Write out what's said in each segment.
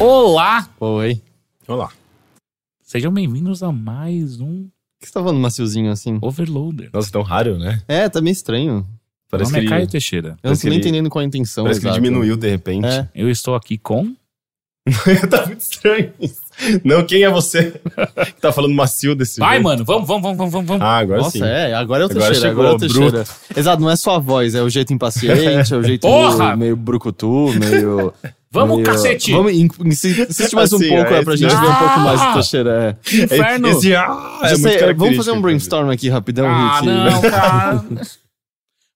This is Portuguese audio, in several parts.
Olá! Oi. Olá. Sejam bem-vindos a mais um Por que você tá falando maciozinho assim? Overloader. Nossa, tão raro, né? É, tá meio estranho. Meu Parece nome que é ele, Caio Teixeira. Eu não tô nem ele- entendendo qual a intenção. parece que ele diminuiu de repente. É. Eu estou aqui com. tá muito estranho isso. Não, quem é você que tá falando macio desse Vai, jeito? mano, vamos, vamos, vamos, vamos, vamos. Ah, agora Nossa, sim. é, agora é o Agora Teixeira, chegou agora é o o Teixeira. Exato, não é só a voz, é o jeito impaciente, é o jeito Porra! meio brucutu, meio... Vamos, meio- cacete! Vamos, in- insi- insiste mais um Assim, pouco, é é, pra esse gente mesmo. ver um pouco mais Ah! do Teixeira. É. Inferno! Esse ah, é sei, vamos característico, fazer um brainstorm aqui rapidão, ah, Rick. não, cara.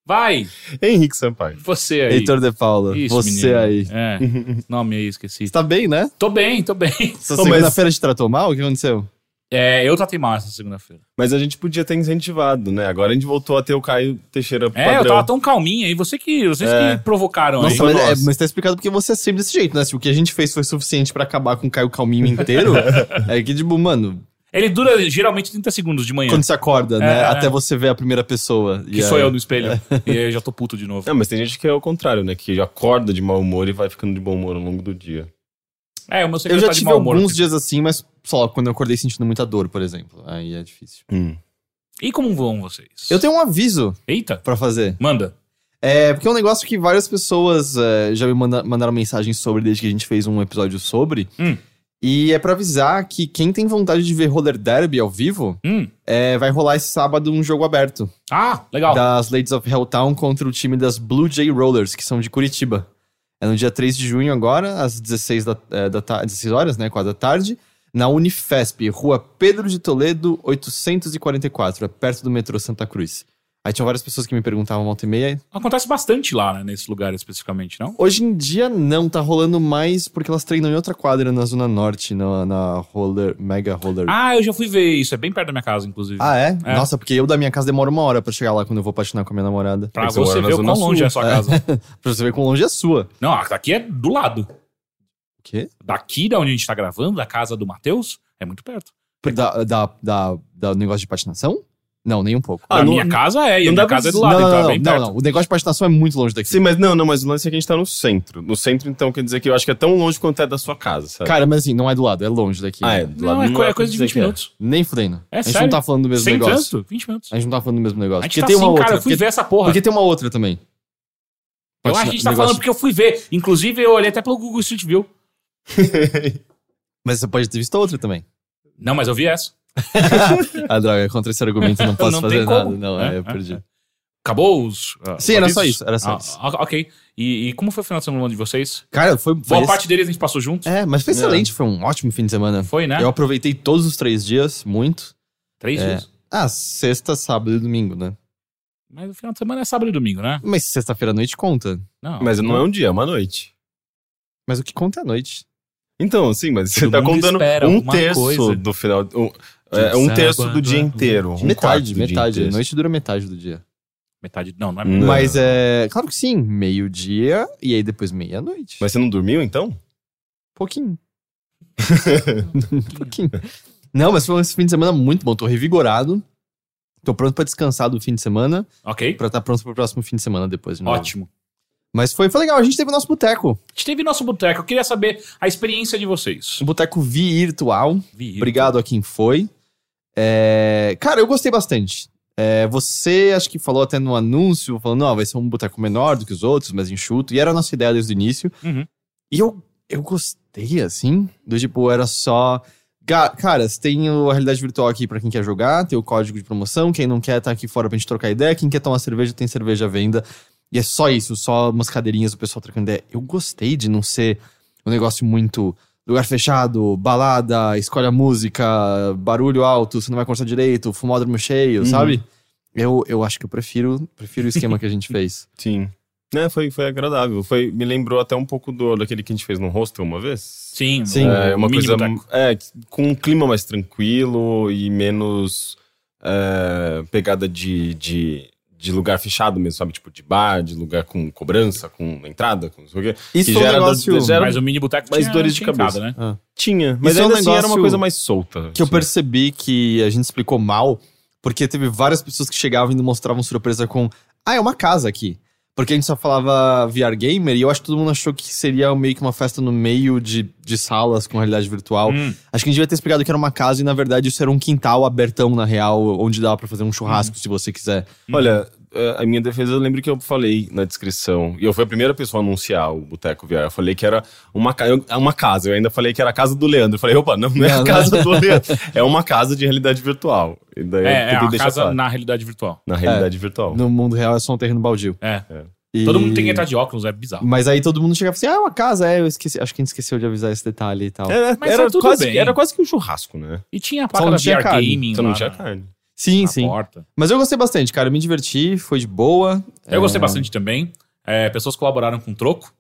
Vai. Henrique Sampaio. você aí. Heitor de Paula, Isso, você menino. aí. É, nome aí, esqueci. Você tá bem, né? Tô bem, tô bem. Essa Ô, mas- segunda-feira te tratou mal? O que aconteceu? É, eu tratei mal essa segunda-feira. Mas a gente podia ter incentivado, né? Agora a gente voltou a ter o Caio Teixeira É, padrão. eu tava tão calminho aí. Você que, vocês É. que provocaram aí. Nossa, mas, é, nossa. mas tá explicado porque você é sempre desse jeito, né? Se o que a gente fez foi suficiente pra acabar com o Caio Calminho inteiro, é que, tipo, mano, Ele dura geralmente 30 segundos de manhã. quando você acorda, né? É, Até é. você ver a primeira pessoa. Que sou eu no espelho. E aí eu já tô puto de novo. Não, mas tem gente que é o contrário, né? Que acorda de mau humor e vai ficando de bom humor ao longo do dia. É, o meu Eu já tá de tive mau humor. alguns dias assim, mas só quando eu acordei sentindo muita dor, por exemplo. Aí é difícil. E como vão vocês? Eu tenho um aviso Eita, pra fazer. manda. É, porque é um negócio que várias pessoas é, já me manda- mandaram mensagens sobre desde que a gente fez um episódio sobre. Hum. E é pra avisar que quem tem vontade de ver Roller Derby ao vivo, Hum. é, vai rolar esse sábado um jogo aberto. Ah, legal. das Ladies of Helltown contra o time das Blue Jay Rollers, que são de Curitiba. É no dia 3 de junho agora, às 16, da, é, da ta- 16 horas, né, 4 da tarde, na Unifesp, rua Pedro de Toledo, 844, é perto do metrô Santa Cruz. Aí tinham várias pessoas que me perguntavam volta e meia. Acontece bastante lá, né, nesse lugar especificamente, não? Hoje em dia não, tá rolando mais porque elas treinam em outra quadra na Zona Norte, na, na Roller, Mega Roller. Ah, eu já fui ver isso. É bem perto da minha casa, inclusive. Ah, é? É. Nossa, porque eu da minha casa demora uma hora pra chegar lá quando eu vou patinar com a minha namorada. Pra Você você ver o quão longe é a sua casa. Pra você ver quão longe é a sua. Não, aqui é do lado. O quê? Daqui da onde a gente tá gravando, da casa do Matheus, é muito perto. Da, da, da, da negócio de patinação? Não, nem um pouco. Ah, a não- minha casa é, e a não minha casa é do lado, não, então não, é bem não, perto. não, o negócio de patinação é muito longe daqui. Sim, mas não, não, mas o lance é que a gente tá no centro. No centro, então, quer dizer que eu acho que é tão longe quanto é da sua casa, sabe? Cara, mas assim, não é do lado, é longe daqui. ah, é. Do Não, lado é, não co- é coisa de dizer 20 que é. minutos. Nem fudendo. É a gente sério? não tá falando do mesmo Sem negócio. tanto, 20 minutos. A gente não tá falando do mesmo A negócio. gente Porque tá tem assim, uma outra. cara, eu fui porque, ver essa porra. porque tem uma outra também. Eu acho que a gente tá falando porque eu fui ver. Inclusive, eu olhei até pelo Google Street View. Mas você pode ter visto a outra também. Não, mas eu vi essa. ah, droga, contra esse argumento eu não posso Não fazer nada. como. Não, É, é, eu é, perdi. é. Acabou os. ah, Sim, era só isso, era só Ah, isso. ah, ok. E, e como foi o final de semana de vocês? Cara, foi. foi Boa esse- parte deles a gente passou juntos. É, mas foi excelente, foi um ótimo fim de semana. Foi, né? Eu aproveitei todos os três dias, muito. Três É. dias. Ah, sexta, sábado e domingo, né? Mas o final de semana é sábado e domingo, né? Mas sexta-feira à noite conta. Não. Mas não é um dia, é uma noite. Mas o que conta é a noite. Então, sim, mas você Todo tá mundo contando um terço coisa. do final. Um, é, um terço do dia inteiro. Um metade, metade. Noite dura metade do dia. Metade. Não, não é. Não. Mas é. Claro que sim, meio-dia e aí depois meia-noite. Mas você não dormiu, então? Pouquinho. pouquinho. Não, mas foi um fim de semana muito bom. Tô revigorado. Tô pronto pra descansar do fim de semana, Ok. pra estar pronto pro próximo fim de semana depois. de. Ótimo. Mas foi, foi legal, a gente teve o nosso boteco. A gente teve nosso boteco. Eu queria saber a experiência de vocês. Um boteco virtual. Vi- Obrigado a quem foi. É, Cara, eu gostei bastante. É, você acho que falou até no anúncio, falando, não, vai ser um boteco menor do que os outros, mas enxuto. E era a nossa ideia desde o início. Uhum. E eu, eu gostei, assim, do tipo, era só. Cara, você tem a realidade virtual aqui pra quem quer jogar, tem o código de promoção, quem não quer tá aqui fora pra gente trocar ideia, quem quer tomar cerveja tem cerveja à venda. E é só isso, só umas cadeirinhas do pessoal trocando ideia. Eu gostei de não ser um negócio muito lugar fechado, balada, escolhe a música, barulho alto, você não vai conversar direito, fumódromo cheio, Uhum. sabe? Eu, eu acho que eu prefiro, prefiro o esquema que a gente fez. Sim. É, foi, foi agradável. Foi, me lembrou até um pouco do, daquele que a gente fez no hostel uma vez. Sim, Sim. É uma coisa. É, com um clima mais tranquilo e menos é, pegada de, de, de lugar fechado mesmo, sabe? Tipo, de bar, de lugar com cobrança, com entrada, com não sei o quê. Isso que foi um gera dor- negócio- gera- Mas o mini boteco mais tinha, dores de cabeça. entrada, né? Tinha, mas Isso é um ainda assim era uma negócio coisa mais solta. Que eu assim. percebi que a gente explicou mal, porque teve várias pessoas que chegavam e mostravam surpresa com Ah, é uma casa aqui. Porque a gente só falava VR Gamer e eu acho que todo mundo achou que seria meio que uma festa no meio de, de salas com realidade virtual. Hum. Acho que a gente devia ter explicado que era uma casa e na verdade isso era um quintal abertão na real, onde dava pra fazer um churrasco se você quiser. Olha, a minha defesa, eu lembro que eu falei na descrição, e eu fui a primeira pessoa a anunciar o Boteco VR. Eu falei que era uma, é uma casa. Eu ainda falei que era a casa do Leandro. Eu falei, opa, não, não é a casa do Leandro. É uma casa de realidade virtual. E daí eu É, é uma casa claro. na realidade virtual. Na realidade virtual. No mundo real é só um terreno baldio. É. E- Todo mundo tem que entrar de óculos, é bizarro. Mas aí todo mundo chegava assim: Ah, é uma casa, é, eu esqueci. Acho que a gente esqueceu de avisar esse detalhe e tal. Era, Mas era tudo quase, bem. era quase que um churrasco, né? E tinha a placa da tinha VR carne, Gaming Só não lá tinha na- carne. Sim, sim. porta. Mas eu gostei bastante, cara. Eu me diverti, foi de boa. Eu gostei É, bastante também. É, pessoas colaboraram com troco.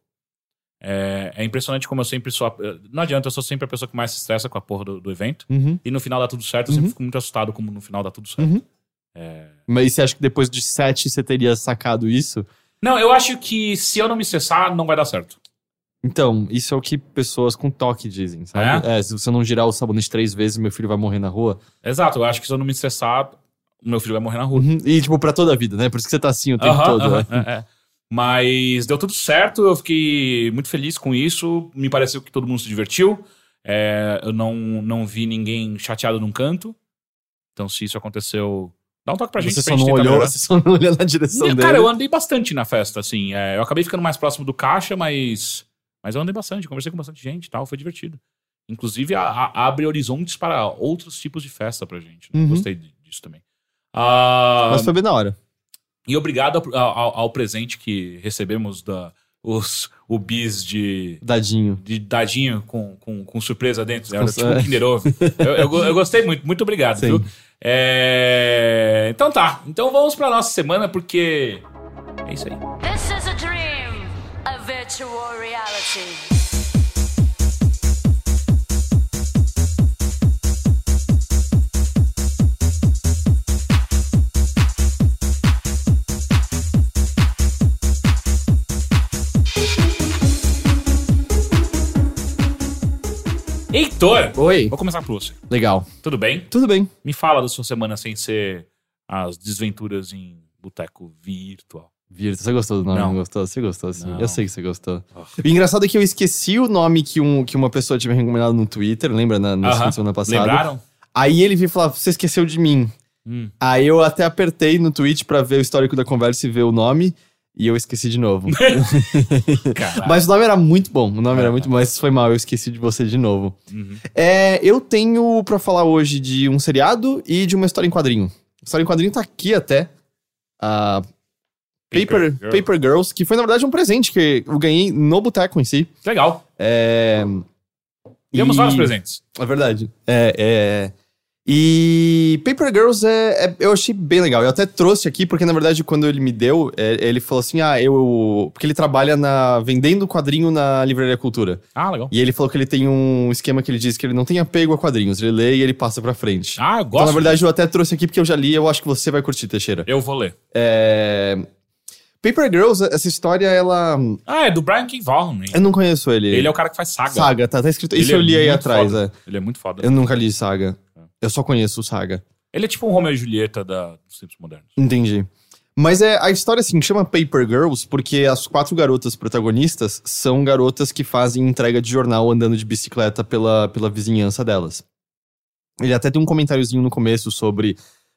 É, é impressionante como eu sempre sou. a- Não adianta, eu sou sempre a pessoa que mais se estressa com a porra do, do evento. Uhum. E no final dá tudo certo. Eu sempre Uhum. fico muito assustado como no final dá tudo certo. Uhum. É, Mas você acha que depois de sete você teria sacado isso? Não, eu acho que se eu não me estressar, não vai dar certo. Então, isso é o que pessoas com toque dizem, sabe? É, se você não girar o sabonete três vezes, meu filho vai morrer na rua. Exato, eu acho que se eu não me estressar, meu filho vai morrer na rua. Uhum. E, tipo, pra toda a vida, né? Por isso que você tá assim o tempo todo, né? é, é. Mas deu tudo certo, eu fiquei muito feliz com isso. Me pareceu que todo mundo se divertiu. É, eu não, não vi ninguém chateado num canto. Então, se isso aconteceu, dá um toque pra gente. Você pra só, gente não olhou, melhorar. você só não olhou na direção dele. Cara, eu andei bastante na festa, assim. É, eu acabei ficando mais próximo do caixa, mas, mas eu andei bastante, conversei com bastante gente e tal, foi divertido. Inclusive, a- a- abre horizontes para outros tipos de festa pra gente. né? Uhum. Gostei di- disso também. Ah, Mas foi bem na hora. e obrigado ao, ao- ao presente que recebemos da os, o bis de, Dadinho. de dadinho com, com, com surpresa dentro. Com- Era tipo um Kinder Ovo. eu, eu, eu gostei muito, muito obrigado, Sim. viu? É, Então tá, então vamos pra nossa semana, porque é isso aí. Virtual reality. Heitor, Oi. vou começar por você. Legal. Tudo bem? Tudo bem. Me fala da sua semana sem ser as desventuras em boteco virtual. Virtus, você gostou do nome? Não. Não, gostou? Você gostou, sim. Não. Eu sei que você gostou. Oh. O engraçado é que eu esqueci o nome que, um, que uma pessoa tinha me recomendado no Twitter, lembra? Na, na Aham. semana passada. Lembraram? Aí ele veio falar, você esqueceu de mim. Hum. Aí eu até apertei no tweet pra ver o histórico da conversa e ver o nome. E eu esqueci de novo. Mas o nome era muito bom. O nome era muito bom, mas foi mal. Eu esqueci de você de novo. Uhum. É, eu tenho pra falar hoje de um seriado e de uma história em quadrinho. A história em quadrinho tá aqui até. A Paper, Paper Paper, Girl. Girls, que foi na verdade um presente que eu ganhei no boteco em si. Legal. É. Temos e- vários presentes. É verdade. É, é. E Paper Girls é, é- eu achei bem legal. Eu até trouxe aqui, porque na verdade, quando ele me deu, é, ele falou assim: ah, eu. Porque ele trabalha na vendendo quadrinho na Livraria Cultura. Ah, legal. E ele falou que ele tem um esquema que ele diz que ele não tem apego a quadrinhos. Ele lê e ele passa pra frente. Ah, eu então, gosto. na verdade, eu até trouxe aqui porque eu já li e eu acho que você vai curtir, Teixeira. Eu vou ler. É... Paper Girls, essa história, ela. Ah, é do Brian K. Vaughan. Eu não conheço ele. Ele é o cara que faz saga. Saga, tá, tá escrito. Ele Isso eu é li aí atrás, foda. é. Ele é muito foda. Eu nunca li Saga. Eu só conheço o Saga. Ele é tipo um Romeo e Julieta da, dos tempos modernos. Entendi. Mas é, a história, assim, chama Paper Girls porque as quatro garotas protagonistas são garotas que fazem entrega de jornal andando de bicicleta pela, pela vizinhança delas. Ele até tem um comentáriozinho no começo sobre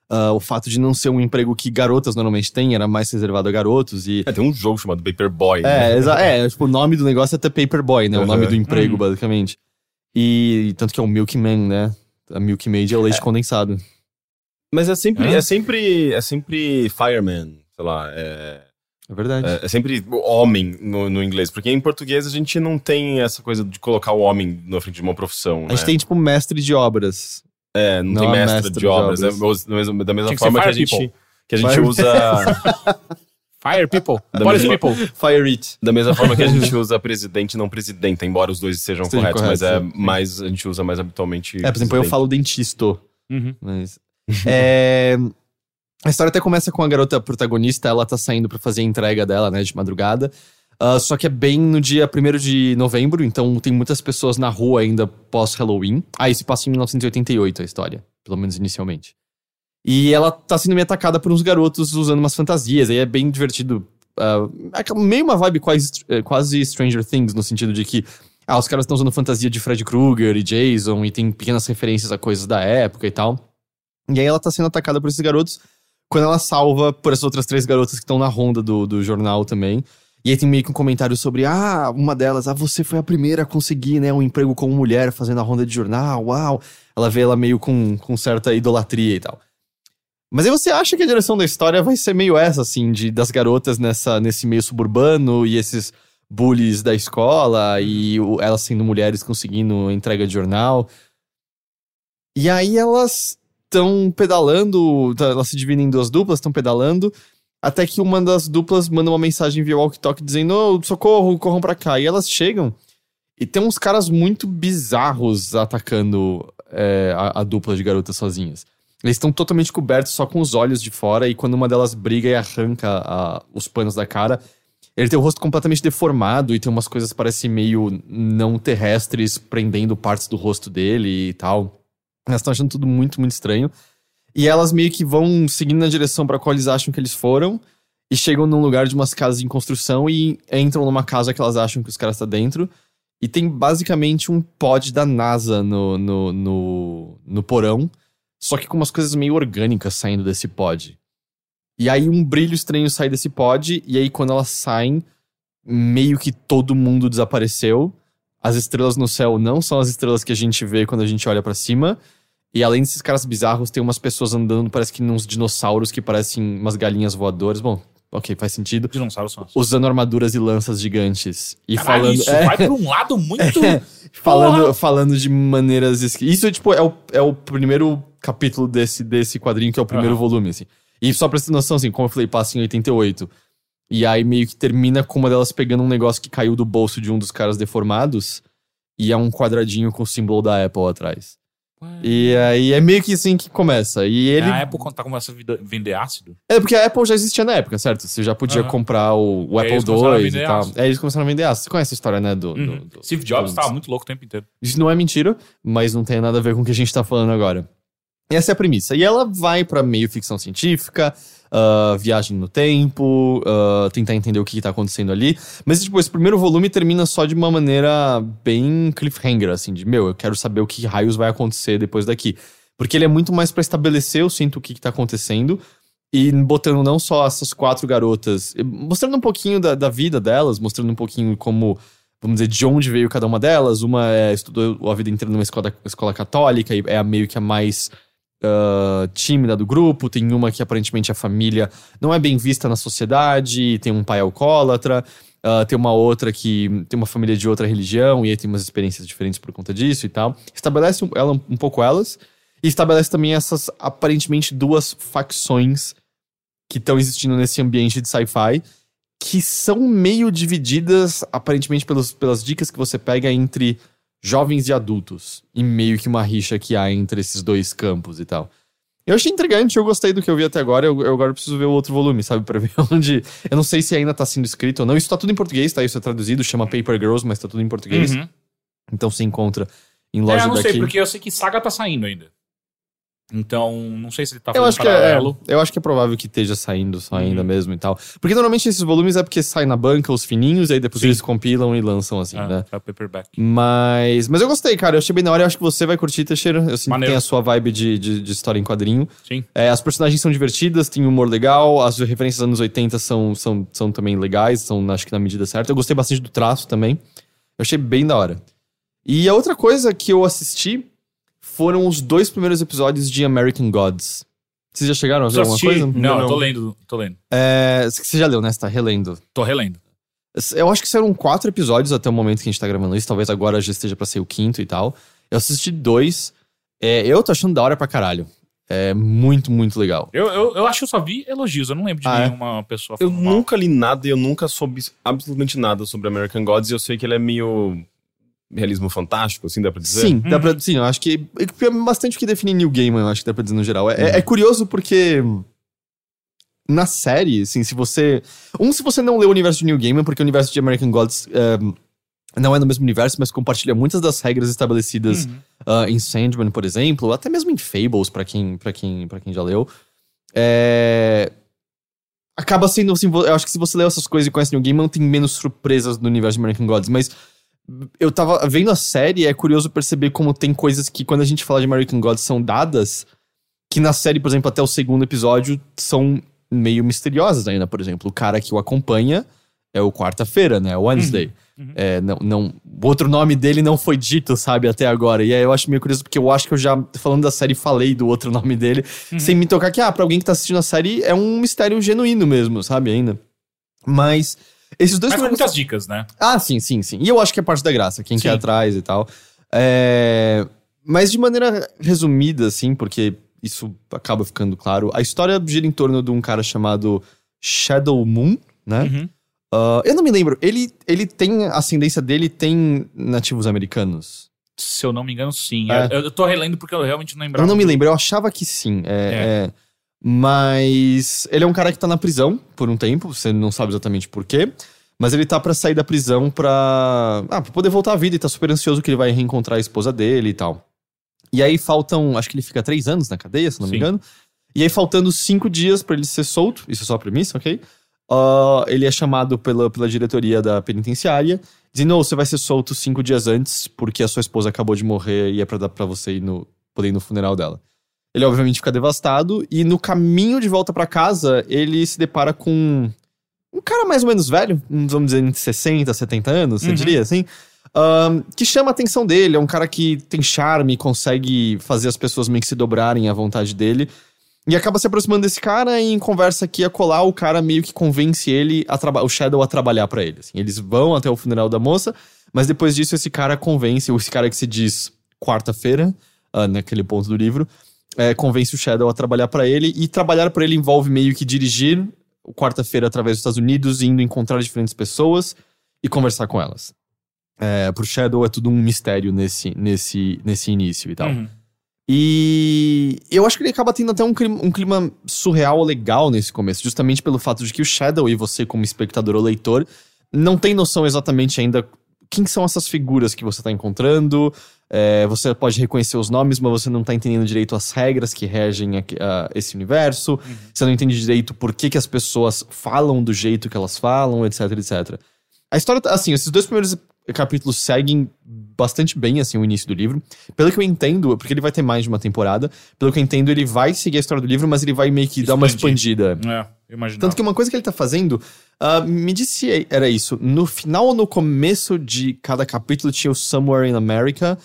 ah, o fato de não ser um emprego que garotas normalmente têm, era mais reservado a garotos e... É, tem um jogo chamado Paper Boy. É, né? exa- é, tipo, o nome do negócio é até Paper Boy, né? O nome do emprego, Uhum. basicamente. E tanto que é o Milkman, né? A Milkmaid é o leite condensado. Mas é sempre, Hã? é sempre, é sempre fireman, sei lá, é, É verdade. é, é sempre homem no, no inglês, porque em português a gente não tem essa coisa de colocar o homem na frente de uma profissão, A gente né? tem, tipo, mestre de obras. É, não, Não tem é mestre, mestre de de obras, obras. é, da mesma, da mesma que forma que a gente, que a gente Fire- usa, Fire People. Da Police mesma- People. Fire It. da mesma forma que a gente usa presidente e não presidenta, embora os dois sejam corretos, mas é sim. mais, a gente usa mais habitualmente É, por exemplo, eu falo dentista. Uhum. Mas. é, A história até começa com a garota protagonista, ela tá saindo pra fazer a entrega dela, né, de madrugada. Ah, só que é bem no dia 1 de novembro, então tem muitas pessoas na rua ainda pós-Halloween. Ah, se passa em 1988 a história, pelo menos inicialmente. E ela tá sendo meio atacada por uns garotos usando umas fantasias, aí é bem divertido. aquela- meio uma vibe quase, eh, quase Stranger Things, no sentido de que ah, os caras estão usando fantasia de Fred Krueger e Jason, e tem pequenas referências a coisas da época e tal. E aí ela tá sendo atacada por esses garotos, quando ela salva por essas outras três garotas que estão na ronda do, do jornal também. E aí tem meio que um comentário sobre, ah, uma delas, ah, você foi a primeira a conseguir, né, um emprego como mulher fazendo a ronda de jornal, uau. Ela vê ela meio com, com certa idolatria e tal. Mas aí você acha que a direção da história vai ser meio essa, assim, de das garotas nessa, nesse meio suburbano e esses bullies da escola e o- elas sendo mulheres conseguindo entrega de jornal. E aí elas estão pedalando, tá, elas se dividem em duas duplas, estão pedalando, até que uma das duplas manda uma mensagem via walkie-talkie dizendo: "Ô, socorro, corram pra cá. E elas chegam e tem uns caras muito bizarros atacando é, a, a dupla de garotas sozinhas. Eles estão totalmente cobertos só com os olhos de fora, e quando uma delas briga e arranca a- os panos da cara, ele tem o rosto completamente deformado e tem umas coisas que parecem meio não terrestres prendendo partes do rosto dele e tal. Elas estão achando tudo muito, muito estranho. E elas meio que vão seguindo na direção pra qual eles acham que eles foram. E chegam num lugar de umas casas em construção e entram numa casa que elas acham que os caras estão dentro. E tem basicamente um pod da NASA no, no, no, no porão. Só que com umas coisas meio orgânicas saindo desse pod. E aí um brilho estranho sai desse pod. E aí quando elas saem, meio que todo mundo desapareceu. As estrelas no céu não são as estrelas que a gente vê quando a gente olha pra cima. E além desses caras bizarros, tem umas pessoas andando, parece que uns dinossauros que parecem umas galinhas voadoras. Bom, ok, faz sentido. Dinossauros são assim. Usando armaduras e lanças gigantes. E Caralho, falando. isso é, vai pra um lado muito. falando, Porra! falando de maneiras. Isso, tipo, é o, é o primeiro capítulo desse, desse quadrinho, que é o primeiro Aham. volume, assim. E só pra ter noção, assim, como eu falei, passa em 88. E aí meio que termina com uma delas pegando um negócio que caiu do bolso de um dos caras deformados. E é um quadradinho com o símbolo da Apple atrás. E aí é meio que assim que começa. E ele. A Apple quando tá começando a vender ácido. É porque a Apple já existia na época, certo? Você já podia Aham. comprar o, o Apple II e tal. aço. É, eles começaram a vender aço. Você conhece a história, né? Do, do- Uhum. do- Steve Jobs do- tava muito louco o tempo inteiro. Isso não é mentira, mas não tem nada a ver com o que a gente tá falando agora. Essa é a premissa. E ela vai pra meio ficção científica, ah, viagem no tempo, ah, tentar entender o que, que tá acontecendo ali. Mas, tipo, esse primeiro volume termina só de uma maneira bem cliffhanger, assim, de meu, eu quero saber o que raios vai acontecer depois daqui. Porque ele é muito mais pra estabelecer, eu sinto, o que, que tá acontecendo. E botando não só essas quatro garotas, mostrando um pouquinho da, da vida delas, mostrando um pouquinho como vamos dizer, de onde veio cada uma delas. Uma é, estudou a vida inteira numa escola, escola católica e é meio que a mais ah, tímida do grupo. Tem uma que aparentemente a família não é bem vista na sociedade, tem um pai alcoólatra. ah, tem uma outra que tem uma família de outra religião e aí tem umas experiências diferentes por conta disso e tal. Estabelece um- ela, um pouco elas e estabelece também essas aparentemente duas facções que estão existindo nesse ambiente de sci-fi que são meio divididas, aparentemente, pelos, pelas dicas que você pega entre jovens e adultos. E meio que uma rixa que há entre esses dois campos e tal. Eu achei intrigante, eu gostei do que eu vi até agora. Eu, eu agora preciso ver o outro volume, sabe? Pra ver onde. Eu não sei se ainda tá sendo escrito ou não. Isso tá tudo em português, tá? Isso é traduzido, chama Paper Girls, mas tá tudo em português. Uhum. Então você encontra em É, loja eu não daqui. sei, porque eu sei que Saga tá saindo ainda. Então, não sei se ele tá Eu acho, que é, paralelo. eu acho que é provável que esteja saindo só ainda Uhum. mesmo e tal. Porque normalmente esses volumes é porque saem na banca os fininhos, e aí depois Sim. eles compilam e lançam assim, Ah, né? tá paperback. Mas, mas eu gostei, cara. Eu achei bem da hora. Eu acho que você vai curtir, Teixeira. Eu sinto Maneiro. que tem a sua vibe de, de, de história em quadrinho. Sim. É, as personagens são divertidas, tem humor legal. As referências dos anos 80 são, são, são também legais, são acho que na medida certa. Eu gostei bastante do traço também. Eu achei bem da hora. E a outra coisa que eu assisti foram os dois primeiros episódios de American Gods. Vocês já chegaram a ver Só alguma assisti- coisa? Não, Não. eu tô lendo, tô lendo. É, você já leu, né? Você tá relendo. Tô relendo. Eu acho que saíram quatro episódios até o momento que a gente tá gravando isso. Talvez agora já esteja pra ser o quinto e tal. Eu assisti dois. É, eu tô achando da hora pra caralho. É muito, muito legal. Eu, eu, eu acho que eu só vi elogios, eu não lembro de Ah, é? nenhuma pessoa Eu mal. nunca li nada e eu nunca soube absolutamente nada sobre American Gods e eu sei que ele é meio realismo fantástico, assim, dá pra dizer? Sim, dá pra, sim, eu acho que é bastante o que define New Gaiman, eu acho que dá pra dizer no geral. É, é- é curioso porque na série, assim, se você. Um, se você não leu o universo de New Gaiman, porque o universo de American Gods eh, não é no mesmo universo, mas compartilha muitas das regras estabelecidas ah, em Sandman, por exemplo, até mesmo em Fables, pra quem, pra quem, pra quem já leu. É. Acaba sendo assim, eu acho que se você leu essas coisas e conhece New Gaiman, tem menos surpresas no universo de American Gods, mas eu tava vendo a série e é curioso perceber como tem coisas que quando a gente fala de American Gods são dadas, que na série, por exemplo, até o segundo episódio são meio misteriosas ainda, por exemplo. O cara que o acompanha é o quarta-feira, né? O Wednesday. É, não, não, o outro nome dele não foi dito, sabe, até agora. E aí eu acho meio curioso, porque eu acho que eu já, falando da série, falei do outro nome dele, sem me tocar que, ah, pra alguém que tá assistindo a série, é um mistério genuíno mesmo, sabe, ainda. Mas esses dois Mas com muitas dicas, né? ah, sim, sim, sim. E eu acho que é parte da graça, quem Sim. quer atrás e tal. É, Mas de maneira resumida, assim, porque isso acaba ficando claro, a história gira em torno de um cara chamado Shadow Moon, né? Uhum. Ah, eu não me lembro, ele, ele tem, a ascendência dele tem nativos americanos? Se eu não me engano, sim. É. Eu, eu tô relendo porque eu realmente não lembrava. Eu não me lembro, eu achava que sim. É, é. Mas ele é um cara que tá na prisão por um tempo, você não sabe exatamente por quê. Mas ele tá pra sair da prisão pra, ah, pra poder voltar à vida e tá super ansioso que ele vai reencontrar a esposa dele e tal. E aí faltam, acho que ele fica três anos na cadeia, se não me Sim. engano. E aí faltando cinco dias pra ele ser solto, isso é só a premissa, ok? Ah, ele é chamado pela, pela diretoria da penitenciária, dizendo, "Não, você vai ser solto cinco dias antes, porque a sua esposa acabou de morrer e é pra dar pra você ir no, poder ir no funeral dela. Ele obviamente fica devastado e no caminho de volta pra casa, ele se depara com um cara mais ou menos velho, uns, vamos dizer, entre 60, 70 anos, você Uhum. diria assim, ahn, que chama a atenção dele, é um cara que tem charme, consegue fazer as pessoas meio que se dobrarem à vontade dele. E acaba se aproximando desse cara e em conversa aqui a colar, o cara meio que convence ele, a traba- o Shadow a trabalhar pra ele. assim. Eles vão até o funeral da moça, mas depois disso esse cara convence, ou esse cara que se diz quarta-feira, ah, naquele ponto do livro, é, convence o Shadow a trabalhar pra ele. E trabalhar pra ele envolve meio que dirigir o quarta-feira através dos Estados Unidos, indo encontrar diferentes pessoas e conversar com elas. É, pro Shadow é tudo um mistério nesse, nesse, nesse início e tal. Uhum. E eu acho que ele acaba tendo até um clima, um clima surreal legal nesse começo, justamente pelo fato de que o Shadow e você, como espectador ou leitor, não tem noção exatamente ainda quem são essas figuras que você tá encontrando. É, você pode reconhecer os nomes, mas você não tá entendendo direito as regras que regem aqui- a esse universo. Você não entende direito por que, que as pessoas falam do jeito que elas falam, etc, etc. A história, tá- assim, esses dois primeiros capítulos seguem bastante bem, assim, o início do livro. Pelo que eu entendo, porque ele vai ter mais de uma temporada, pelo que eu entendo, ele vai seguir a história do livro, mas ele vai meio que dar uma Expandir. expandida. É, eu imagino. Tanto que uma coisa que ele tá fazendo, ah, me disse se era isso. No final ou no começo de cada capítulo tinha o Somewhere in America,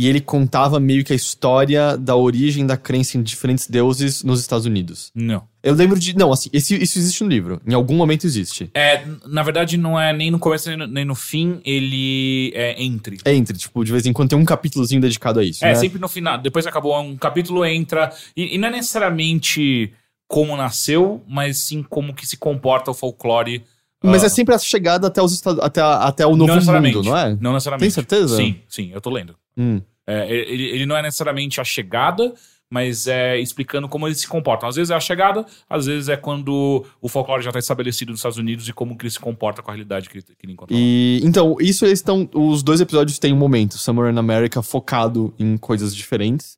e ele contava meio que a história da origem da crença em diferentes deuses nos Estados Unidos. Não. Eu lembro de. Não, assim, esse- isso existe no livro. Em algum momento existe. É, na verdade, não é nem no começo nem no, nem no fim, ele é entre. É entre, tipo, de vez em quando tem um capítulozinho dedicado a isso. É, né? sempre no final. Depois acabou um capítulo, entra. E, e não é necessariamente como nasceu, mas sim como que se comporta o folclore. Mas ah, é sempre a chegada até, os Estados, até, até o novo necessariamente. mundo, não é? Não necessariamente. Tem certeza? Sim, sim, eu tô lendo. Hum. É, ele, ele não é necessariamente a chegada, mas é explicando como eles se comportam. Às vezes é a chegada, às vezes é quando o folclore já está estabelecido nos Estados Unidos e como que ele se comporta com a realidade que ele, que ele encontra. E então, isso eles estão. Os dois episódios têm um momento. Summer in America focado em coisas diferentes.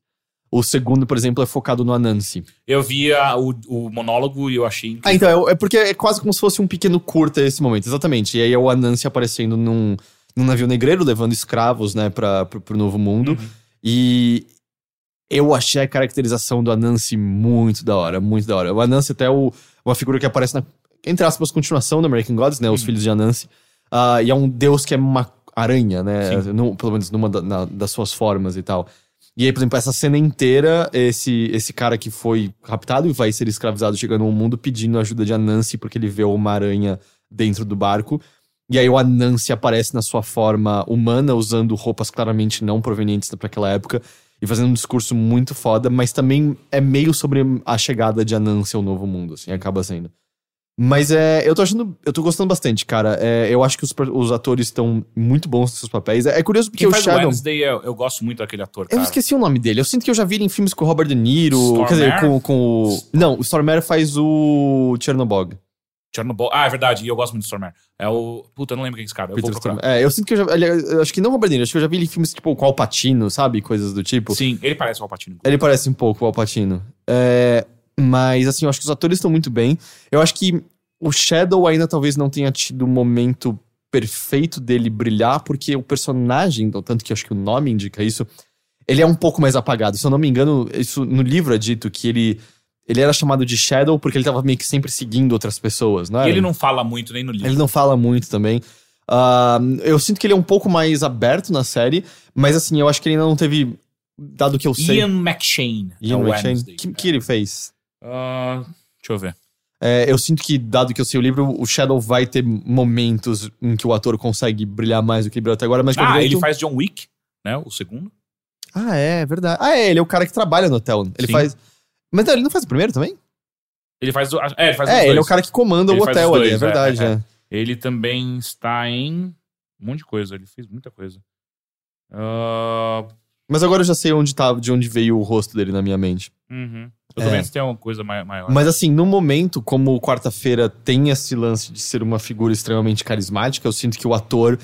O segundo, por exemplo, é focado no Anansi. Eu via o, o monólogo e eu achei incrível. Ah, então, é, é porque é quase como se fosse um pequeno curta esse momento, exatamente. E aí é o Anansi aparecendo num, num navio negreiro, levando escravos, né, pra, pro, pro novo mundo. E eu achei a caracterização do Anansi muito da hora, muito da hora. O Anansi até é o, uma figura que aparece na, entre aspas, continuação do American Gods, né, os filhos de Anansi. Ah, e é um deus que é uma aranha, né, no- pelo menos numa da- na- das suas formas e tal. E aí, por exemplo, essa cena inteira, esse, esse cara que foi raptado e vai ser escravizado chegando ao mundo pedindo ajuda de Anansi porque ele vê uma aranha dentro do barco. E aí o Anansi aparece na sua forma humana, usando roupas claramente não provenientes para aquela época e fazendo um discurso muito foda, mas também é meio sobre a chegada de Anansi ao novo mundo, assim, acaba sendo. Mas é, eu tô achando, eu tô gostando bastante, cara. É, eu acho que os, os atores estão muito bons nos seus papéis. É, é curioso porque Quem o faz o Shadow. Wednesday, eu, eu gosto muito daquele ator, Eu cara. esqueci o nome dele. Eu sinto que eu já vi ele em filmes com o Robert De Niro. Stormare? Quer dizer, com, com o. Não, o Stormare faz o Chernobog. Chernobyl. Ah, é verdade, e eu gosto muito do Stormare. É o... Puta, eu não lembro quem é esse cara. Eu Peter vou procurar. Stormare. É, eu sinto que eu já. eu acho que não o Robert De Niro, acho que eu já vi ele em filmes tipo com o Alpatino, sabe? Coisas do tipo. Sim, ele parece o Alpatino. Ele parece um pouco o Alpatino. É, mas, assim, eu acho que os atores estão muito bem. Eu acho que o Shadow ainda talvez não tenha tido o momento perfeito dele brilhar, porque o personagem, então, tanto que eu acho que o nome indica isso, ele é um pouco mais apagado. Se eu não me engano, isso no livro é dito que ele. Ele era chamado de Shadow porque ele tava meio que sempre seguindo outras pessoas, não é? E ele não fala muito nem no livro. Ele não fala muito também. Ah, eu sinto que ele é um pouco mais aberto na série, mas assim, eu acho que ele ainda não teve. Dado que eu sei. Ian McShane. Ian é o McShane. Wednesday. que, que ele fez? Ah, deixa eu ver. É, eu sinto que, dado que eu sei o livro, o Shadow vai ter momentos em que o ator consegue brilhar mais do que ele brilhou até agora, mas Ah, ele faz John Wick, né? O segundo. Ah, é, é verdade. Ah, é, ele é o cara que trabalha no hotel. Ele Sim. faz. Mas não, ele não faz o primeiro também? Ele faz. o- É, ele faz é, ele dois. é o cara que comanda Ele o hotel os ali, dois, é verdade. é, é. é. Ele também está em um monte de coisa. Ele fez muita coisa. Ah, Mas agora eu já sei onde tá, de onde veio o rosto dele na minha mente. uhum. Eu É. vendo se tem alguma coisa mai- maior. Mas assim, no momento, como quarta-feira tem esse lance de ser uma figura extremamente carismática, eu sinto que o ator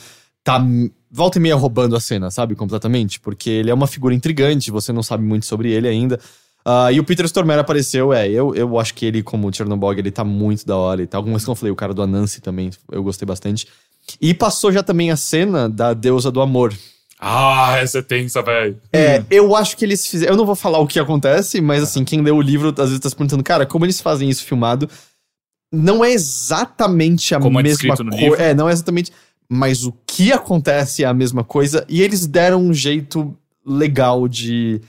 tá volta e meia roubando a cena, sabe? Completamente. Porque ele é uma figura intrigante, você não sabe muito sobre ele ainda. Ah, e o Peter Stormare apareceu, é, eu, eu acho que ele, como o Chernobog, ele tá muito da hora e tal. Algumas que eu falei, o cara do Anansi também, eu gostei bastante. E passou já também a cena da deusa do amor. Ah, essa é tensa, velho. É, eu acho que eles fizeram. Eu não vou falar o que acontece, mas assim, quem lê o livro às vezes tá se perguntando, cara, como eles fazem isso filmado? Não é exatamente a Como é mesma no coisa. livro. É, não é exatamente. Mas o que acontece é a mesma coisa. E eles deram um jeito legal de,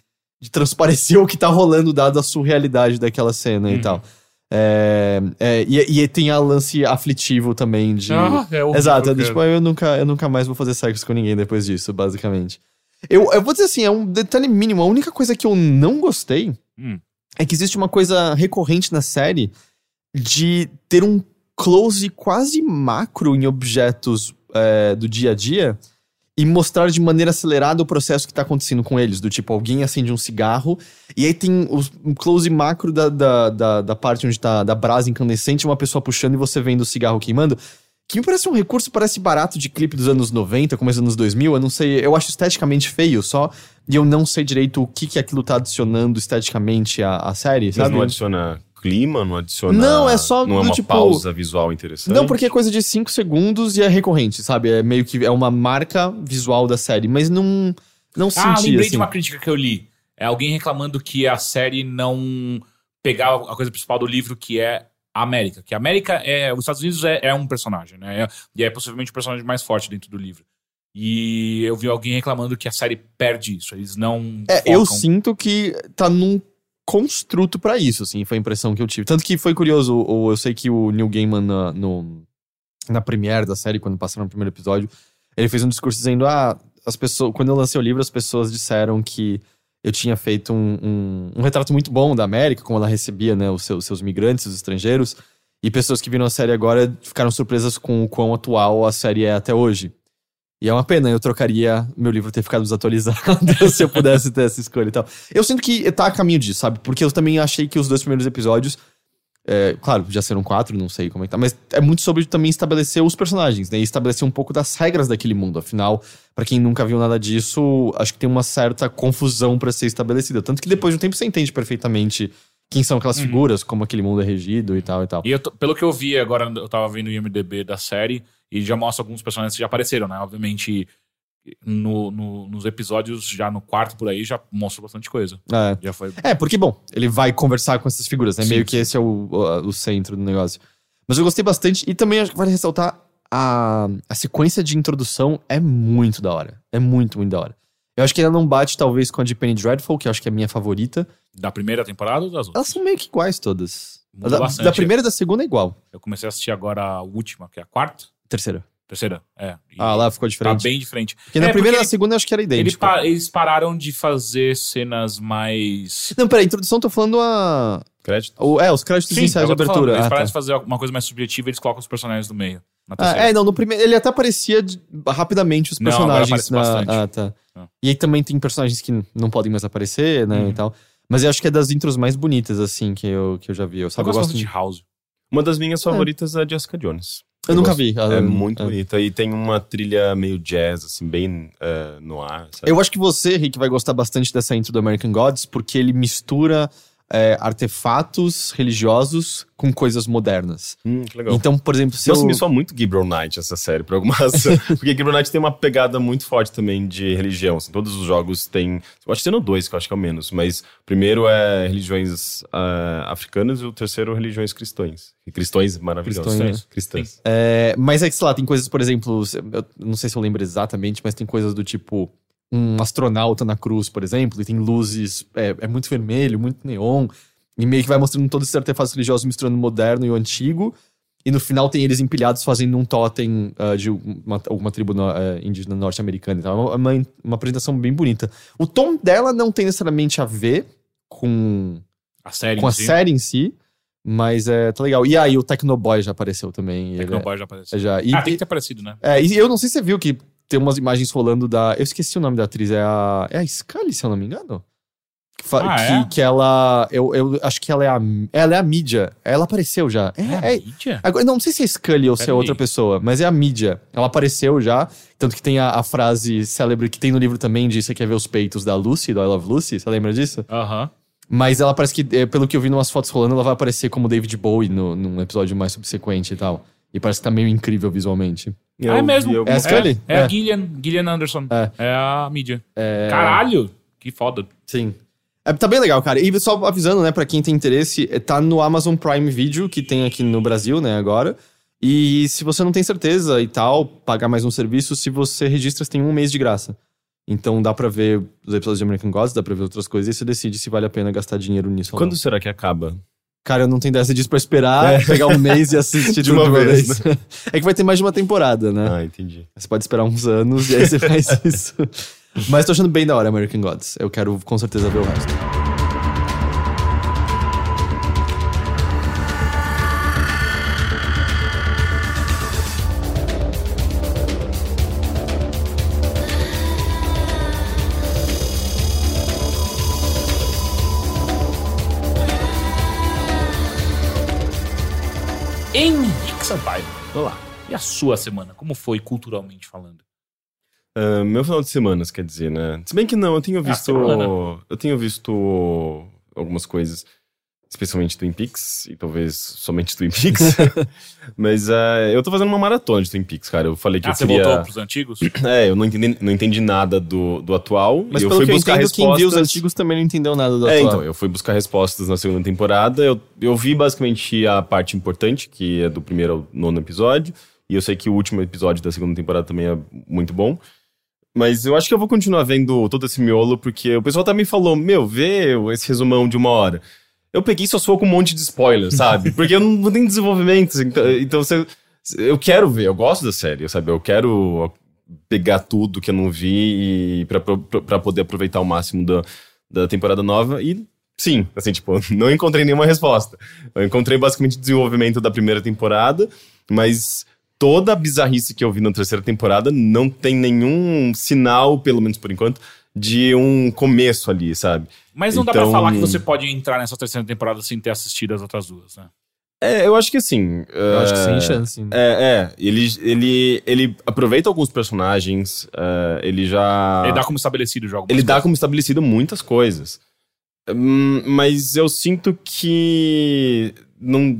de transparecer o que tá rolando, dado a surrealidade daquela cena e Uhum. tal. É, é, e, e tem a lance aflitivo também de. Ah, é horrível, Exato, é cara. tipo, eu nunca, eu nunca mais vou fazer sexo com ninguém depois disso, basicamente. Eu, eu vou dizer assim, é um detalhe mínimo. A única coisa que eu não gostei Hum. é que existe uma coisa recorrente na série de ter um close quase macro em objetos é, do dia a dia e mostrar de maneira acelerada o processo que tá acontecendo com eles. Do tipo, alguém acende um cigarro e aí tem os- um close macro da, da, da, da parte onde tá da brasa incandescente, uma pessoa puxando e você vendo o cigarro queimando. Que me parece um recurso, parece barato de clipe dos anos 90, começo dos anos 2000. Eu não sei, eu acho esteticamente feio só. E eu não sei direito o que, que aquilo tá adicionando esteticamente à, à série, Mas sabe? não adiciona clima, não adiciona. Não, é só Não é uma tipo- pausa visual interessante. Não, porque é coisa de 5 segundos e é recorrente, sabe? É meio que é uma marca visual da série, mas não não Ah, senti lembrei assim. de uma crítica que eu li. É alguém reclamando que a série não pegava a coisa principal do livro, que é a América. Que a América é. Os Estados Unidos é, é um personagem, né? É- e é possivelmente o personagem mais forte dentro do livro. E eu vi alguém reclamando que a série perde isso. Eles não. É, eu focam- sinto que tá num construto pra isso, assim, foi a impressão que eu tive. Tanto que foi curioso, o- eu sei que o Neil Gaiman na, no, na premiere da série, quando passaram no primeiro episódio, ele fez um discurso dizendo, ah, as pessoas, quando eu lancei o livro, as pessoas disseram que eu tinha feito um, um, um retrato muito bom da América, como ela recebia, né, os seus, seus migrantes, os estrangeiros, e pessoas que viram a série agora ficaram surpresas com o quão atual a série é até hoje. E é uma pena, eu trocaria meu livro ter ficado desatualizado se eu pudesse ter essa escolha e tal. Eu sinto que tá a caminho disso, sabe? Porque eu também achei que os dois primeiros episódios. é, claro, já serão quatro, não sei como é que tá, mas é muito sobre também estabelecer os personagens, né? E estabelecer um pouco das regras daquele mundo. Afinal, pra quem nunca viu nada disso, acho que tem uma certa confusão pra ser estabelecida. Tanto que depois de um tempo você entende perfeitamente quem são aquelas figuras, como aquele mundo é regido e tal e tal. E eu pelo que eu vi agora, eu tava vendo o IMDB da série e já mostra alguns personagens que já apareceram, né? Obviamente, no, no- nos episódios, já no quarto por aí, já mostra bastante coisa. É. Já foi. É, porque, bom, ele vai conversar com essas figuras, né? Sim, Meio que esse é o, o, o centro do negócio. Mas eu gostei bastante. E também acho que vale ressaltar a, a sequência de introdução é muito da hora. É muito, muito da hora. Eu acho que ainda não bate, talvez, com a de Penny Dreadful, que eu acho que é a minha favorita. Da primeira temporada ou das outras? Elas são meio que iguais todas. Da, da primeira e da segunda é igual. Eu comecei a assistir agora a última, que é a quarta. Terceira. Terceira, é. E Ah, lá ficou Tá diferente. bem diferente. Porque na É, primeira e na ele- segunda eu acho que era Ele idêntico. pa- eles pararam de fazer cenas mais. Não, peraí, introdução, tô falando a. Crédito? O, é, os créditos Sim, iniciais é de eu tô falando. abertura. Eles Ah, pararam tá. de fazer alguma coisa mais subjetiva eles colocam os personagens no meio. Na Ah, é, não, no primeiro. Ele até aparecia de- rapidamente os Não, agora personagens. aparece bastante. Ah, tá. Ah. E aí também tem personagens que não podem mais aparecer, né, Uhum. e tal. Mas eu acho que é das intros mais bonitas, assim, que eu, que eu já vi. Eu, eu sabe, eu, gosto gosto muito de de... House. Uma das minhas favoritas é a Jessica Jones. Eu nunca gosto. vi. ah, É muito ah. bonita. E tem uma trilha meio jazz, assim, bem eh, no ar, sabe? Eu acho que você, Rick, vai gostar bastante dessa intro do American Gods, porque ele mistura é, artefatos religiosos com coisas modernas. Hum, que legal. Então, por exemplo, se Nossa, eu... me soa muito Gabriel Knight essa série, por alguma razão. Porque Gabriel Knight tem uma pegada muito forte também de religião. assim, todos os jogos têm. Eu acho que tem no dois, que eu acho que é o menos. Mas o primeiro é religiões ah, africanas e o terceiro religiões cristãs. Cristões maravilhosos. Cristões, né? Cristãs. É, mas é que, sei lá, tem coisas, por exemplo, eu não sei se eu lembro exatamente, mas tem coisas do tipo um astronauta na cruz, por exemplo, e tem luzes, é, é muito vermelho, muito neon, e meio que vai mostrando todos esses artefatos religiosos misturando o moderno e o antigo, e no final tem eles empilhados fazendo um totem ah, de uma, alguma tribo no- eh, indígena norte-americana. Então é uma, uma, uma apresentação bem bonita. O tom dela não tem necessariamente a ver com, A série com a em si. série em si, mas é, tá legal. E aí o Tecnoboy já apareceu também. ele é- Tecnoboy já apareceu. já. E, Ah, tem que ter aparecido, né? é, e eu não sei se você viu que tem umas imagens rolando da. Eu esqueci o nome da atriz, é a. É a Scully, se eu não me engano? Que, Ah, que, é? que ela. Eu, eu acho que ela é a. Ela é a mídia. Ela apareceu já. É, É, é- a mídia? agora, não, não sei se é Scully ou se é outra pessoa, mas é a mídia. Ela apareceu já. Tanto que tem a, a frase célebre que tem no livro também de Você quer ver os peitos da Lucy, do I Love Lucy? Você lembra disso? Aham. Mas ela parece que, é, pelo que eu vi em umas fotos rolando, ela vai aparecer como David Bowie no, num episódio mais subsequente e tal. E parece que tá meio incrível visualmente. Eu Ah, é mesmo. algum- É a Scully? É, é É. a Gillian, Gillian Anderson. É. É, a mídia. É... Caralho! Que foda. Sim. É, tá bem legal, cara. E só avisando, né, pra quem tem interesse, é, tá no Amazon Prime Video, que tem aqui no Brasil, né, agora. E se você não tem certeza e tal, pagar mais um serviço, se você registra, você tem um mês de graça. Então dá pra ver os episódios de American Gods, dá pra ver outras coisas, e você decide se vale a pena gastar dinheiro nisso ou Quando não. será que acaba? Cara, eu não tenho dessa disso pra esperar, pegar um mês e assistir De uma vez, é que vai ter mais de uma temporada, né? Ah, entendi. Você pode esperar uns anos e aí você faz isso. Mas tô achando bem da hora American Gods. Eu quero com certeza ver o resto. Sampaio. Olá. E a sua semana? Como foi culturalmente falando? Ah, meu final de semanas, quer dizer, né? Se bem que não, eu tenho visto. semana. eu tenho visto algumas coisas, especialmente Twin Peaks, e talvez somente Twin Peaks. Mas ah, eu tô fazendo uma maratona de Twin Peaks, cara. Eu falei que Ah, eu você queria. voltou pros antigos? É, eu não entendi, não entendi nada do, do atual. Mas e eu pelo fui que eu buscar entendo, quem respostas. viu os antigos também não entendeu nada do É, atual. então, eu fui buscar respostas na segunda temporada. Eu, eu vi basicamente a parte importante, que é do primeiro ao nono episódio. E eu sei que o último episódio da segunda temporada também é muito bom. Mas eu acho que eu vou continuar vendo todo esse miolo, porque o pessoal também falou: Meu, vê esse resumão de uma hora. Eu peguei só sou com um monte de spoiler, sabe? Porque eu não, tenho desenvolvimento. Então, então você- eu quero ver, eu gosto da série, sabe? Eu quero pegar tudo que eu não vi pra poder aproveitar o máximo da, da temporada nova. E sim, assim, tipo, não encontrei nenhuma resposta. Eu encontrei basicamente o desenvolvimento da primeira temporada, mas toda a bizarrice que eu vi na terceira temporada não tem nenhum sinal, pelo menos por enquanto, de um começo ali, sabe? Mas não dá pra Então- falar que você pode entrar nessa terceira temporada sem ter assistido as outras duas, né? É, eu acho que assim. Eu acho que é, sem chance. né? É, é. Ele, ele, ele aproveita alguns personagens, é, ele já. Ele dá como estabelecido o jogo. Ele dá como estabelecido muitas coisas. Hum, mas eu sinto que. Não.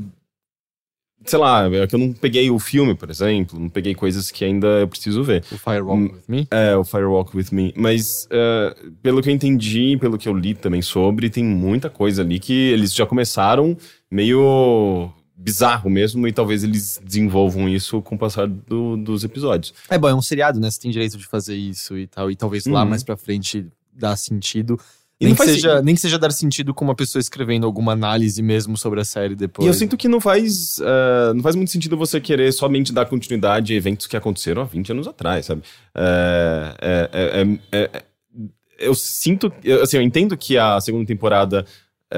Sei lá, é que eu não peguei o filme, por exemplo, não peguei coisas que ainda eu preciso ver. O Firewalk Hum. With Me. É, o Firewalk With Me. Mas, é, pelo que eu entendi, pelo que eu li também sobre, tem muita coisa ali que eles já começaram meio bizarro mesmo, e talvez eles desenvolvam isso com o passar do- dos episódios. É bom, é um seriado, né? Você tem direito de fazer isso e tal. E talvez lá Uhum. mais pra frente dá sentido. E nem, que seja, nem que seja dar sentido com uma pessoa escrevendo alguma análise mesmo sobre a série depois. E eu sinto que não faz, eh, não faz muito sentido você querer somente dar continuidade a eventos que aconteceram há 20 anos atrás, sabe? Eh, é- é- é- eu sinto, eu- assim, eu entendo que a segunda temporada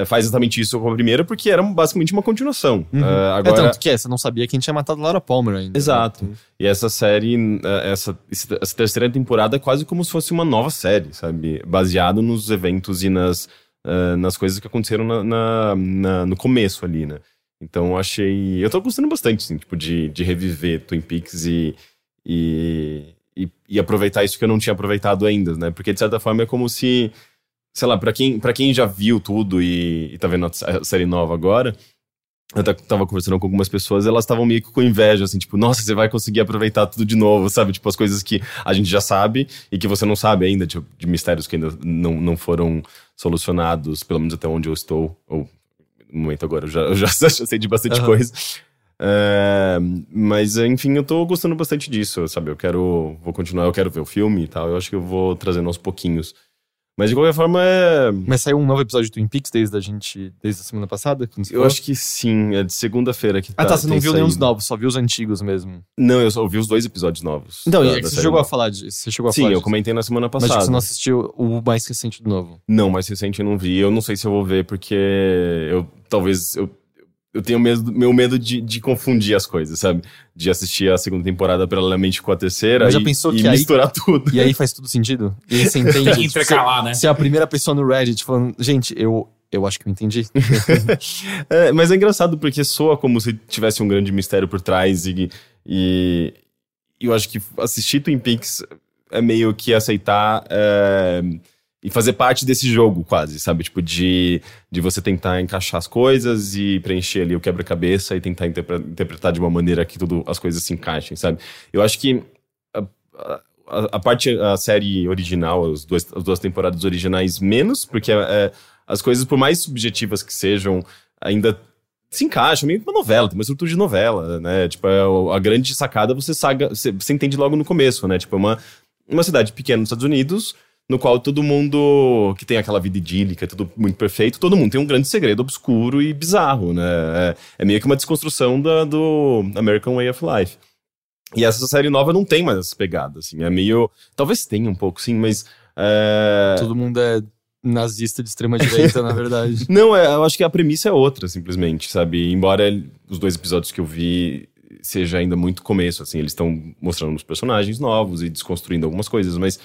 faz exatamente isso com a primeira, porque era basicamente uma continuação. Uhum. É agora, tanto que é, você não sabia quem tinha matado Laura Palmer ainda. né? Exato. E essa série, essa, essa terceira temporada é quase como se fosse uma nova série, sabe? Baseado nos eventos e nas, eh, nas coisas que aconteceram na, na- na- no começo ali, né? Então eu achei. Eu tô gostando bastante, assim, tipo, de, de reviver Twin Peaks e, e, e, e aproveitar isso que eu não tinha aproveitado ainda, né? Porque de certa forma é como se. Sei lá, pra quem, pra quem já viu tudo e, e tá vendo a série nova agora, eu ta- tava conversando com algumas pessoas, elas estavam meio que com inveja, assim, tipo, nossa, você vai conseguir aproveitar tudo de novo, sabe? Tipo, as coisas que a gente já sabe e que você não sabe ainda, tipo, de mistérios que ainda não, não foram solucionados, pelo menos até onde eu estou, ou no momento agora, eu já, eu já, já sei de bastante Aham. coisa. É, mas, enfim, eu tô gostando bastante disso, sabe? Eu quero, vou continuar, eu quero ver o filme e tal, eu acho que eu vou trazendo aos pouquinhos. Mas, de qualquer forma, é... Mas saiu um novo episódio de Twin Peaks desde a gente, desde a semana passada? Eu falou? acho que sim, é de segunda-feira que Ah, tá, você não viu nenhum dos novos, só viu os antigos mesmo. Não, eu só ouvi os dois episódios novos. Então, da- é que você chegou a falar disso. Você chegou a Sim, falar eu comentei na semana Mas passada. tipo, você não assistiu o mais recente do novo. Não, mais recente eu não vi. Eu não sei se eu vou ver, porque eu talvez. Eu, eu tenho medo, meu medo de, de confundir as coisas, sabe? De assistir a segunda temporada paralelamente com a terceira Mas já e, pensou e que aí- misturar tudo. E aí faz tudo sentido? E aí você entende? tipo, intercalar, né? Você é a primeira pessoa no Reddit falando, gente, eu, eu acho que eu entendi. É, mas é engraçado porque soa como se tivesse um grande mistério por trás e, e eu acho que assistir Twin Peaks é meio que aceitar é, e fazer parte desse jogo quase, sabe? Tipo, de, de você tentar encaixar as coisas e preencher ali o quebra-cabeça e tentar interpre- interpretar de uma maneira que tudo, as coisas se encaixem, sabe? Eu acho que a, a, a parte, a série original, os dois, as duas temporadas originais menos, porque é, as coisas, por mais subjetivas que sejam, ainda se encaixam, meio que uma novela, tem uma estrutura de novela, né? Tipo, é a grande sacada você, saga, você, você entende logo no começo, né? Tipo, é uma, uma cidade pequena nos Estados Unidos, no qual todo mundo que tem aquela vida idílica, tudo muito perfeito, todo mundo tem um grande segredo obscuro e bizarro, né? É, é meio que uma desconstrução da, do American Way of Life. E essa série nova não tem mais essa pegada, assim, é meio... Talvez tenha um pouco, sim, mas... é, Todo mundo é nazista de extrema direita, na verdade. não, é, eu acho que a premissa é outra, simplesmente, sabe? Embora os dois episódios que eu vi seja ainda muito começo, assim, eles estão mostrando os personagens novos e desconstruindo algumas coisas, mas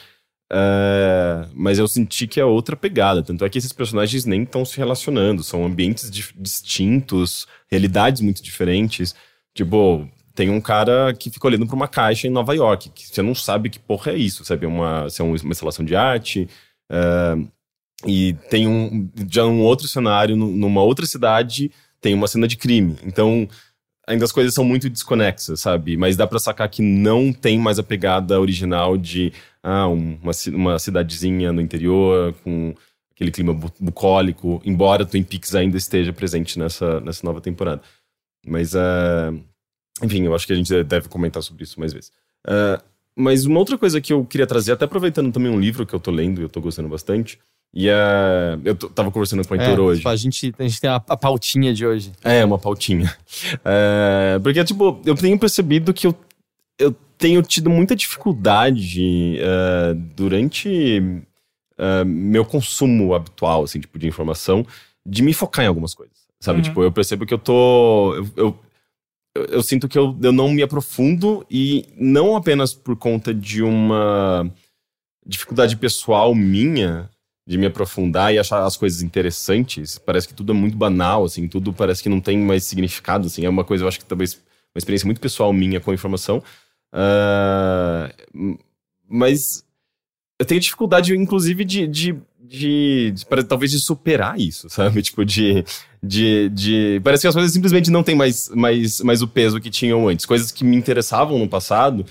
é, mas eu senti que é outra pegada. Tanto é que esses personagens nem estão se relacionando, são ambientes dif- distintos, realidades muito diferentes. Tipo, tem um cara que fica olhando para uma caixa em Nova York, que você não sabe que porra é isso, sabe? Uma, se é um- uma instalação de arte. é, e tem um já um outro cenário nu- numa outra cidade tem uma cena de crime então ainda as coisas são muito desconexas sabe? Mas dá pra sacar que não tem mais a pegada original de ah, um- uma, uma cidadezinha no interior com aquele clima bu- bucólico embora Twin Peaks ainda esteja presente nessa nessa nova temporada. Mas ah, enfim eu acho que a gente deve comentar sobre isso mais vezes. Ah, mas uma outra coisa que eu queria trazer, até aproveitando também um livro que eu tô lendo e eu tô gostando bastante, e é. Eu tava conversando com o Heitor É, hoje. tipo, a, gente, a gente tem a, a pautinha de hoje. É, uma pautinha. É, porque, tipo, eu tenho percebido que eu, eu tenho tido muita dificuldade é, durante é, meu consumo habitual, assim, tipo, de informação, de me focar em algumas coisas. Sabe? Uhum. Tipo, eu percebo que eu tô. Eu, eu, eu- eu sinto que eu, eu não me aprofundo e não apenas por conta de uma dificuldade pessoal minha de me aprofundar e achar as coisas interessantes. Parece que tudo é muito banal, assim, tudo parece que não tem mais significado, assim. É uma coisa, eu acho que talvez uma experiência muito pessoal minha com a informação. M- mas eu tenho dificuldade, inclusive, de, de, de, de- para- talvez de superar isso, sabe? Tipo, de, de, de. Parece que as coisas simplesmente não têm mais, mais, mais o peso que tinham antes. Coisas que me interessavam no passado.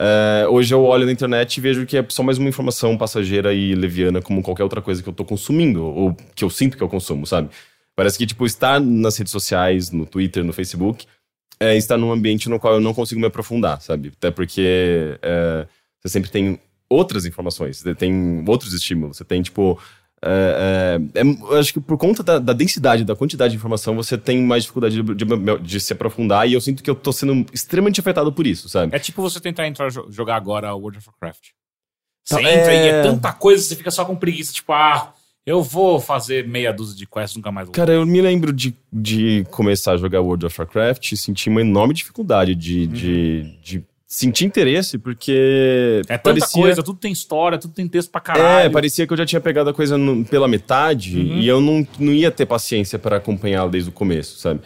É, hoje eu olho na internet e vejo que é só mais uma informação passageira e leviana, como qualquer outra coisa que eu tô consumindo, ou que eu sinto que eu consumo, sabe? Parece que, tipo, estar nas redes sociais, no Twitter, no Facebook, é estar num ambiente no qual eu não consigo me aprofundar, sabe? Até porque é, você sempre tem outras informações, você tem outros estímulos, você tem, tipo, É, é, é, acho que por conta da, da densidade, da quantidade de informação, você tem mais dificuldade de, de- de se aprofundar. E eu sinto que eu tô sendo extremamente afetado por isso, sabe? É tipo você tentar entrar jo- jogar agora World of Warcraft. Você Tá, entra é. e é tanta coisa, você fica só com preguiça, tipo, ah, eu vou fazer meia dúzia de quests, nunca mais vou. Cara, eu me lembro de, de começar a jogar World of Warcraft e sentir uma enorme dificuldade de, de, de sentir interesse, porque. é tanta coisa, tudo tem história, tudo tem texto pra caralho. É, parecia que eu já tinha pegado a coisa no- pela metade Uhum. e eu não, não ia ter paciência para acompanhá-la desde o começo, sabe?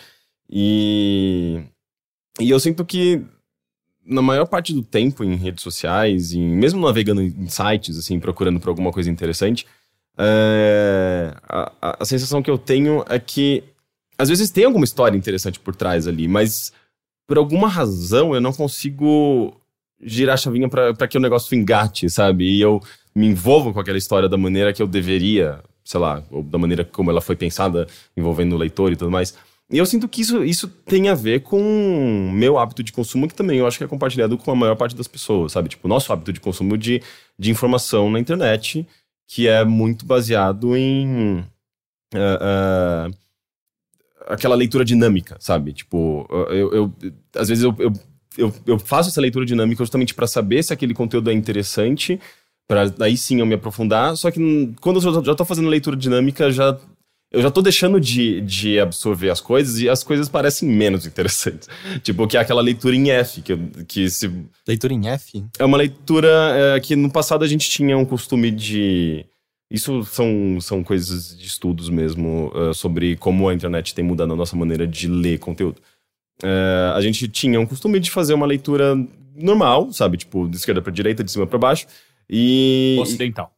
E, e eu sinto que na maior parte do tempo em redes sociais, e mesmo navegando em sites, assim, procurando por alguma coisa interessante, é, a, a- a sensação que eu tenho é que às vezes tem alguma história interessante por trás ali, mas por alguma razão eu não consigo girar a chavinha para que o negócio engate, sabe? E eu me envolvo com aquela história da maneira que eu deveria, sei lá, ou da maneira como ela foi pensada, envolvendo o leitor e tudo mais. E eu sinto que isso, isso tem a ver com meu hábito de consumo, que também eu acho que é compartilhado com a maior parte das pessoas, sabe? Tipo, o nosso hábito de consumo de, de informação na internet, que é muito baseado em. ah, ah, aquela leitura dinâmica, sabe? Tipo, eu, eu- às vezes eu, eu, eu, eu faço essa leitura dinâmica justamente para saber se aquele conteúdo é interessante, para daí sim eu me aprofundar. Só que quando eu já- tô fazendo leitura dinâmica, já eu já tô deixando de, de absorver as coisas e as coisas parecem menos interessantes. tipo, que é aquela leitura em F, que, que se Leitura em F? é uma leitura é, que no passado a gente tinha um costume de. Isso são, são coisas de estudos mesmo é, sobre como a internet tem mudado a nossa maneira de ler conteúdo. É, a gente tinha um costume de fazer uma leitura normal, sabe? Tipo, de esquerda para direita, de cima para baixo. E. Ocidental.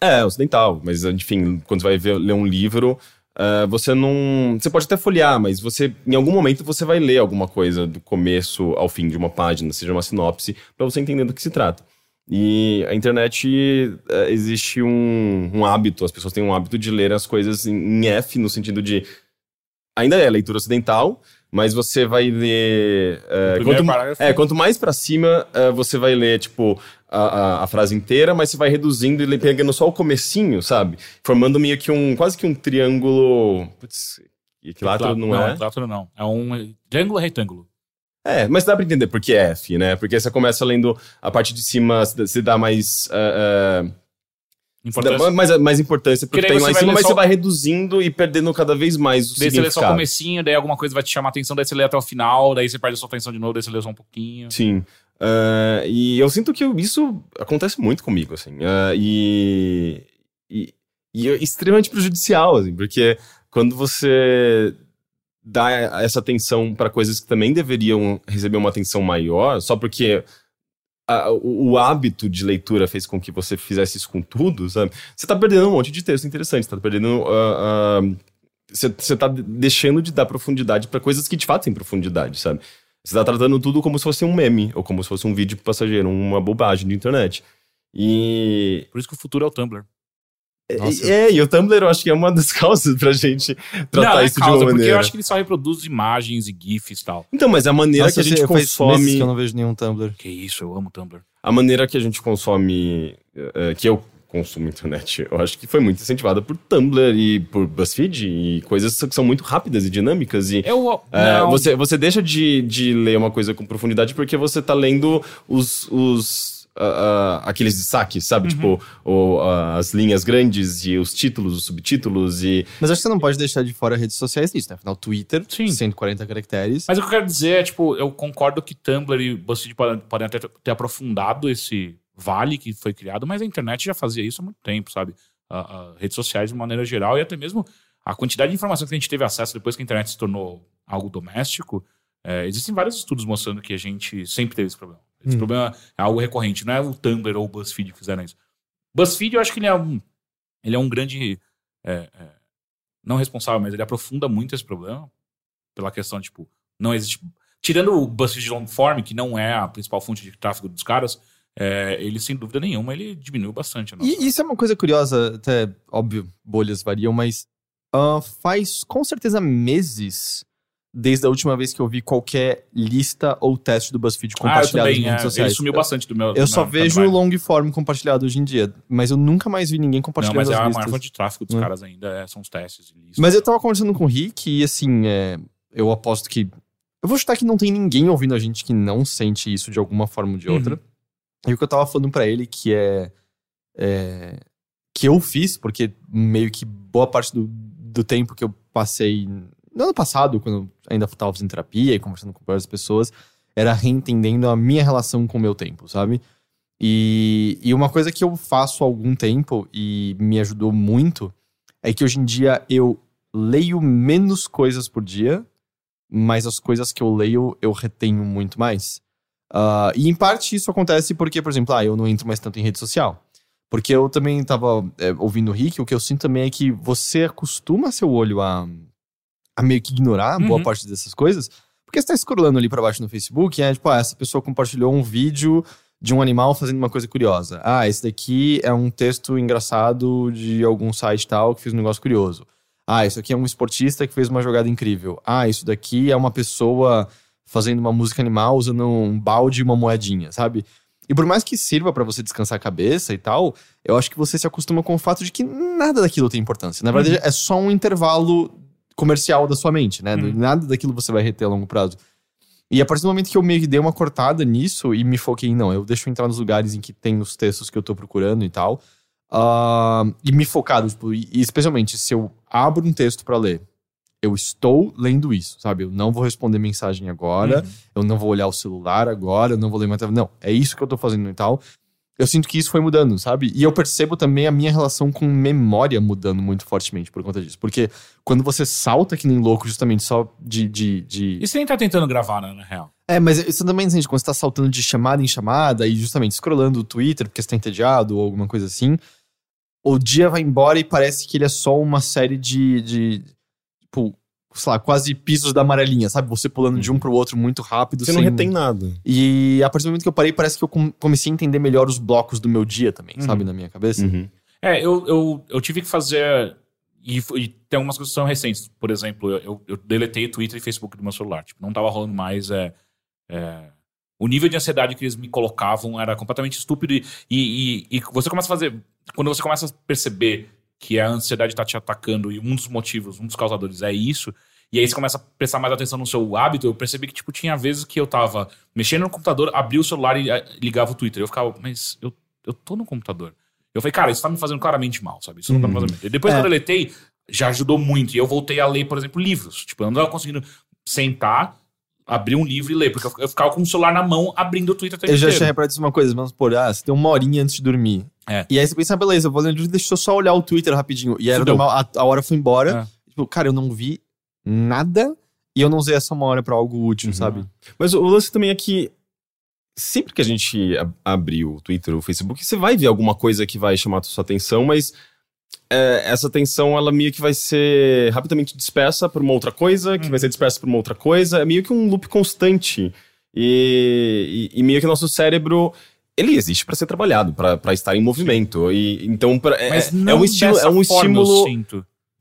É, ocidental, mas enfim, quando você vai ver, ler um livro, ah, você não. Você pode até folhear, mas você, em algum momento, você vai ler alguma coisa do começo ao fim de uma página, seja uma sinopse, pra você entender do que se trata. E a internet eh, existe um, um hábito, as pessoas têm um hábito de ler as coisas em, em F, no sentido de. Ainda é leitura ocidental, mas você vai ler. primeiro quanto, é, quanto mais pra cima, eh, você vai ler, tipo, a, a, a frase inteira, mas você vai reduzindo e pegando só o comecinho, sabe? Formando meio que um. quase que um triângulo. Putz, equilátero não, é? equilátero não. É um triângulo retângulo. É, mas dá pra entender por que é F, né? Porque você começa lendo a parte de cima, se dá- mais. se dá Importância. mais, mais importância Porque que daí tem lá você em cima, mas só- você vai reduzindo e perdendo cada vez mais o Daí você lê só o significado. comecinho, daí alguma coisa vai te chamar a atenção, daí você lê até o final, daí você perde a sua atenção de novo, daí você lê só um pouquinho. Sim. Ah, e eu sinto que isso acontece muito comigo, assim. E, e, e é extremamente prejudicial, assim, porque quando você dá essa atenção para coisas que também deveriam receber uma atenção maior, só porque a- o, o hábito de leitura fez com que você fizesse isso com tudo, sabe? Você tá perdendo um monte de texto interessante, você tá perdendo. ah, ah, você, você tá deixando de dar profundidade para coisas que de fato têm profundidade, sabe? Você tá tratando tudo como se fosse um meme, ou como se fosse um vídeo passageiro, uma bobagem de internet. E. Por isso que o futuro é o Tumblr. Nossa. É, e o Tumblr eu acho que é uma das causas pra gente tratar não, é isso causa, de uma porque maneira. eu acho que ele só reproduz imagens e GIFs e tal. Então, mas a maneira Nossa, que a gente consome. que eu não vejo nenhum Tumblr. Que isso, eu amo Tumblr. A maneira que a gente consome. eh, que eu consumo internet, eu acho que foi muito incentivada por Tumblr e por BuzzFeed e coisas que são muito rápidas e dinâmicas. E Eu. É, você, você deixa de, de ler uma coisa com profundidade porque você tá lendo os. os ah, aqueles destaques, Uhum. sabe? Tipo, o, ah, as linhas grandes e os títulos, os subtítulos e. Mas acho que você não pode deixar de fora redes sociais disso, né? Afinal, Twitter, Sim. 140 caracteres. Mas o que eu quero dizer é, tipo, eu concordo que Tumblr e BuzzFeed podem, podem até ter aprofundado esse vale que foi criado, mas a internet já fazia isso há muito tempo, sabe? A- a redes sociais de maneira geral e até mesmo a quantidade de informação que a gente teve acesso depois que a internet se tornou algo doméstico. é, existem vários estudos mostrando que a gente sempre teve esse problema. Esse Hum. problema é algo recorrente, não é o Tumblr ou o BuzzFeed que fizeram isso. BuzzFeed, eu acho que ele é um, ele é um grande. é, é, não responsável, mas ele aprofunda muito esse problema. Pela questão, tipo, não existe. Tirando o BuzzFeed long form, que não é a principal fonte de tráfego dos caras, é, ele, sem dúvida nenhuma, ele diminuiu bastante. E isso é uma coisa curiosa, até, óbvio, bolhas variam, mas ah, faz com certeza meses desde a última vez que eu vi qualquer lista ou teste do BuzzFeed Ah, compartilhado também. nas redes É, sociais. ele sumiu bastante do meu. Eu só vejo timeline. long form compartilhado hoje em dia, mas eu nunca mais vi ninguém Não, compartilhando mas é a maior fonte de tráfego dos Hum. caras ainda é, são os testes. e listas. Mas eu tava conversando com o Rick e assim, é, eu aposto que. Eu vou chutar que não tem ninguém ouvindo a gente que não sente isso de alguma forma ou de Uhum. outra. E o que eu tava falando pra ele que é, é, que eu fiz, porque meio que boa parte do, do tempo que eu passei no ano passado, quando ainda tava fazendo terapia e conversando com várias pessoas, era reentendendo a minha relação com o meu tempo, sabe? E, e uma coisa que eu faço há algum tempo e me ajudou muito é que hoje em dia eu leio menos coisas por dia, mas as coisas que eu leio eu retenho muito mais. Ah, e em parte isso acontece porque, por exemplo, ah, eu não entro mais tanto em rede social. Porque eu também tava é, ouvindo o Rick, o que eu sinto também é que você acostuma seu olho a, a meio que ignorar boa Uhum. parte dessas coisas. Porque você tá scrollando ali pra baixo no Facebook e é tipo, ah, essa pessoa compartilhou um vídeo de um animal fazendo uma coisa curiosa. Ah, esse daqui é um texto engraçado de algum site tal que fez um negócio curioso. Ah, isso aqui é um esportista que fez uma jogada incrível. Ah, isso daqui é uma pessoa fazendo uma música animal usando um balde e uma moedinha, sabe? E por mais que sirva pra você descansar a cabeça e tal, eu acho que você se acostuma com o fato de que nada daquilo tem importância. Na verdade, é só um intervalo comercial da sua mente, né? Uhum. Nada daquilo você vai reter a longo prazo. E a partir do momento que eu meio que dei uma cortada nisso e me foquei em, não, eu deixo entrar nos lugares em que tem os textos que eu tô procurando e tal, ah, e me focado, tipo, e especialmente se eu abro um texto pra ler, eu estou lendo isso, sabe? Eu não vou responder mensagem agora, Uhum. eu não vou olhar o celular agora, eu não vou ler mais. Não, é isso que eu tô fazendo e tal. Eu sinto que isso foi mudando, sabe? E eu percebo também a minha relação com memória mudando muito fortemente por conta disso. Porque quando você salta que nem louco, justamente só de. de, de... E você nem tá tentando gravar, né, na real. É, mas isso também sente quando você tá saltando de chamada em chamada e justamente scrollando o Twitter porque você tá entediado ou alguma coisa assim. O dia vai embora e parece que ele é só uma série de. de tipo, sei lá, quase pisos da amarelinha, sabe? Você pulando de um pro outro muito rápido. Você não sem- retém nada. E a partir do momento que eu parei, parece que eu com- comecei a entender melhor os blocos do meu dia também, Uhum. sabe? Na minha cabeça. Uhum. É, eu, eu, eu tive que fazer. E, e tem algumas coisas que são recentes. Por exemplo, eu, eu, deletei Twitter e Facebook do meu celular. Tipo, não tava rolando mais. É, é, o nível de ansiedade que eles me colocavam era completamente estúpido. E, e, e você começa a fazer. Quando você começa a perceber que a ansiedade tá te atacando e um dos motivos, um dos causadores é isso. E aí você começa a prestar mais atenção no seu hábito. Eu percebi que, tipo, tinha vezes que eu tava mexendo no computador, abria o celular e eh, ligava o Twitter. Eu ficava, mas eu, eu tô no computador. Eu falei, cara, isso tá me fazendo claramente mal, sabe? Isso não tá me fazendo bem. E depois É. que eu deletei, já ajudou muito. E eu voltei a ler, por exemplo, livros. Tipo, eu não tava conseguindo sentar, abrir um livro e ler, porque eu, ficava com o celular na mão, abrindo o Twitter até Eu já tinha reparado isso uma coisa, vamos supor, ah, você tem uma horinha antes de dormir. É. E aí você pensa, ah, beleza, eu vou ler o livro, deixa eu só olhar o Twitter rapidinho. E era normal, a, a hora foi embora. É. Tipo, cara, eu não vi nada e eu não usei essa uma hora pra algo útil, Uhum. sabe? Mas o o lance também é que sempre que a gente ab- abrir o Twitter ou o Facebook, você vai ver alguma coisa que vai chamar a sua atenção, mas é, essa atenção, ela meio que vai ser rapidamente dispersa por uma outra coisa, que vai ser dispersa por uma outra coisa. É meio que um loop constante. E, e, e meio que o nosso cérebro. Ele existe para ser trabalhado, para estar em movimento. E, então, pra- é, é não um estímulo. É um estímulo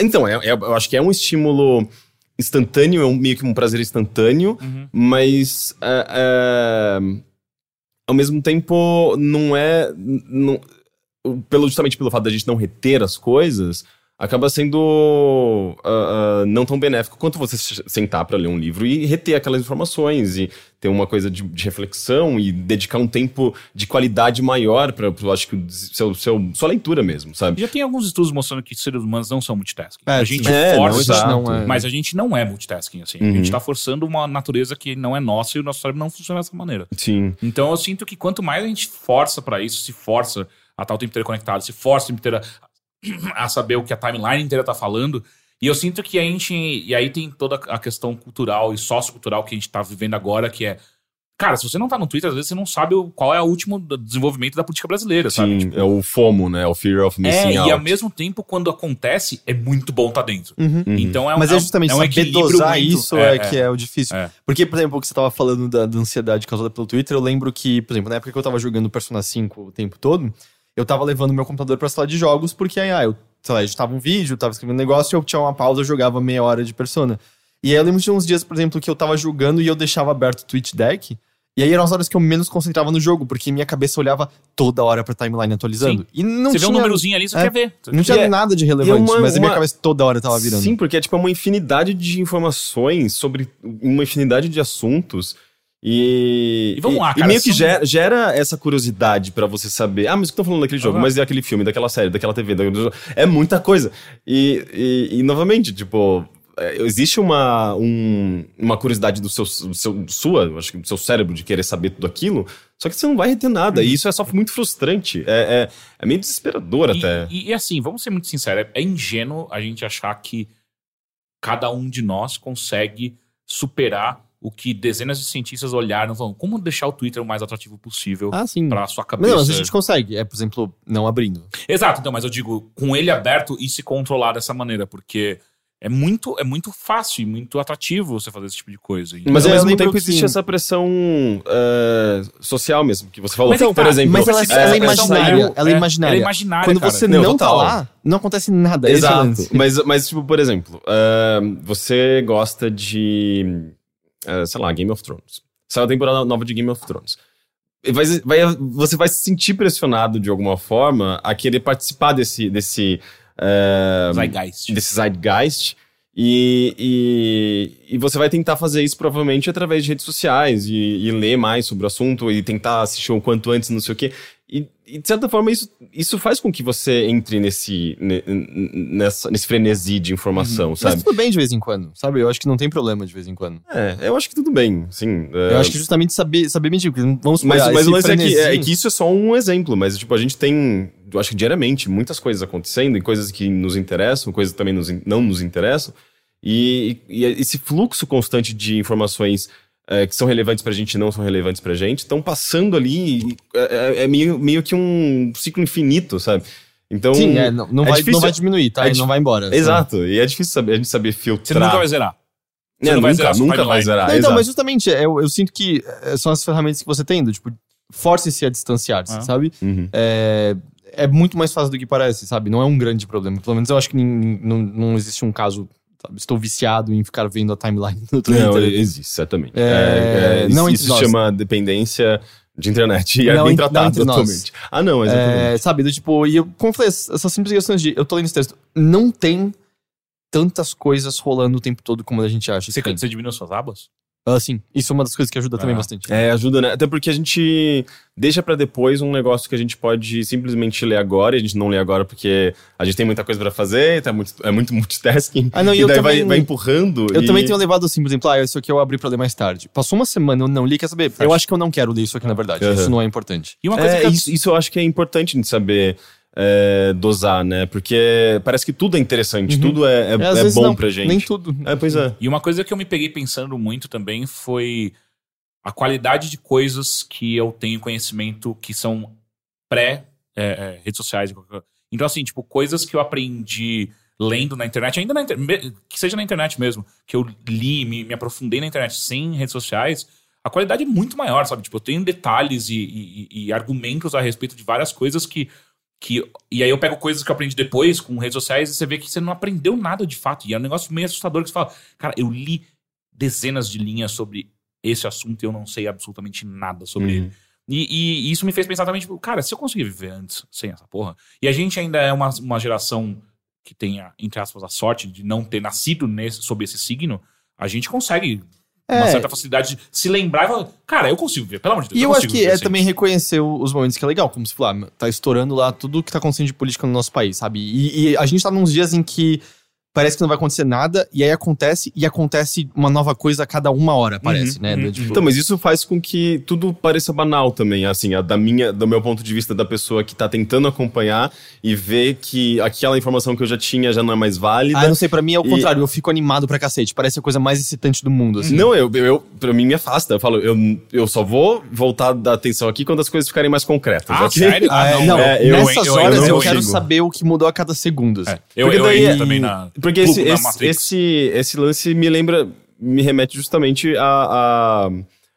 então, é- é- eu acho que é um estímulo instantâneo, é um, meio que um prazer instantâneo, Uhum. mas é, é, ao mesmo tempo não é. Não, pelo, justamente pelo fato da gente não reter as coisas, acaba sendo ah, ah, não tão benéfico quanto você se- sentar para ler um livro e reter aquelas informações e ter uma coisa de, de reflexão e dedicar um tempo de qualidade maior para, acho que, seu, seu, sua leitura mesmo, sabe? Já tem alguns estudos mostrando que seres humanos não são multitasking. É, a gente é, força, não, não é. mas a gente não é multitasking, assim. A Uhum. gente tá forçando uma natureza que não é nossa e o nosso cérebro não funciona dessa maneira. Sim. Então eu sinto que quanto mais a gente força pra isso, se força a estar o tempo inteiro conectado, se força o tempo inteiro a, a saber o que a timeline inteira tá falando, e eu sinto que a gente. E aí tem toda a questão cultural e sociocultural que a gente tá vivendo agora, que é. Cara, se você não tá no Twitter, às vezes você não sabe qual é o último desenvolvimento da política brasileira, sabe? Sim, Tipo, é o FOMO, né? O Fear of Missing é, Out. e ao mesmo tempo, quando acontece, é muito bom tá dentro. Uhum. Uhum. Então é um, Mas é é um- justamente é um saber equilíbrio dosar muito- isso é, que é o difícil. É. Porque, por exemplo, o que você tava falando da, da ansiedade causada pelo Twitter, eu lembro que, por exemplo, na época que eu tava jogando Persona 5 o tempo todo, eu tava levando meu computador pra sala de jogos, porque aí, ah, eu, sei lá, editava um vídeo, tava escrevendo um negócio, eu tinha uma pausa, eu jogava meia hora de Persona. E aí eu lembro de uns dias, por exemplo, que eu tava jogando e eu deixava aberto o Twitch Deck. E aí eram as horas que eu menos concentrava no jogo, porque minha cabeça olhava toda hora pra timeline atualizando. E não você tinha, vê um númerozinho ali, você é. quer ver. não tinha é- nada de é relevante, uma- mas a minha uma- cabeça toda hora tava virando. Sim, porque é tipo uma infinidade de informações sobre uma infinidade de assuntos. E, E vamos lá, e cara, meio que gera, gera essa curiosidade pra você saber. Ah, mas o que estão falando daquele jogo? Aham. Mas é aquele filme, daquela série, daquela TV. da- É muita coisa. E, e, e, novamente, tipo, é, existe uma, um- uma curiosidade do seu, do seu, sua, acho que do seu cérebro de querer saber tudo aquilo. Só que você não vai reter nada. Uhum. E isso é só muito frustrante. É, é, é meio desesperador E- até. E, e assim, vamos ser muito sinceros, é ingênuo a gente achar que cada um de nós consegue superar o que dezenas de cientistas olharam e falaram, como deixar o Twitter o mais atrativo possível Ah, sim. pra sua cabeça. Não, mas a gente consegue. É, por exemplo, não abrindo. Exato, então, mas eu digo, com ele aberto e se controlar dessa maneira, porque é muito, é muito fácil e muito atrativo você fazer esse tipo de coisa. E- Mas ao mesmo lembro tempo que- existe essa pressão é, social mesmo, que você falou. Mas é que por tá, exemplo. mas ela- precisa- ela é imaginária, saiu, ela é imaginária. Ela é imaginária, Quando cara. você Não, não, tá lá, não acontece nada. É Exato. Mas, mas, tipo, por exemplo, é, você gosta de. É, sei lá, Game of Thrones. Saiu a temporada nova de Game of Thrones. Vai- vai- você vai se sentir pressionado de alguma forma a querer participar desse. desse é, Zeitgeist. desse zeitgeist. E, e, e você vai tentar fazer isso provavelmente através de redes sociais e, e ler mais sobre o assunto e tentar assistir o quanto antes, não sei o quê. E, e, de certa forma isso, isso faz com que você entre nesse, ne- nessa, nesse frenesi de informação, Mas sabe? tudo bem de vez em quando, sabe? Eu acho que não tem problema de vez em quando. É, eu acho que tudo bem, sim. é, Eu acho que justamente saber, saber medir, porque vamos supor, Mas, ah, mas o lance é que, frenesi- é que isso é só um exemplo, mas tipo, a gente tem, eu acho que diariamente, muitas coisas acontecendo, e coisas que nos interessam, coisas que também nos não nos interessam, e, e esse fluxo constante de informações é, que são relevantes pra gente e não são relevantes pra gente, estão passando ali, e é, é- é meio, meio que um ciclo infinito, sabe? Então, Sim, é, não, não é vai, difícil- não vai diminuir, tá? é E não vai embora. sabe? exato, e é difícil saber, a gente saber Você filtrar. nunca vai zerar. Você É, não vai nunca, zerar nunca vai zerar, Não, então, exato. mas justamente, eu, eu sinto que são as ferramentas que você tem, do, tipo, force-se a distanciar-se, Ah. sabe? Uhum. É, é muito mais fácil do que parece, sabe? Não é um grande problema. Pelo menos eu acho que não, não existe um caso, sabe? Estou viciado em ficar vendo a timeline no Twitter. Não, existe, certamente. É, É, é, não isso nós. se chama dependência de internet e é Não bem en- não tratado atualmente. Ah, não, exatamente. É, sabe, do tipo, e eu, como eu falei, essas simples questões de eu tô lendo esse texto, não tem tantas coisas rolando o tempo todo como a gente acha. Você, você diminuiu suas abas? Ah, sim, isso é uma das coisas que ajuda também Ah. bastante. É, ajuda, né? Até porque a gente deixa pra depois um negócio que a gente pode simplesmente ler agora, e a gente não lê agora porque a gente tem muita coisa pra fazer, tá muito, é muito multitasking. Ah, não, e e eu daí vai, também- vai empurrando. Eu e- também tenho levado assim, por exemplo, ah, isso aqui eu abri pra ler mais tarde. Passou uma semana, eu não li, quer saber? Eu acho que eu não quero ler isso aqui, na verdade. Aham. Isso não é importante. E uma coisa É, que isso, isso eu acho que é importante de saber é, dosar, né? Porque parece que tudo é interessante, Uhum. tudo é, é, É, é bom não, pra gente. Nem tudo. É, pois é. E uma coisa que eu me peguei pensando muito também foi a qualidade de coisas que eu tenho conhecimento que são pré é, é, redes sociais. Então, assim, tipo, coisas que eu aprendi lendo na internet, ainda na internet, que seja na internet mesmo, que eu li, me, me aprofundei na internet sem redes sociais, a qualidade é muito maior, sabe? Tipo, eu tenho detalhes e- e- e argumentos a respeito de várias coisas que, que. E aí eu pego coisas que eu aprendi depois com redes sociais e você vê que você não aprendeu nada de fato. E é um negócio meio assustador que você fala, cara, eu li dezenas de linhas sobre esse assunto e eu não sei absolutamente nada sobre Uhum. ele. E, e- e isso me fez pensar também, tipo, cara, se eu conseguir viver antes sem essa porra. E a gente ainda é uma, uma geração que tem, entre aspas, a sorte de não ter nascido nesse, sob esse signo, a gente consegue uma É. certa facilidade de se lembrar e falar, cara, eu consigo ver, pelo amor de Deus. E eu acho consigo que é sem também isso." reconhecer os momentos que é legal, como se falar, "Ah, tá estourando lá tudo que tá acontecendo de política no nosso país, sabe? E, e a gente tá nos dias em que parece que não vai acontecer nada, e aí acontece, e acontece uma nova coisa a cada uma hora, parece, né? uhum, Do tipo, Então, mas isso faz com que tudo pareça banal também, assim, a da minha, do meu ponto de vista da pessoa que tá tentando acompanhar e ver que aquela informação que eu já tinha já não é mais válida. Ah, não sei, pra mim é o E- contrário, eu fico animado pra cacete, parece a coisa mais excitante do mundo, assim. Não, eu, eu, pra mim me afasta. Eu falo, eu, eu só vou voltar da atenção aqui quando as coisas ficarem mais concretas. Ah, ok? sério? Ah, é, Ah, não, é, eu- nessas eu- eu- horas eu, eu não quero saber o que mudou a cada segundo, assim. É, eu, eu daí- entro também na. Porque esse, esse, esse, esse lance me lembra, me remete justamente a, a,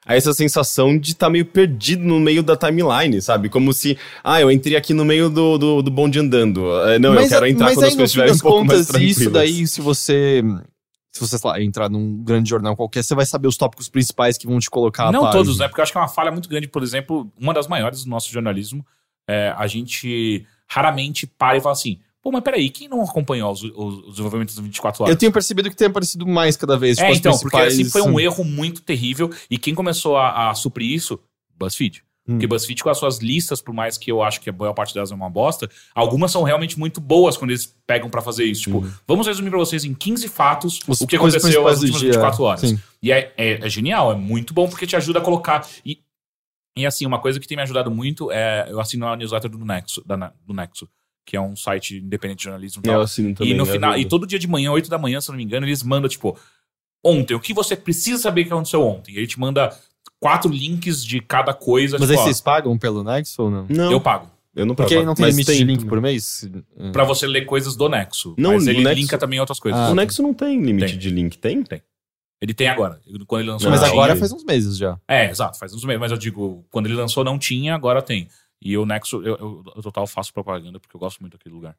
a essa sensação de estar meio perdido no meio da timeline, sabe? Como se, ah, eu entrei aqui no meio do, do, do bonde andando. É, Não, eu quero entrar mas quando aí, as no coisas estiverem um pouco mais contas, tranquilas. isso daí, se você se você, sei lá, entrar num grande jornal qualquer, você vai saber os tópicos principais que vão te colocar Não todos, né? Porque eu acho que é uma falha muito grande. Por exemplo, uma das maiores do nosso jornalismo, é, a gente raramente para e fala assim: pô, mas peraí, quem não acompanhou os, os- os desenvolvimentos das 24 horas? Eu tenho percebido que tem aparecido mais cada vez. É, tipo, as então, porque principais- assim foi um erro muito terrível. E quem começou a, a suprir isso? BuzzFeed. Hum. Porque BuzzFeed, com as suas listas, por mais que eu acho que a maior parte delas é uma bosta, algumas são realmente muito boas quando eles pegam pra fazer isso. Tipo, vamos resumir pra vocês em 15 fatos Os o que aconteceu nas últimas dia, 24 horas. sim. E é, é- é genial, é muito bom porque te ajuda a colocar. E, e assim, uma coisa que tem me ajudado muito é eu assino a newsletter do Nexo, da, do Nexo, que é um site independente de jornalismo e Eu tal. assino também. E no é final, e todo dia de manhã, 8 da manhã, se eu não me engano, eles mandam, tipo, ontem, o que você precisa saber que aconteceu ontem? E ele te manda quatro links de cada coisa. Mas tipo, aí ó, vocês pagam pelo Nexo ou não? Não, eu pago. eu não pago. Porque não tem limite de link por mês? Pra você ler coisas do Nexo. Não, mas ele Nexo- linka também outras coisas. Ah, O Nexo não tem limite Tem. de link, tem? Ele tem agora. Quando ele lançou Mas não agora tinha. faz uns meses já. É, exato, faz uns meses. Mas eu digo, quando ele lançou não tinha, agora tem. E o Nexo, eu, eu, eu total faço propaganda porque eu gosto muito daquele lugar.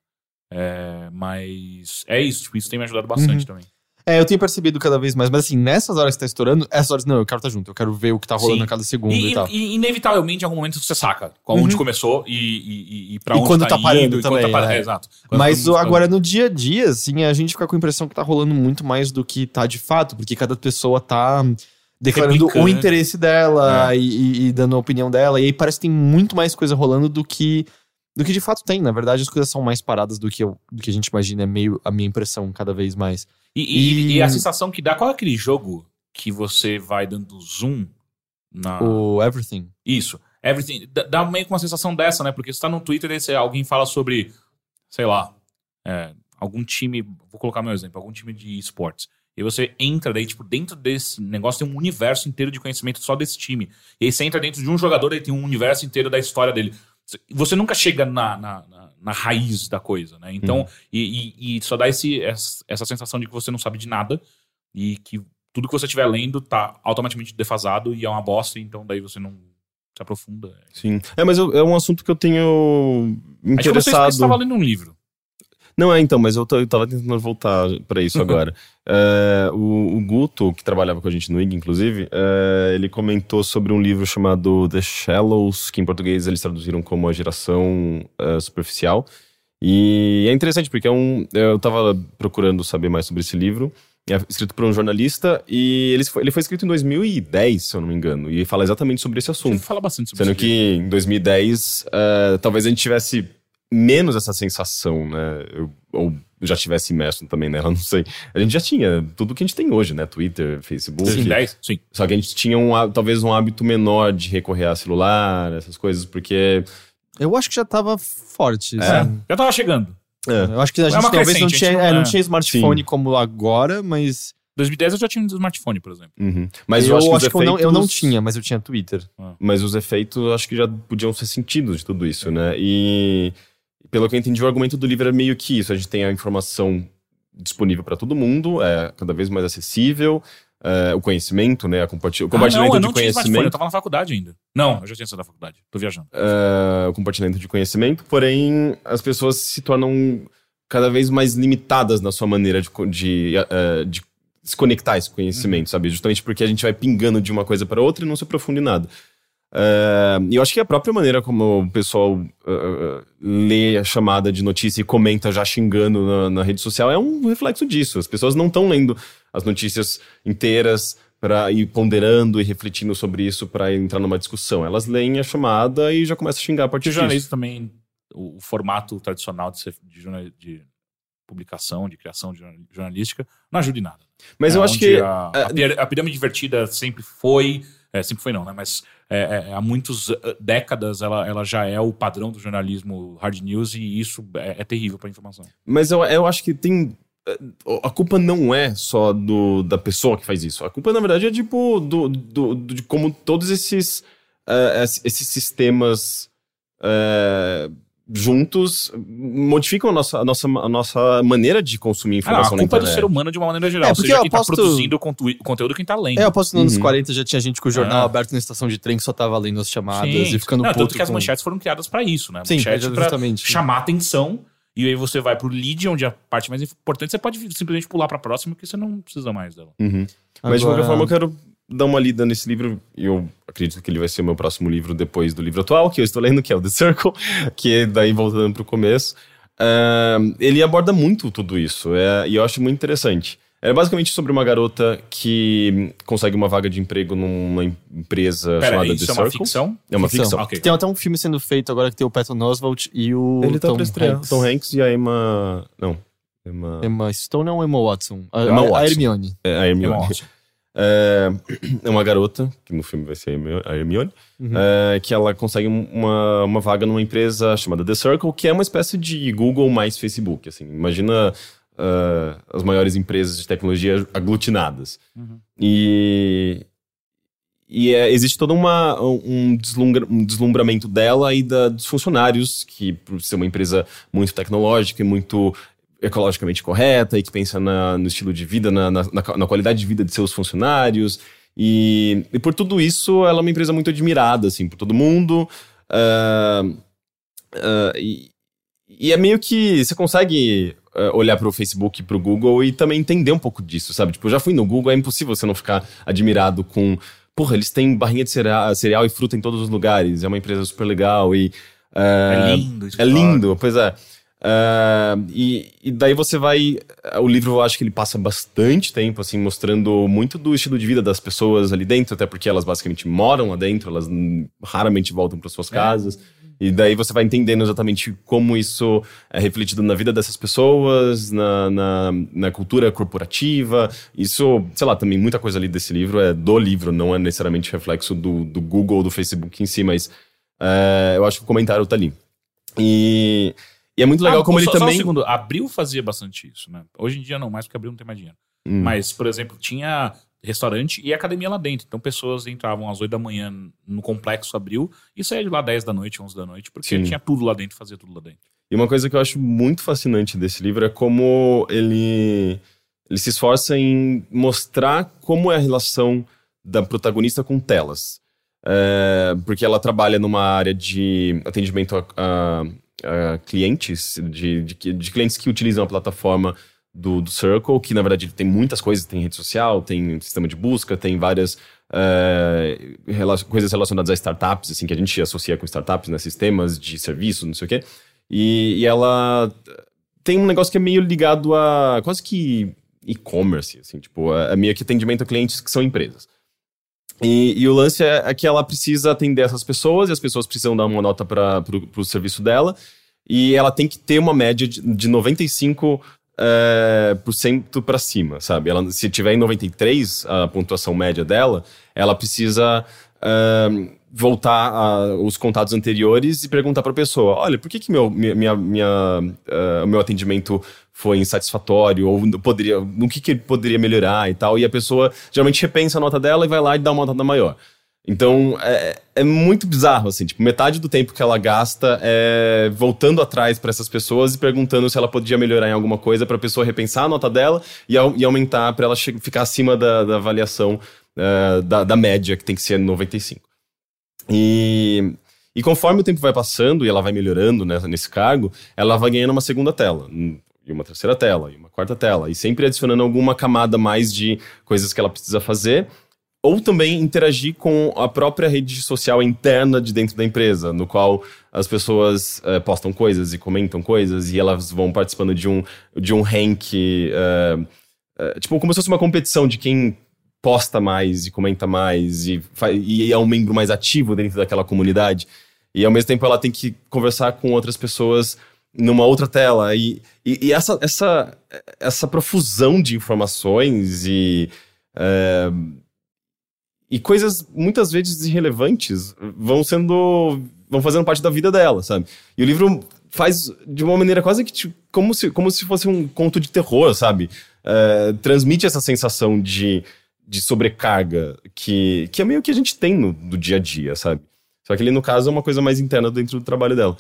É, mas é isso, tipo, isso tem me ajudado bastante Uhum. também. É, eu tenho percebido cada vez mais, mas assim, nessas horas que tá estourando, essas horas, não, eu quero estar junto, eu quero ver o que tá rolando Sim. a cada segundo e, E, tal. e- inevitavelmente, em algum momento, você saca onde Uhum. começou e, e, e, pra E onde quando tá, tá parando indo, e quando também, tá parando. é. É, exato. Quando Mas mundo fica- agora no dia a dia, assim, a gente fica com a impressão que tá rolando muito mais do que tá de fato, porque cada pessoa tá declarando o interesse dela e, e- e dando a opinião dela. E aí parece que tem muito mais coisa rolando do que do que de fato tem. Na verdade, as coisas são mais paradas do que, eu- do que a gente imagina. É meio a minha impressão cada vez mais. E, e- E- a sensação que dá, qual é aquele jogo que você vai dando zoom na. O Everything. Isso. Everything. Dá- meio com uma sensação dessa, né? Porque você tá no Twitter e alguém fala sobre, sei lá, é, algum time. Vou colocar meu exemplo, algum time de esportes. E você entra daí, tipo, dentro desse negócio tem um universo inteiro de conhecimento só desse time. E aí você entra dentro de um jogador e tem um universo inteiro da história dele. Você nunca chega na, na, na- na raiz da coisa, né? Então, e, e- e só dá esse, essa, sensação de que você não sabe de nada e que tudo que você estiver lendo tá automaticamente defasado e é uma bosta, então daí você não se aprofunda. Sim. É, mas eu- é um assunto que eu tenho Acho que você interessado. estava lendo um livro. Não, é, então, mas eu, tô- eu tava tentando voltar pra isso agora. É, o, o Guto, que trabalhava com a gente no IG, inclusive, é, ele comentou sobre um livro chamado The Shallows, que em português eles traduziram como A Geração é, Superficial. E é interessante, porque é um, eu tava procurando saber mais sobre esse livro. É escrito por um jornalista e ele foi, ele foi escrito em 2010, se eu não me engano, e fala exatamente sobre esse assunto. gente fala bastante sobre Sendo que em 2010, eh, talvez a gente tivesse menos essa sensação, né? Eu- ou já tivesse imerso também nela, não sei. A gente já tinha tudo que a gente tem hoje, né? Twitter, Facebook. Sim, 10? Sim. Só que a gente tinha um, talvez um hábito menor de recorrer a celular, essas coisas, porque. Eu acho que já tava forte. É? assim. Já tava chegando. É, Eu acho que a É gente uma talvez não tinha, gente é, não- não é. tinha smartphone Sim. como agora, mas. 2010 eu já tinha um smartphone, por exemplo. uhum. Mas eu, eu, acho, acho, que, os que eu, não, eu não efeitos- tinha, mas eu tinha Twitter. Mas os efeitos eu acho que já podiam ser sentidos de tudo isso, né? E pelo que eu entendi, o argumento do livro é meio que isso. A gente tem a informação disponível para todo mundo, é cada vez mais acessível, é, o conhecimento, né? a o compartilhamento ah, não, eu de não tinha smartphone, eu conhecimento. tava na faculdade ainda. Não, eu já tinha saído da faculdade. Tô viajando. é, o compartilhamento de conhecimento, porém as pessoas se tornam cada vez mais limitadas na sua maneira de, de, é, de se conectar a esse conhecimento, sabe? Justamente porque a gente vai pingando de uma coisa para outra e não se aprofunda em nada. E eu acho que a própria maneira como o pessoal é, lê a chamada de notícia e comenta já xingando na, na rede social é um reflexo disso. As pessoas não estão lendo as notícias inteiras para ir ponderando e refletindo sobre isso para entrar numa discussão. Elas leem a chamada e já começam a xingar a partir disso. jornalismo também, o, o formato tradicional de, ser- de, jornal- de publicação, de criação de jornal- jornalística, não ajuda em nada. Mas É eu acho que A, a a pirâmide invertida sempre foi. É, sempre foi, não, né? Mas é, é, há muitas décadas ela, ela já é o padrão do jornalismo hard news e isso é, é terrível para informação. Mas eu, eu acho que tem. eh, A culpa não é só do, da pessoa que faz isso. A culpa, na verdade, é tipo do, do, do- de como todos esses, eh, es- esses sistemas eh, juntos modificam a nossa, a, nossa, a nossa maneira de consumir Ah, não, a informação culpa é do ser humano de uma maneira geral. É, ou porque seja, eu quem tá aposto- produzindo o contu- o conteúdo quem tá lendo. É, eu posso que nos anos Uhum. 40 já tinha gente com o jornal Ah. aberto na estação de trem que só tava lendo as chamadas Sim. e ficando não, puto tanto que as com- manchetes foram criadas para isso, né? Sim, Manchete pra justamente. chamar atenção E aí você vai pro lead, onde a parte mais importante, você pode simplesmente pular pra próxima, porque você não precisa mais dela. Uhum. Mas de qualquer forma, eu quero dar uma lida nesse livro. E eu acredito que ele vai ser o meu próximo livro depois do livro atual, que eu estou lendo, que é o The Circle, que é daí voltando pro começo. Ah, ele aborda muito tudo isso, é, e eu acho muito interessante. É basicamente sobre uma garota que consegue uma vaga de emprego numa empresa Pera, chamada isso The é uma Circle. ficção? É uma ficção. Ok. Tem até um filme sendo feito agora que tem o Patton Oswalt e o Ele tá Tom. Hanks. Tom Hanks e a Emma. Não. Emma. Emma Stone ou Emma Watson? A, Emma a- a Watson. Hermione. É, a Hermione. É uma ótima. É, é uma garota, que no filme vai ser a Hermio- a Hermione, é, que ela consegue um- uma, uma vaga numa empresa chamada The Circle, que é uma espécie de Google mais Facebook. Assim. Imagina ah, as maiores empresas de tecnologia aglutinadas. E, e é, existe todo uma, um, deslumbra- um deslumbramento dela e da, dos funcionários, que por ser uma empresa muito tecnológica e muito ecologicamente correta e que pensa na- no estilo de vida, na, na, na- qualidade de vida de seus funcionários. E, e por tudo isso, ela é uma empresa muito admirada, assim, por todo mundo. Ah, ah, e, e é meio que você consegue ah, olhar para o Facebook e para o Google e também entender um pouco disso, sabe? Tipo, eu já fui no Google, é impossível você não ficar admirado com. Porra, eles têm barrinha de cereal, cereal e fruta em todos os lugares, é uma empresa super legal e. ah, É lindo. é lindo, pois é. Ah, e, e daí você vai. O livro eu acho que ele passa bastante tempo, assim, mostrando muito do estilo de vida das pessoas ali dentro, até porque elas basicamente moram lá dentro, elas raramente voltam para suas casas. E daí você vai entendendo exatamente como isso é refletido na vida dessas pessoas, na, na, na cultura corporativa. Isso, sei lá, também muita coisa ali desse livro é do livro, não é necessariamente reflexo do, do Google ou do Facebook em si, mas é, eu acho que o comentário tá ali. E, e é muito legal Ah, como ele só, Só também. um segundo, Abril fazia bastante isso, né? Hoje em dia não mais, porque Abril não tem mais dinheiro. Hum. Mas, por exemplo, tinha restaurante e academia lá dentro. Então pessoas entravam às 8 da manhã no complexo Abril e saía de lá 10 da noite, 11 da noite, porque Sim. tinha tudo lá dentro, fazia tudo lá dentro. E uma coisa que eu acho muito fascinante desse livro é como ele, ele se esforça em mostrar como é a relação da protagonista com telas. É, porque ela trabalha numa área de atendimento a, a- a clientes, de, de, de clientes que utilizam a plataforma do, do Circle, que na verdade tem muitas coisas, tem rede social, tem sistema de busca, tem várias é, rela- coisas relacionadas a startups, assim, que a gente associa com startups, né, sistemas de serviço, não sei o quê. E, e ela tem um negócio que é meio ligado a quase que e-commerce, assim, tipo, é meio que atendimento a clientes que são empresas. E, e o lance é, é que ela precisa atender essas pessoas e as pessoas precisam dar uma nota para o serviço dela. E ela tem que ter uma média de, de 95% é, para cima, sabe? Ela, se tiver em 93 a pontuação média dela, ela precisa é, voltar a- os contatos anteriores e perguntar para a pessoa: olha, por que, que meu, minha, minha, o meu atendimento foi insatisfatório? Ou poderia, no que, que poderia melhorar e tal? E a pessoa geralmente repensa a nota dela e vai lá e dá uma nota maior. Então, é, é muito bizarro, assim. Tipo, metade do tempo que ela gasta é voltando atrás para essas pessoas e perguntando se ela podia melhorar em alguma coisa para a pessoa repensar a nota dela e, e aumentar para ela ficar acima da, da avaliação é, da, da média, que tem que ser 95. E, e conforme o tempo vai passando e ela vai melhorando nessa- nesse cargo, ela vai ganhando uma segunda tela. E uma terceira tela, e uma quarta tela. E sempre adicionando alguma camada mais de coisas que ela precisa fazer ou também interagir com a própria rede social interna de dentro da empresa, no qual as pessoas eh, postam coisas e comentam coisas e elas vão participando de um, de um rank, eh, eh, tipo, como se fosse uma competição de quem posta mais e comenta mais e, e é um membro mais ativo dentro daquela comunidade. E ao mesmo tempo ela tem que conversar com outras pessoas numa outra tela. E, e, e essa, essa, essa profusão de informações e. eh, e coisas muitas vezes irrelevantes vão sendo. vão fazendo parte da vida dela, sabe? E o livro faz de uma maneira quase que tipo, como, se, como se fosse um conto de terror, sabe? Eh, transmite essa sensação de, de sobrecarga que, que é meio que a gente tem no, do dia a dia, sabe? Só que ali, no caso, é uma coisa mais interna dentro do trabalho dela.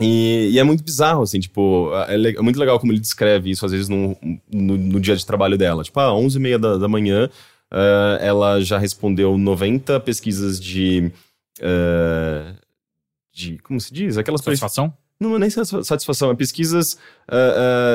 E, e é muito bizarro, assim, tipo, é, é muito legal como ele descreve isso, às vezes, no, no, no dia de trabalho dela. Tipo, ah, 11h30 da, da manhã, ah, ela já respondeu 90 pesquisas de. ah, de. Como se diz? Aquelas. Satisfação? Não é nem satisfa- satisfação, é pesquisas ah,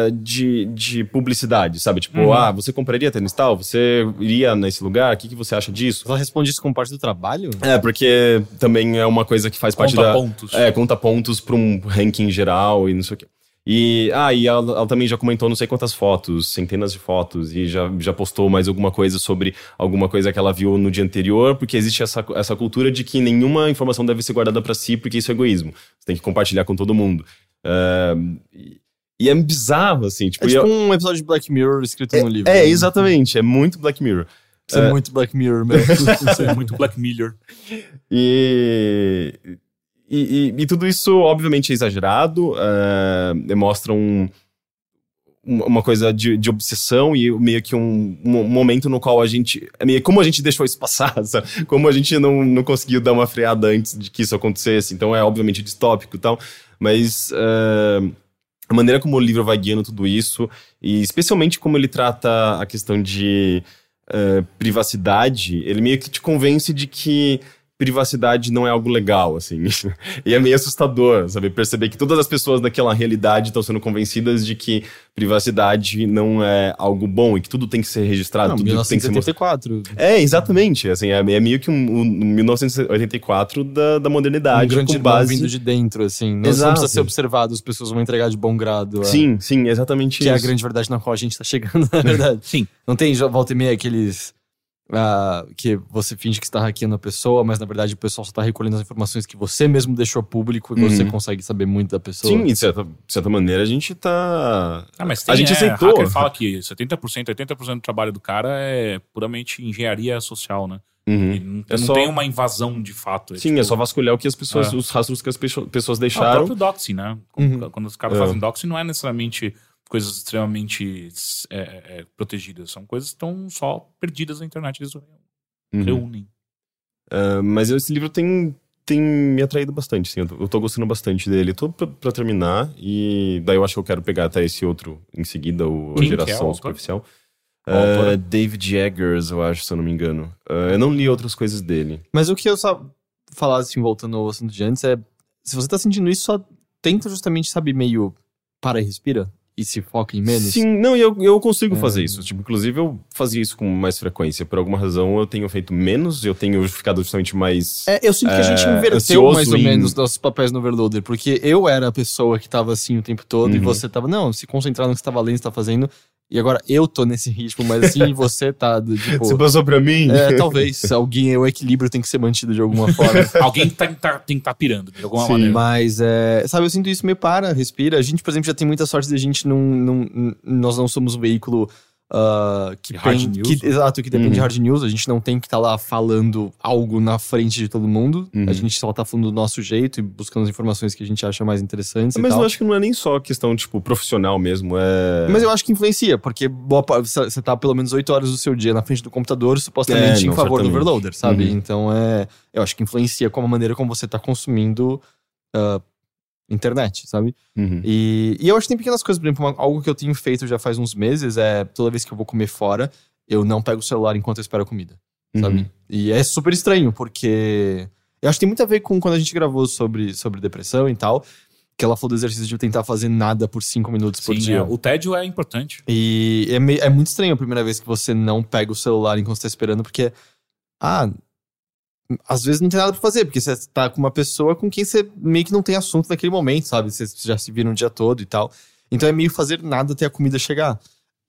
ah, de, de publicidade, sabe? Tipo, ah, você compraria tênis tal? Você iria nesse lugar? O que, que você acha disso? Ela responde isso como parte do trabalho? É, porque também é uma coisa que faz parte Conta da. pontos. É, conta pontos pra um ranking geral e não sei o quê. E, ah, e ela, ela também já comentou não sei quantas fotos, centenas de fotos, e já, já postou mais alguma coisa sobre alguma coisa que ela viu no dia anterior, porque existe essa, essa cultura de que nenhuma informação deve ser guardada pra si, porque isso é egoísmo. Você tem que compartilhar com todo mundo. Ah, e, e é bizarro, assim, tipo. É tipo eu- um episódio de Black Mirror escrito no livro. é, exatamente, é muito Black Mirror. Isso é muito Black Mirror mesmo. Isso é muito Black Mirror. E, e, e- e tudo isso, obviamente, é exagerado, é, demonstra um, um- uma coisa de, de obsessão e meio que um, um momento no qual a gente. É meio como a gente deixou isso passar, sabe? como a gente não, não conseguiu dar uma freada antes de que isso acontecesse. Então é, obviamente, distópico e tal, mas. é, a maneira como o livro vai guiando tudo isso, e especialmente como ele trata a questão de eh, privacidade, ele meio que te convence de que privacidade não é algo legal, assim. e é meio assustador, sabe? Perceber que todas as pessoas daquela realidade estão sendo convencidas de que privacidade não é algo bom e que tudo tem que ser registrado, Não, tudo tem que ser mostrado. 1984. É, exatamente. Assim, é, é meio que um, um 1984 da, da Um modernidade, grande com base... vindo de dentro, assim. Não, Exato. não precisa ser observado, as pessoas vão entregar de bom grado. é. Sim, sim, exatamente Que é a isso. grande verdade na qual a gente tá chegando, na verdade. Sim. Não tem volta e meia aqueles. Ah, que você finge que está hackeando a pessoa, mas na verdade o pessoal só tá recolhendo as informações que você mesmo deixou público e você Uhum. consegue saber muito da pessoa. Sim, de certa, de certa maneira a gente tá. Ah, mas a gente é, aceitou. hacker fala que 70%, 80% do trabalho do cara é puramente engenharia social, né? Uhum. Não, É não só- tem uma invasão de fato. Sim, tipo- é só vasculhar o que as pessoas, É. os rastros que as pesso- pessoas Ah, o deixaram. próprio doxing, né? Quando, Uhum. quando os caras É. fazem doxing, não é necessariamente coisas extremamente é, é, protegidas. São coisas que estão só perdidas na internet. Eles Uhum. reúnem. Ah, mas esse livro tem, tem me atraído bastante, sim. Eu tô, eu tô gostando bastante dele. Tô pra, pra terminar, e daí eu acho que eu quero pegar até esse outro em seguida, o A Quem que é o Geração autor? Superficial. O autor? Ah, David Eggers, eu acho, se eu não me engano. Ah, eu não li outras coisas dele. Mas o que eu só falar, assim, voltando ao assunto de antes, é. Se você tá sentindo isso, só tenta justamente, sabe, meio. Para e respira. E se foca em menos. Sim, não, e eu, eu consigo É. fazer isso. Tipo, inclusive, eu fazia isso com mais frequência. Por alguma razão, eu tenho feito menos, eu tenho ficado justamente mais. É, eu sinto que a gente É, inverteu mais ou em- menos nossos papéis no Overloader, porque eu era a pessoa que tava assim o tempo todo e Uhum. você tava, não, se concentrar no que você tava lendo, você tá fazendo. E agora eu tô nesse ritmo, mas assim, você tá, do, tipo. Você passou pra mim? É, talvez. Alguém, o equilíbrio tem que ser mantido de alguma forma. Alguém tá, tá- tem que estar pirando, de alguma Sim. maneira. Mas, é, sabe, eu sinto isso meio para, respira. A gente, por exemplo, já tem muita sorte de a gente não. não nós não somos um veículo ah, que, De hard pen- news. que- Exato, que depende de Uhum. hard news. A gente não tem que estar lá falando algo na frente de todo mundo. Uhum. A gente só tá falando do nosso jeito e buscando as informações que a gente acha mais interessantes. e Mas tal. eu acho que não é nem só questão, tipo, profissional mesmo. É. Mas eu acho que influencia, porque boa você tá pelo menos 8 horas do seu dia na frente do computador, supostamente É, em não, favor do certamente. overloader, sabe? Uhum. Então é. Eu acho que influencia com a maneira como você tá consumindo ah, internet, sabe? Uhum. E, e eu acho que tem pequenas coisas, por exemplo, uma- algo que eu tenho feito já faz uns meses é toda vez que eu vou comer fora, eu não pego o celular enquanto eu espero a comida, sabe? Uhum. E é super estranho, porque eu acho que tem muito a ver com quando a gente gravou sobre, sobre depressão e tal, que ela falou do exercício de tentar fazer nada por cinco minutos por Sim, dia. é, o tédio é importante. E é, mei- é muito estranho a primeira vez que você não pega o celular enquanto você tá esperando, porque. Ah. Às vezes não tem nada pra fazer, porque você tá com uma pessoa com quem você meio que não tem assunto naquele momento, sabe? Vocês já se viram o dia todo e tal. Então é meio fazer nada até a comida chegar.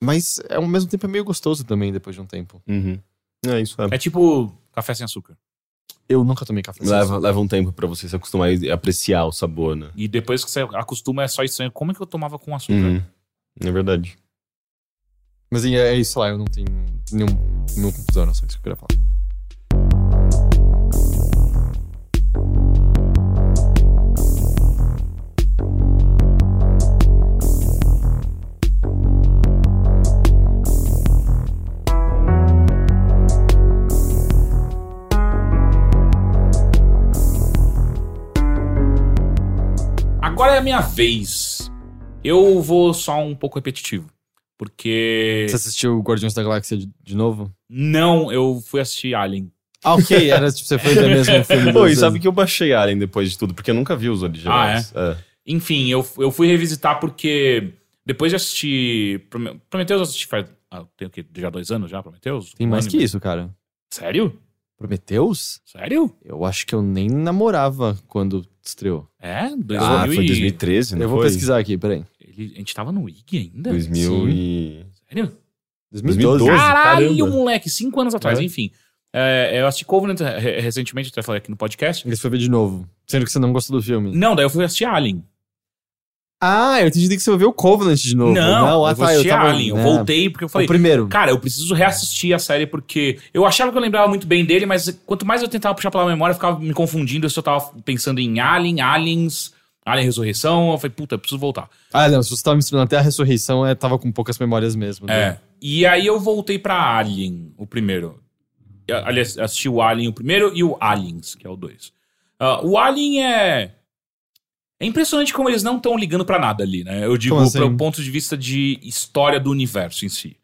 Mas ao mesmo tempo é meio gostoso também depois de um tempo. Uhum. É isso, é. É tipo café sem açúcar. Eu nunca tomei café. sem Leva, açúcar. leva um tempo pra você se acostumar e apreciar o sabor, né? E depois que você acostuma, é só estranho. Como é que eu tomava com açúcar? Uhum. É verdade. Mas é, é isso lá, eu não tenho nenhum, nenhuma confusão, não só isso que eu queria falar. É a minha vez. Eu vou só um pouco repetitivo. Porque. Você assistiu Guardiões da Galáxia de, de novo? Não, eu fui assistir Alien. Ah, ok, era tipo, você foi ver mesmo o filme Pô, e sabe que eu baixei Alien depois de tudo, porque eu nunca vi os originais. É. enfim, eu, eu fui revisitar porque depois de assistir. Prome- Prometheus eu assisti faz. Ah, tem o quê? Já dois anos já, Prometheus? Tem Um mais que isso, cara. Sério? Prometheus? Sério? Eu acho que eu nem namorava quando estreou. É? 2000 Ah, foi e- 2013, não eu vou foi? pesquisar aqui, peraí. Ele- a gente tava no IG ainda? 2000 e... Sério? 2012. 2012. Caralho, caramba. moleque, cinco anos atrás, É. enfim. É, eu assisti Covenant re- recentemente, até falei aqui no podcast. Esse foi ver de novo. Sendo que você não gostou do filme. Não, daí eu fui assistir Alien. Ah, eu entendi que você ouviu o Covenant de novo. Não, ah, eu vou tá, assistir tava- Alien. Eu né, voltei porque eu falei, O primeiro. cara, eu preciso reassistir a série porque eu achava que eu lembrava muito bem dele, mas quanto mais eu tentava puxar pela memória, eu ficava me confundindo se eu tava pensando em Alien, Aliens, Alien Ressurreição. Eu falei, puta, eu preciso voltar. Ah, não, se você tava misturando até a ressurreição, é, tava com poucas memórias mesmo. né? É. E aí eu voltei pra Alien, o primeiro. Eu, Aliás, assisti o Alien o primeiro e o Aliens, que é o dois. Ah, o Alien é. É impressionante como eles não estão ligando pra nada ali, né? Eu digo assim? pro ponto de vista de história do universo em si.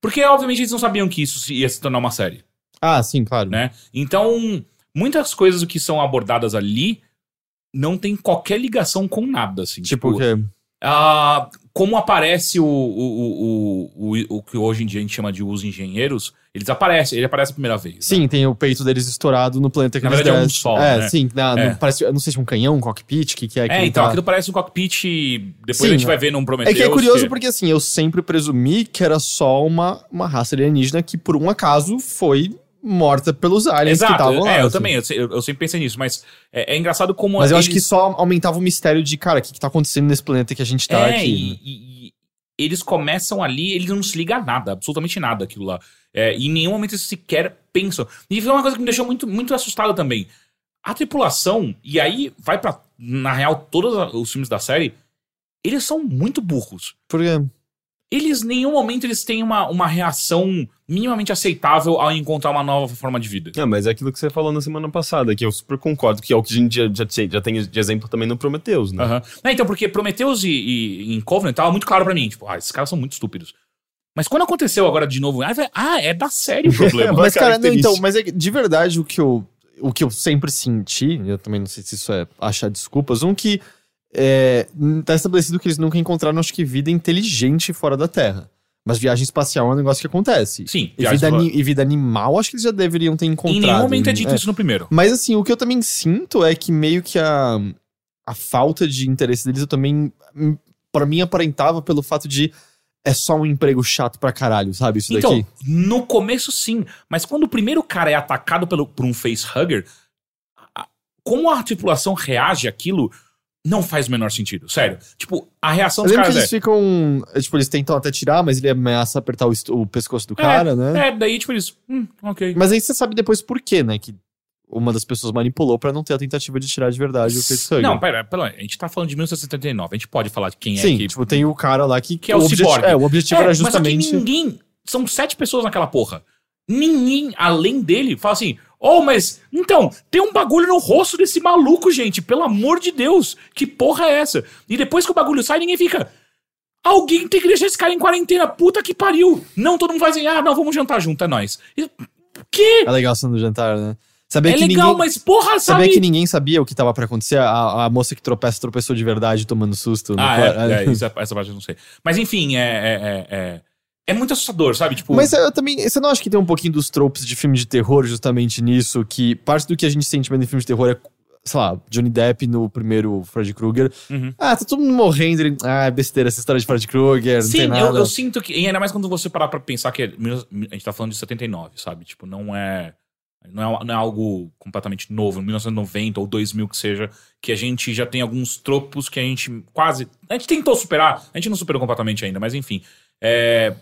Porque, obviamente, eles não sabiam que isso ia se tornar uma série, Ah, sim, claro. né? Então, muitas coisas que são abordadas ali não tem qualquer ligação com nada, assim. Tipo, o quê? Ah, como aparece o, o, o, o, o que hoje em dia a gente chama de os engenheiros, eles aparecem, ele aparece a primeira vez. né? Sim, tem o peito deles estourado no planeta que Na eles verdade, é um só, É, né? sim. na- É. no- parece, não sei se é um canhão, um cockpit, o que, que é que É, ele então, tá- aquilo parece um cockpit. Depois Sim, a gente vai ver num Prometheus. É que é curioso que- porque, assim, eu sempre presumi que era só uma, uma raça alienígena que, por um acaso, foi morta pelos aliens que Exato, estavam lá. é, eu assim. também, eu, eu- sempre pensei nisso, mas é, é engraçado como. Mas eu acho que eles- só aumentava o mistério de, cara, o que, que tá acontecendo nesse planeta que a gente tá é, aqui. e, e- e eles começam ali, eles não se ligam a nada, absolutamente nada aquilo lá. É, e em nenhum momento eles sequer pensam. E foi uma coisa que me deixou muito, muito assustado também. A tripulação, e aí vai pra, na real, todos os filmes da série, eles são muito burros. Porque Eles, em nenhum momento, eles têm uma, uma reação minimamente aceitável ao encontrar uma nova forma de vida. Ah, mas é aquilo que você falou na semana passada, que eu super concordo, que é o que a gente já, já, tem- já tem de exemplo também no Prometheus, né? Aham. Não, então, porque Prometheus e, e em Covenant tava muito claro pra mim. Tipo, ah, esses caras são muito estúpidos. Mas quando aconteceu agora de novo, ah, ah, é da série o problema. Uma Mas, cara, não, então, mas é que, de verdade o que eu, o que eu sempre senti, eu também não sei se isso é achar desculpas, um que é, tá estabelecido que eles nunca encontraram, acho que, vida inteligente fora da Terra. Mas viagem espacial é um negócio que acontece. Sim, E vida, e vida animal, acho que eles já deveriam ter encontrado. em nenhum momento é dito É. isso no primeiro. Mas assim, o que eu também sinto é que meio que a, a falta de interesse deles eu também, hum, pra mim, aparentava pelo fato de é só um emprego chato pra caralho, sabe? Isso Então, daqui. no começo sim, mas quando o primeiro cara é atacado pelo, por um facehugger, como a tripulação reage àquilo não faz o menor sentido, sério. Tipo, a reação dos lembro que caras eles ficam. é, Tipo, eles tentam até tirar, mas ele ameaça apertar o, o pescoço do cara, né? é, é, daí tipo eles, hum, ok. Mas aí você sabe depois por quê, né? Que uma das pessoas manipulou pra não ter a tentativa de tirar de verdade o facehugger. Não, pera, pera, a gente tá falando de 1979, a gente pode falar de quem Sim, é que... tipo, tem o cara lá que. Que é o objeti- ciborgue. É, o objetivo É, era Mas só justamente. que ninguém. São sete pessoas naquela porra. Ninguém, além dele, fala assim: Oh, mas. Então, tem um bagulho no rosto desse maluco, gente. Pelo amor de Deus. Que porra é essa? E depois que o bagulho sai, ninguém fica. Alguém tem que deixar esse cara em quarentena. Puta que pariu. Não, todo mundo faz assim: Ah, não, vamos jantar junto, é nóis. E, quê? É legal sendo jantar, né? Saber É que legal, ninguém... mas porra, sabe? Saber que ninguém sabia o que tava pra acontecer, a, a moça que tropeça tropeçou de verdade tomando susto. Ah, no- é, é, isso é- essa parte eu não sei. Mas enfim, é. É, é, muito assustador, sabe? Tipo. Mas eu também. Você não acha que tem um pouquinho dos tropes de filme de terror justamente nisso? Que parte do que a gente sente vendo em filme de terror é, sei lá, Johnny Depp no primeiro Freddy Krueger. Uhum. Ah, tá todo mundo morrendo. Ele, ah, é besteira essa história de Freddy Krueger, não tem Sim, nada. eu, eu sinto que. E ainda mais quando você parar pra pensar que é a gente tá falando de 79, sabe? Tipo, não é. Não é, não é algo completamente novo, 1990 ou 2000 que seja, que a gente já tem alguns tropos que a gente quase. A gente tentou superar, a gente não superou completamente ainda, mas enfim. É,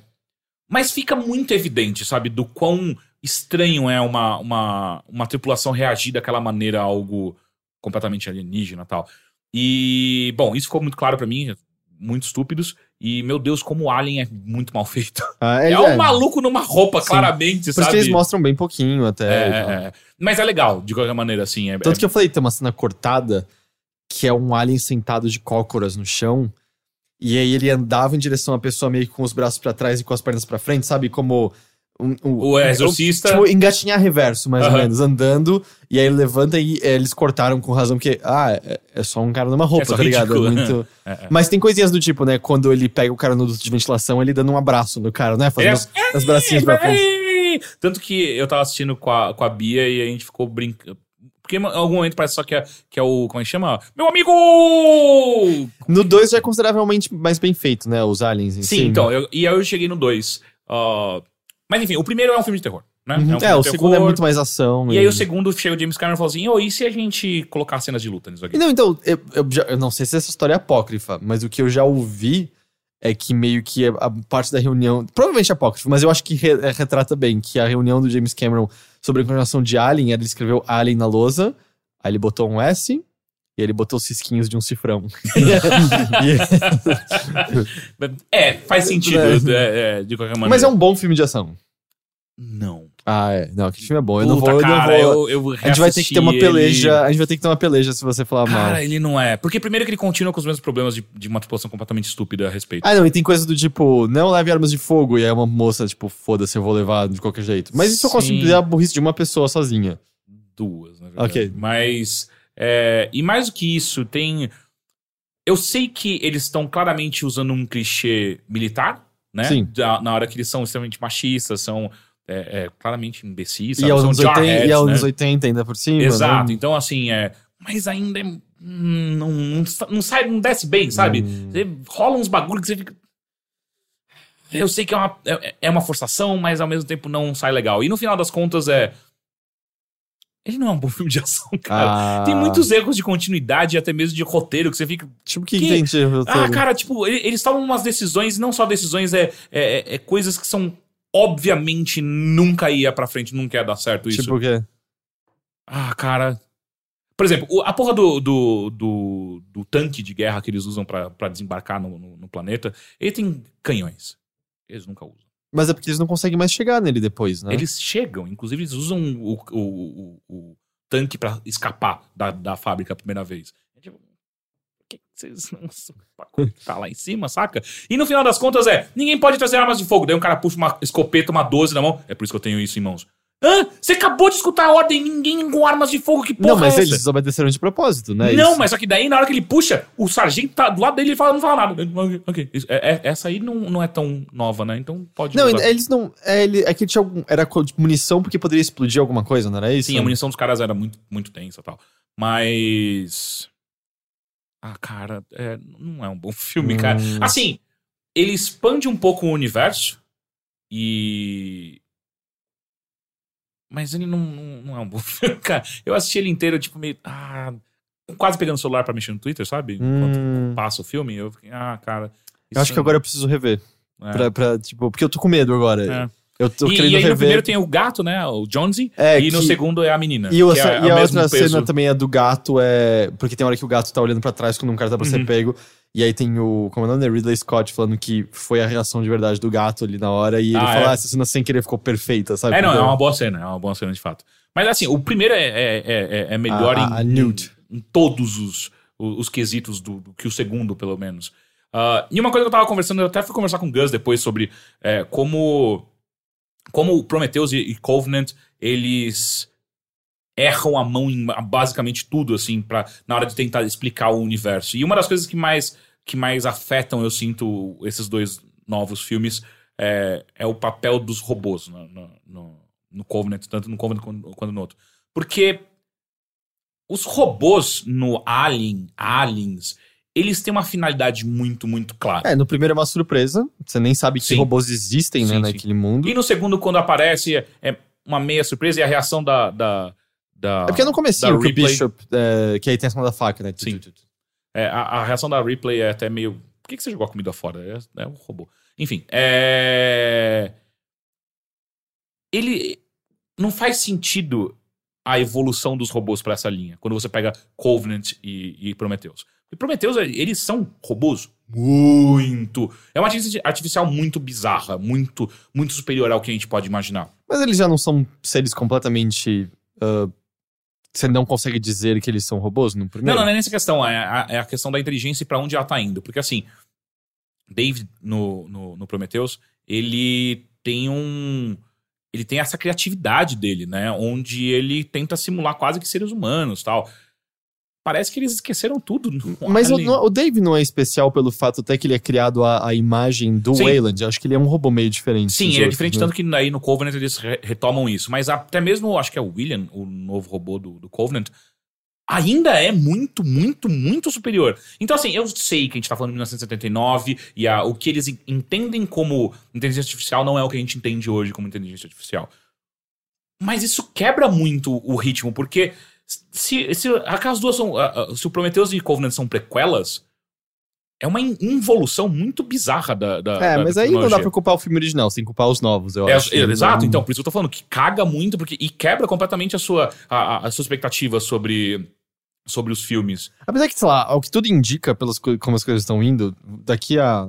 mas fica muito evidente, sabe, do quão estranho é uma, uma, uma tripulação reagir daquela maneira a algo completamente alienígena e tal. E, bom, isso ficou muito claro pra mim, muito estúpidos. E, meu Deus, como o Alien é muito mal feito. Ah, É, ele um maluco numa roupa, Sim. claramente, Por sabe? que eles mostram bem pouquinho até. É, é, é. Mas é legal, de qualquer maneira, assim. É, Tanto é- que eu falei, tem uma cena cortada que é um alien sentado de cócoras no chão. E aí ele andava em direção à pessoa meio que com os braços pra trás e com as pernas pra frente, sabe? Como Um- um- O Exorcista. Tipo, engatinhar reverso, mais ou Aham. menos, andando, e aí ele levanta e é, eles cortaram com razão, porque, ah, é, é só um cara numa roupa, É tá ligado? É ridículo. muito... É, é. Mas tem coisinhas do tipo, né? Quando ele pega o cara no duto de ventilação, ele dando um abraço no cara, né? Fazendo as, as bracinhas pra frente. Tanto que eu tava assistindo com a, com a Bia e a gente ficou brincando. Porque em algum momento parece só que é, que é o. Como é que chama? Meu amigo! No 2 já é consideravelmente mais bem feito, né? Os aliens em Sim, si. então. eu- e aí eu cheguei no 2. mas enfim, o primeiro é um filme de terror, né? Uhum. um É, o de segundo é terror. muito mais ação. E aí o segundo chega o James Cameron e falou assim: Ô, e se a gente colocar cenas de luta nisso aqui? Não, então, eu, eu já- eu não sei se essa história é apócrifa, mas o que eu já ouvi é que meio que a parte da reunião. Provavelmente é apócrifa, mas eu acho que re- é, retrata bem que a reunião do James Cameron sobre a encarnação de Alien, ele escreveu Alien na lousa, aí ele botou um S. E ele botou os cisquinhos de um cifrão. É, faz sentido, é, é, de qualquer maneira. Mas é um bom filme de ação. Não. Ah, é. Não, aquele filme é bom. Eu não Puta, vou. eu não cara, vou- eu, eu A gente vai ter que ter uma peleja. ele. A gente vai ter que ter uma peleja se você falar mal. Cara, ele não é. Porque primeiro que ele continua com os mesmos problemas de, de uma tripulação completamente estúpida a respeito. Ah, não, e tem coisa do tipo, não leve armas de fogo, e aí uma moça, tipo, foda-se, eu vou levar de qualquer jeito. Mas isso eu consigo Sim. dizer a burrice de uma pessoa sozinha. Duas, na verdade. Ok. Mas. é, e mais do que isso, tem. Eu sei que eles estão claramente usando um clichê militar, né? Sim. Da- na hora que eles são extremamente machistas, são é, é, claramente imbecis, E aos anos 80, jarheads, e aos né? anos 80 ainda por cima. Exato. né? Então, assim, é. Mas ainda é. hum, Não, não, não sai, não desce bem, sabe? Hum. Você rola uns bagulho que você fica. Eu sei que é uma, é, é uma forçação, mas ao mesmo tempo não sai legal. E no final das contas é. Ele não é um bom filme de ação, cara. Ah, Tem muitos erros de continuidade até mesmo de roteiro que você fica. Tipo, que, Que- roteiro? Ah, cara, tipo, ele- eles tomam umas decisões, e não só decisões, é, é, é coisas que são. Obviamente nunca ia pra frente, nunca ia dar certo isso. Tipo o quê? Ah, cara. Por exemplo, a porra do, do, do, do tanque de guerra que eles usam pra pra desembarcar no, no, no planeta, ele tem canhões. Eles nunca usam. Mas é porque eles não conseguem mais chegar nele depois, né? Eles chegam, inclusive eles usam o, o, o, o tanque pra escapar da, da fábrica a primeira vez. É tipo, por que vocês não tá lá em cima, saca? E no final das contas é, ninguém pode trazer armas de fogo. Daí um cara puxa uma escopeta, uma 12 na mão. É por isso que eu tenho isso em mãos. Hã? Você acabou de escutar a ordem, ninguém com armas de fogo, que porra Não, mas é eles obedeceram de propósito, né? não, Isso. mas só que daí, na hora que ele puxa, o sargento tá do lado dele e fala, não fala nada. Ok. Isso- é- é- essa aí não, não é tão nova, né? Então pode Não, usar. eles não. É, ele, é que tinha algum, era tipo, munição porque poderia explodir alguma coisa, não era isso? Sim, a munição dos caras era muito, muito tensa e tal. Mas. Ah, cara, é, não é um bom filme, cara. Hum. Assim, ele expande um pouco o universo e. Mas ele não, não, não é um bom filme, cara. Eu assisti ele inteiro, tipo, meio. Ah, quase pegando o celular pra mexer no Twitter, sabe? Enquanto Hum, passa o filme, eu fiquei, ah, cara. eu acho que agora eu preciso rever. É. Pra, pra, tipo, porque eu tô com medo agora. É. Eu tô E, querendo e aí no rever. primeiro tem o gato, né? O Jonesy. É, e no que- segundo é a menina. E, é e o a mesmo outra peso. cena também é do gato, é. Porque tem hora que o gato tá olhando pra trás quando um cara tá pra ser Uhum. pego. E aí tem o. Como é? Ridley Scott falando que foi a reação de verdade do gato ali na hora. E ele Ah, fala, é. ah, essa cena sem querer ficou perfeita, sabe? É, não, é Porque- uma boa cena, é uma boa cena de fato. Mas assim, o primeiro é, é, é, é- é melhor A- a- a em, nude. em, em todos os, os, os quesitos do, do que o segundo, pelo menos. Ah, e uma coisa que eu tava conversando, eu até fui conversar com o Gus depois sobre é, como, como Prometheus e, Covenant, eles erram a mão em basicamente tudo, assim, pra, na hora de tentar explicar o universo. E uma das coisas que mais, que mais afetam, eu sinto, esses dois novos filmes é, é o papel dos robôs no, no, no, Covenant, tanto no Covenant quanto no outro. Porque os robôs no Alien, Aliens, eles têm uma finalidade muito, muito clara. É, no primeiro é uma surpresa. Você nem sabe que Sim. robôs existem, né, Sim, sim. naquele mundo. E no segundo, quando aparece, é, é uma meia surpresa e a reação da. da, da É porque no comecinho da que o Bishop, é, que aí tem a cena da faca, né? Sim. É, a, a reação da Ripley é até meio. Por que, que você jogou a comida fora? É, é um robô. Enfim, é. Ele. Não faz sentido a evolução dos robôs pra essa linha, quando você pega Covenant e, e Prometheus. E Prometheus, eles são robôs muito. É uma inteligência artificial muito bizarra, muito, muito superior ao que a gente pode imaginar. Mas eles já não são seres completamente. ah, você não consegue dizer que eles são robôs no Não, primeiro? não, não é nessa questão. É a, é a questão da inteligência e pra onde ela tá indo. Porque assim, Dave no, no, no Prometheus, ele tem um. ele tem essa criatividade dele, né? Onde ele tenta simular quase que seres humanos tal. Parece que eles esqueceram tudo. Mas o, o Dave não é especial pelo fato até que ele é criado a, a imagem do Sim. Wayland. Eu acho que ele é um robô meio diferente. Sim, ele é outros, diferente, né? tanto que aí no Covenant eles re- retomam isso. Mas até mesmo, acho que é o William, o novo robô do, do Covenant, ainda é muito, muito, muito superior. Então, assim, eu sei que a gente tá falando de 1979 e a- o que eles en- entendem como inteligência artificial não é o que a gente entende hoje como inteligência artificial. Mas isso quebra muito o ritmo, porque se, se as duas são. Se o Prometheus e Covenant são prequelas, é uma in- involução muito bizarra da. da É, da mas aí não dá pra culpar o filme original, que culpar os novos, eu É, acho. é, exato, então, por isso que eu tô falando, que caga muito porque, e quebra completamente a sua, a, a- sua expectativa sobre, sobre os filmes. Apesar que, sei lá, ao que tudo indica, pelas co- como as coisas estão indo, daqui a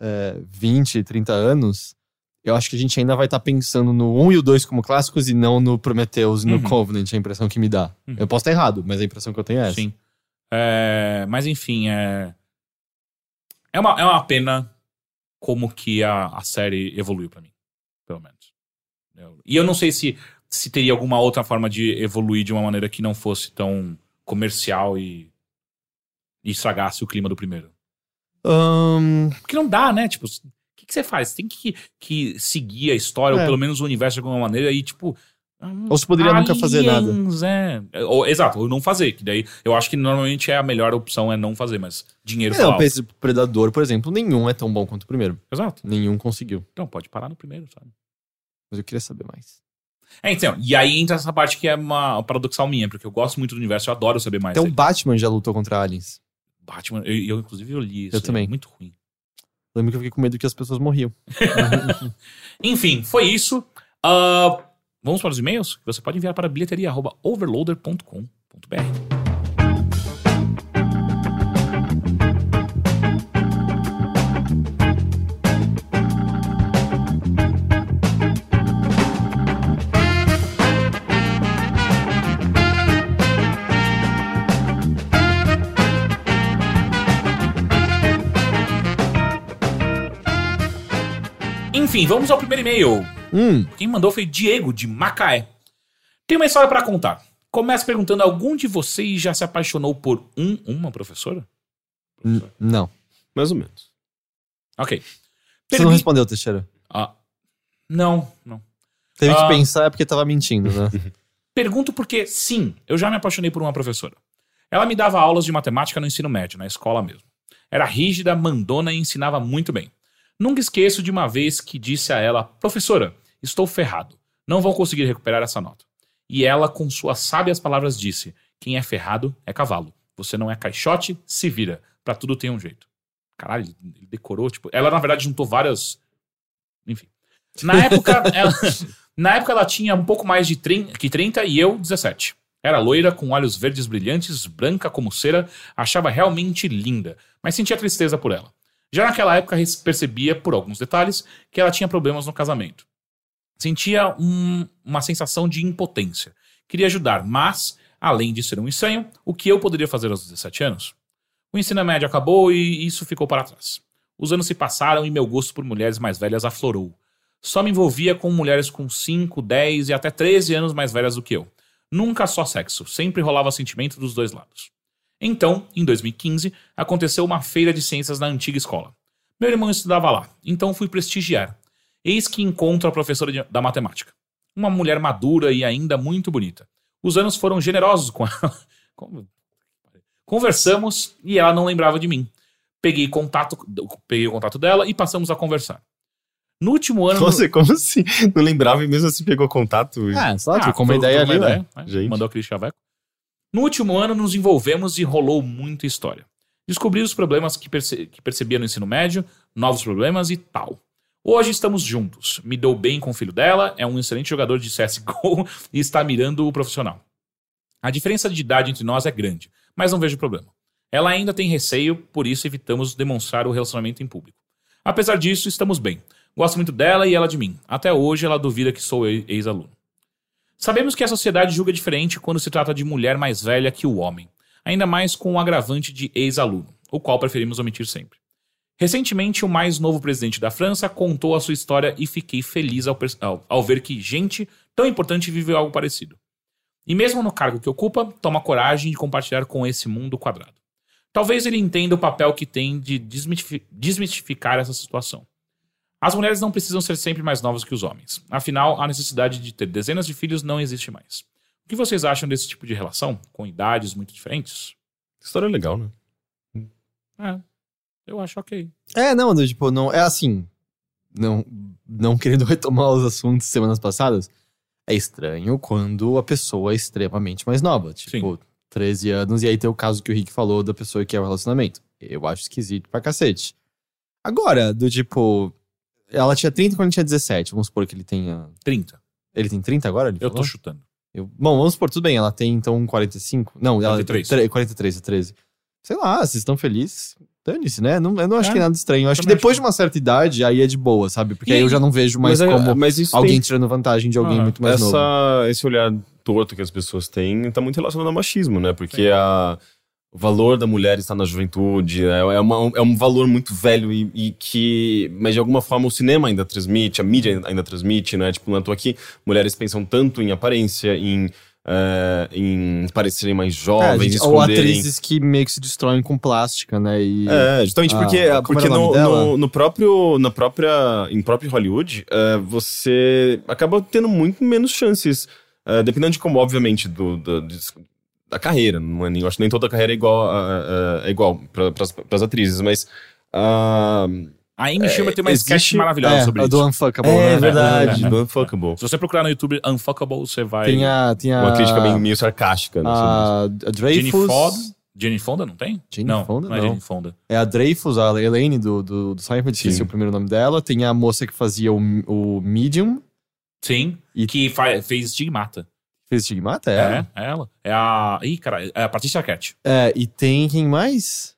é, 20, 30 anos, eu acho que a gente ainda vai estar pensando no 1 e o 2 como clássicos e não no Prometheus e no Uhum. Covenant, é a impressão que me dá. Uhum. Eu posso estar errado, mas a impressão que eu tenho é essa. Sim. É, mas enfim, é. É uma, é uma pena como que a, a série evoluiu pra mim, pelo menos. Eu- e eu não sei se, se teria alguma outra forma de evoluir de uma maneira que não fosse tão comercial e, e estragasse o clima do primeiro. Ahn, Porque não dá, né? Tipo, que, que você faz? Você tem que, que seguir a história, É. ou pelo menos o universo de alguma maneira, e tipo. Ou você poderia nunca fazer nada. aliens, É. Ou, exato, ou não fazer. Que daí eu acho que normalmente é a melhor opção é não fazer, mas dinheiro não, fala pense Predador, por exemplo, nenhum é tão bom quanto o primeiro. Exato. Nenhum conseguiu. Então, pode parar no primeiro, sabe? Mas eu queria saber mais. É, então, e aí entra essa parte que é uma paradoxal minha, porque eu gosto muito do universo, eu adoro saber mais. Até o dele. Batman já lutou contra aliens. Batman, eu, eu, inclusive eu li isso. Eu é também. muito ruim. Lembro que eu fiquei com medo que as pessoas morriam. Enfim, foi isso. Ah, vamos para os e-mails? Você pode enviar para bilheteria.overloader.com.br. Enfim, vamos ao primeiro e-mail. Hum, Quem mandou foi Diego, de Macaé. Tem uma história pra contar. Começa perguntando: algum de vocês já se apaixonou por um, uma professora? n- não. Mais ou menos. Ok. Você não Permi- respondeu, Teixeira. Ah, não, não. Teve Ah. que pensar é porque tava mentindo, né? Pergunto porque, sim, eu já me apaixonei por uma professora. Ela me dava aulas de matemática no ensino médio, na escola mesmo. Era rígida, mandona e ensinava muito bem. Nunca esqueço de uma vez que disse a ela: Professora, estou ferrado. Não vou conseguir recuperar essa nota. E ela, com suas sábias palavras, disse: Quem é ferrado é cavalo. Você não é caixote, se vira. Pra tudo tem um jeito. Caralho, ele ele decorou, tipo. Ela, na verdade, juntou várias. Enfim. Na época, ela, na época ela tinha um pouco mais de 30, que 30 e eu 17. Era loira, com olhos verdes brilhantes, branca como cera, achava realmente linda, mas sentia tristeza por ela. Já naquela época percebia, por alguns detalhes, que ela tinha problemas no casamento. Sentia um- uma sensação de impotência. Queria ajudar, mas, além de ser um estranho, o que eu poderia fazer aos 17 anos? O ensino médio acabou e isso ficou para trás. Os anos se passaram e meu gosto por mulheres mais velhas aflorou. Só me envolvia com mulheres com 5, 10 e até 13 anos mais velhas do que eu. Nunca só sexo, sempre rolava sentimento dos dois lados. Então, em 2015, aconteceu uma feira de ciências na antiga escola. Meu irmão estudava lá, então fui prestigiar. Eis que encontro a professora de- da matemática. Uma mulher madura e ainda muito bonita. Os anos foram generosos com ela. Como- Conversamos e ela não lembrava de mim. Peguei contato, peguei o contato dela e passamos a conversar. No último ano. Nossa, como assim? Não lembrava e mesmo assim pegou contato? Ah, só trocou uma foi- ideia trocou ali, uma né? ideia, né? Gente. Mandou aquele chaveco. No último ano, nos envolvemos e rolou muita história. Descobri os problemas que, perce- que percebia no ensino médio, novos problemas e tal. Hoje estamos juntos. Me dou bem com o filho dela, é um excelente jogador de CSGO e está mirando o profissional. A diferença de idade entre nós é grande, mas não vejo problema. Ela ainda tem receio, por isso evitamos demonstrar o relacionamento em público. Apesar disso, estamos bem. Gosto muito dela e ela de mim. Até hoje ela duvida que sou ex-aluno. Sabemos que a sociedade julga diferente quando se trata de mulher mais velha que o homem, ainda mais com o agravante de ex-aluno, o qual preferimos omitir sempre. Recentemente, o mais novo presidente da França contou a sua história e fiquei feliz ao, ao- ao ver que gente tão importante viveu algo parecido. E mesmo no cargo que ocupa, toma coragem de compartilhar com esse mundo quadrado. Talvez ele entenda o papel que tem de desmistificar essa situação. As mulheres não precisam ser sempre mais novas que os homens. Afinal, a necessidade de ter dezenas de filhos não existe mais. O que vocês acham desse tipo de relação, com idades muito diferentes? História legal, né? É, eu acho ok. É, não, do tipo, não. É assim. Não, não querendo retomar os assuntos de semanas passadas. É estranho quando a pessoa é extremamente mais nova. Tipo, 13 anos, e aí tem o caso que o Rick falou da pessoa que é o relacionamento. Eu acho esquisito pra cacete. Agora, do tipo. Ela tinha 30 quando tinha 17. Vamos supor que ele tenha. 30. Ele tem 30 agora? Ele Eu tô falou? chutando. Eu- bom, vamos supor, tudo bem. Ela tem então 45. Não, ela 43. tre- 43 é 13. Sei lá, vocês estão felizes? Dane-se, né? Não, eu não acho É, que é nada estranho. Eu acho que depois acho de uma certa idade, aí é de boa, sabe? Porque E aí eu já não vejo mais mas, é- como mas alguém tem- tirando vantagem de alguém Ah, muito mais novo. essa, esse olhar torto que as pessoas têm tá muito relacionado ao machismo, né? Porque a, o valor da mulher está na juventude, é, é, uma- é um valor muito velho e, e que, mas de alguma forma o cinema ainda transmite, a mídia ainda transmite, né? Tipo, não tô aqui, mulheres pensam tanto em aparência, em, é, em parecerem mais É, jovens, esconderem... ou atrizes que meio que se destroem com plástica, né? E, É, justamente Ah, porque, porque no, no, no próprio, na própria, em próprio Hollywood, é, você acaba tendo muito menos chances, é, dependendo de como, obviamente, do, do- da carreira. Não é, nem- acho que nem toda carreira é igual, a- a- é igual para as atrizes, mas ah, A Amy Schumer tem uma existe- sketch maravilhosa é, sobre a isso. do Unfuckable, é né? verdade, É, é, do Unfuckable. Se você procurar no YouTube Unfuckable, você vai. Tem a, tem a, Uma crítica bem, meio sarcástica. né, a, a Jenny Dreyfus. Fonda. Jenny Fonda, não tem? Jenny não, Fonda, não é não. Jenny Fonda. É a Dreyfus, a Elaine do, do, do Seinfeld, esqueci o primeiro nome dela. Tem a moça que fazia o, o Medium, Sim. E- Que fa- fez Stigmata. Fez Stigmata, é? É, é ela. É a. Ih, cara, é a Patricia Arquette. É, e tem quem mais?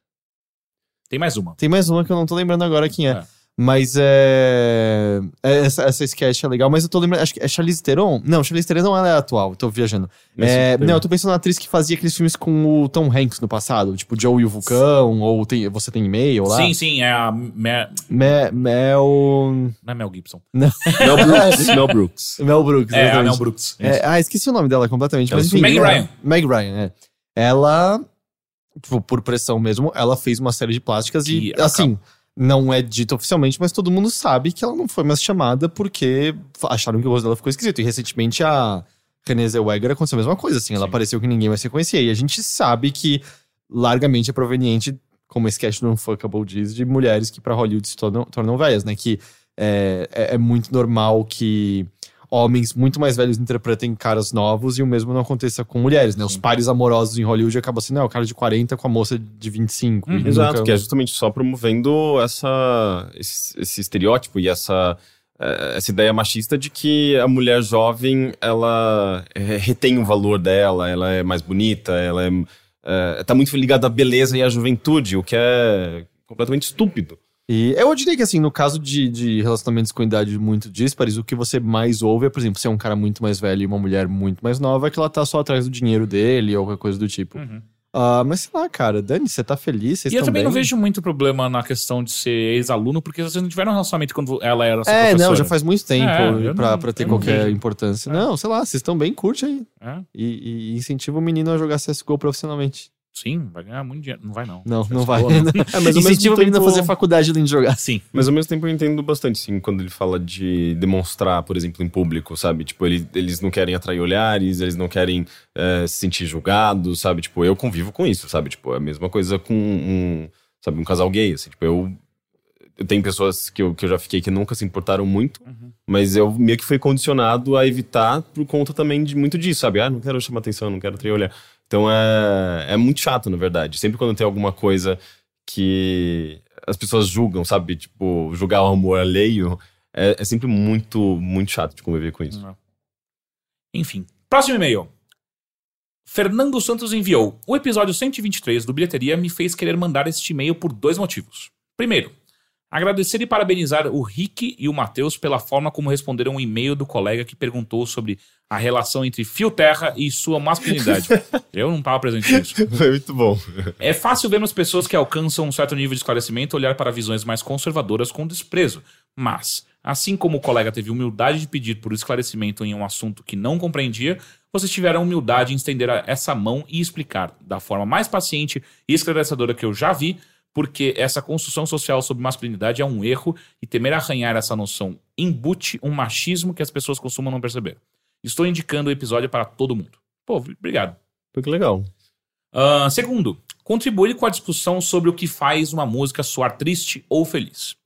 Tem mais uma. Tem mais uma que eu não tô lembrando agora quem é. É. Mas é. é, Essa, essa sketch é legal, mas eu tô lembrando. Acho que é Charlize Theron? Não, Charlize Theron ela é atual, tô viajando. É, não, eu tô pensando na atriz que fazia aqueles filmes com o Tom Hanks no passado, tipo Joe e o Vulcão, ou tem, Você Tem E-mail lá. Sim, sim, é a. Me- Me- Mel. Não é Mel Gibson. Mel Brooks. Mel Brooks. Mel Brooks, É a. Mel Brooks. É, ah, esqueci o nome dela completamente. É Mas o enfim. Meg é, Ryan. Meg Ryan, é. Ela, tipo, por pressão mesmo, ela fez uma série de plásticas Que e, assim, não é dito oficialmente, mas todo mundo sabe que ela não foi mais chamada porque acharam que o rosto dela ficou esquisito. E recentemente a Renée Zellweger aconteceu a mesma coisa, assim. Ela Sim. apareceu que ninguém mais se conhecia. E a gente sabe que largamente é proveniente, como esse cast do Unfuckable diz, de mulheres que pra Hollywood se tornam, tornam velhas, né? Que é, é, é muito normal que homens muito mais velhos interpretem caras novos e o mesmo não aconteça com mulheres, né? Os Sim. pares amorosos em Hollywood acabam sendo, é, o cara de 40 com a moça de 25. Uhum. e Exato, nunca- que é justamente só promovendo essa, esse, esse estereótipo e essa, eh, essa ideia machista de que a mulher jovem, ela eh, retém o valor dela, ela é mais bonita, ela é, eh, tá muito ligada à beleza e à juventude, o que é completamente estúpido. E eu diria que, assim, no caso de, de relacionamentos com idade muito díspares, o que você mais ouve é, por exemplo, se é um cara muito mais velho e uma mulher muito mais nova, é que ela tá só atrás do dinheiro dele ou qualquer coisa do tipo. Uhum. Ah, mas sei lá, cara, Dani, você tá feliz? Vocês E eu também não bem? vejo muito problema na questão de ser ex-aluno, porque vocês não tiveram um relacionamento quando ela era sua É, professora. não, já faz muito tempo É, pra, não- pra ter não qualquer vejo. importância. É. Não, sei lá, vocês estão bem, curte aí. É, E, e incentiva o menino a jogar CSGO profissionalmente. Sim, vai ganhar muito dinheiro. Não vai, não. Não, Vai não vai. boa, não. É, mas ao incentiva mesmo o menino a tempo- fazer faculdade além de jogar. Sim. Mas ao mesmo tempo eu entendo bastante, sim, quando ele fala de demonstrar, por exemplo, em público, sabe? Tipo, ele- eles não querem atrair olhares, eles não querem eh, se sentir julgados, sabe? Tipo, eu convivo com isso, sabe? Tipo, é a mesma coisa com um, sabe, um casal gay, assim. Tipo, eu, eu tenho pessoas que eu, que eu já fiquei que nunca se importaram muito, Uhum. mas eu meio que fui condicionado a evitar por conta também de muito disso, sabe? Ah, não quero chamar atenção, não quero atrair olhar. Então é, é muito chato, na verdade. Sempre quando tem alguma coisa que as pessoas julgam, sabe? Tipo, julgar o amor alheio, é, é sempre muito, muito chato de conviver com isso. Não. Enfim. Próximo e-mail. Fernando Santos enviou. O episódio 123 do Bilheteria me fez querer mandar este e-mail por dois motivos. Primeiro, Agradecer e parabenizar o Rick e o Matheus pela forma como responderam um e-mail do colega que perguntou sobre a relação entre fio terra e sua masculinidade. Eu não estava presente nisso. Foi muito bom. É fácil vermos pessoas que alcançam um certo nível de esclarecimento olhar para visões mais conservadoras com desprezo. Mas, assim como o colega teve humildade de pedir por esclarecimento em um assunto que não compreendia, vocês tiveram humildade em estender essa mão e explicar, da forma mais paciente e esclarecedora que eu já vi, porque essa construção social sobre masculinidade é um erro e temer arranhar essa noção embute um machismo que as pessoas costumam não perceber. Estou indicando o episódio para todo mundo. Pô, obrigado. Foi que legal. Ah, segundo, contribuir com a discussão sobre o que faz uma música soar triste ou feliz.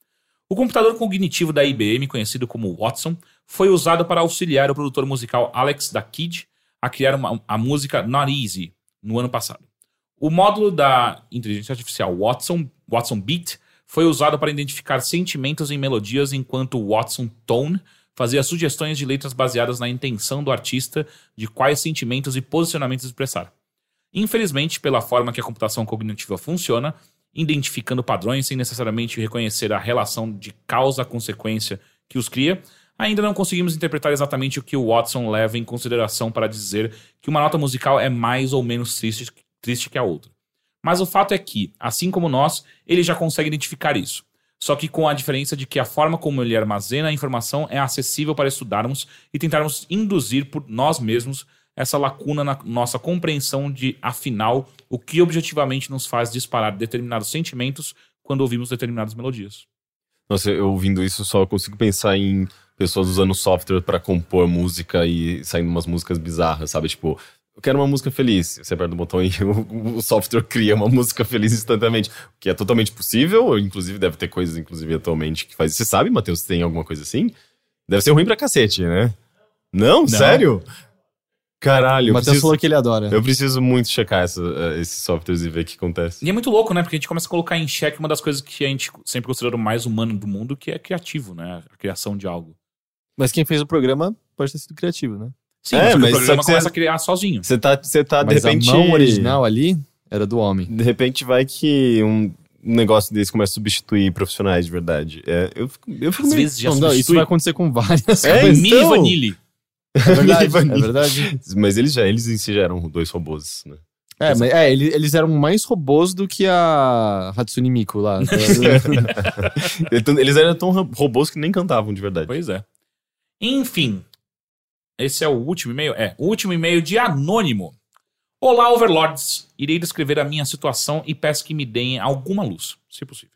O computador cognitivo da IBM, conhecido como Watson, foi usado para auxiliar o produtor musical Alex da Kid a criar uma- a música Not Easy no ano passado. O módulo da inteligência artificial Watson, Watson Beat, foi usado para identificar sentimentos em melodias, enquanto o Watson Tone fazia sugestões de letras baseadas na intenção do artista de quais sentimentos e posicionamentos expressar. Infelizmente, pela forma que a computação cognitiva funciona, identificando padrões sem necessariamente reconhecer a relação de causa-consequência que os cria, ainda não conseguimos interpretar exatamente o que o Watson leva em consideração para dizer que uma nota musical é mais ou menos triste, triste que a outra. Mas o fato é que, assim como nós, ele já consegue identificar isso. Só que com a diferença de que a forma como ele armazena a informação é acessível para estudarmos e tentarmos induzir por nós mesmos essa lacuna na nossa compreensão de, afinal, o que objetivamente nos faz disparar determinados sentimentos quando ouvimos determinadas melodias. Nossa, eu ouvindo isso só consigo pensar em pessoas usando software pra compor música e saindo umas músicas bizarras, sabe? Tipo, eu quero uma música feliz. Você aperta o botão e o, o software cria uma música feliz instantaneamente. O que é totalmente possível, inclusive deve ter coisas, inclusive, atualmente que faz. Você sabe, Matheus, se tem alguma coisa assim? Deve ser ruim pra cacete, né? Não? Sério? Caralho, O eu Matheus preciso, falou que ele adora. eu preciso muito checar essa- eh, esses softwares e ver o que acontece. E é muito louco, né? Porque a gente começa a colocar em xeque uma das coisas que a gente sempre considerou mais humano do mundo, que é criativo, né? A criação de algo. Mas quem fez o programa pode ter sido criativo, né? Sim, É, mas, mas o programa começa você- a criar sozinho. Você tá, você tá de Mas repente. a mão original ali era do homem. De repente vai que um negócio desse começa a substituir profissionais de verdade. É, eu fico, eu fico Às meio- vezes já Não, não, isso substitui. vai acontecer com várias É, coisas. Mini então. Vanille. É verdade, é verdade. Mas eles já, eles em si já eram dois robôs, né? É, mas é, ele- eles eram mais robôs do que a Hatsune Miku lá. Eles eram tão ro- robôs que nem cantavam de verdade. Pois é. Enfim. Esse é o último e-mail? É, o último e-mail de Anônimo. Olá, Overlords. Irei descrever a minha situação e peço que me deem alguma luz, se possível.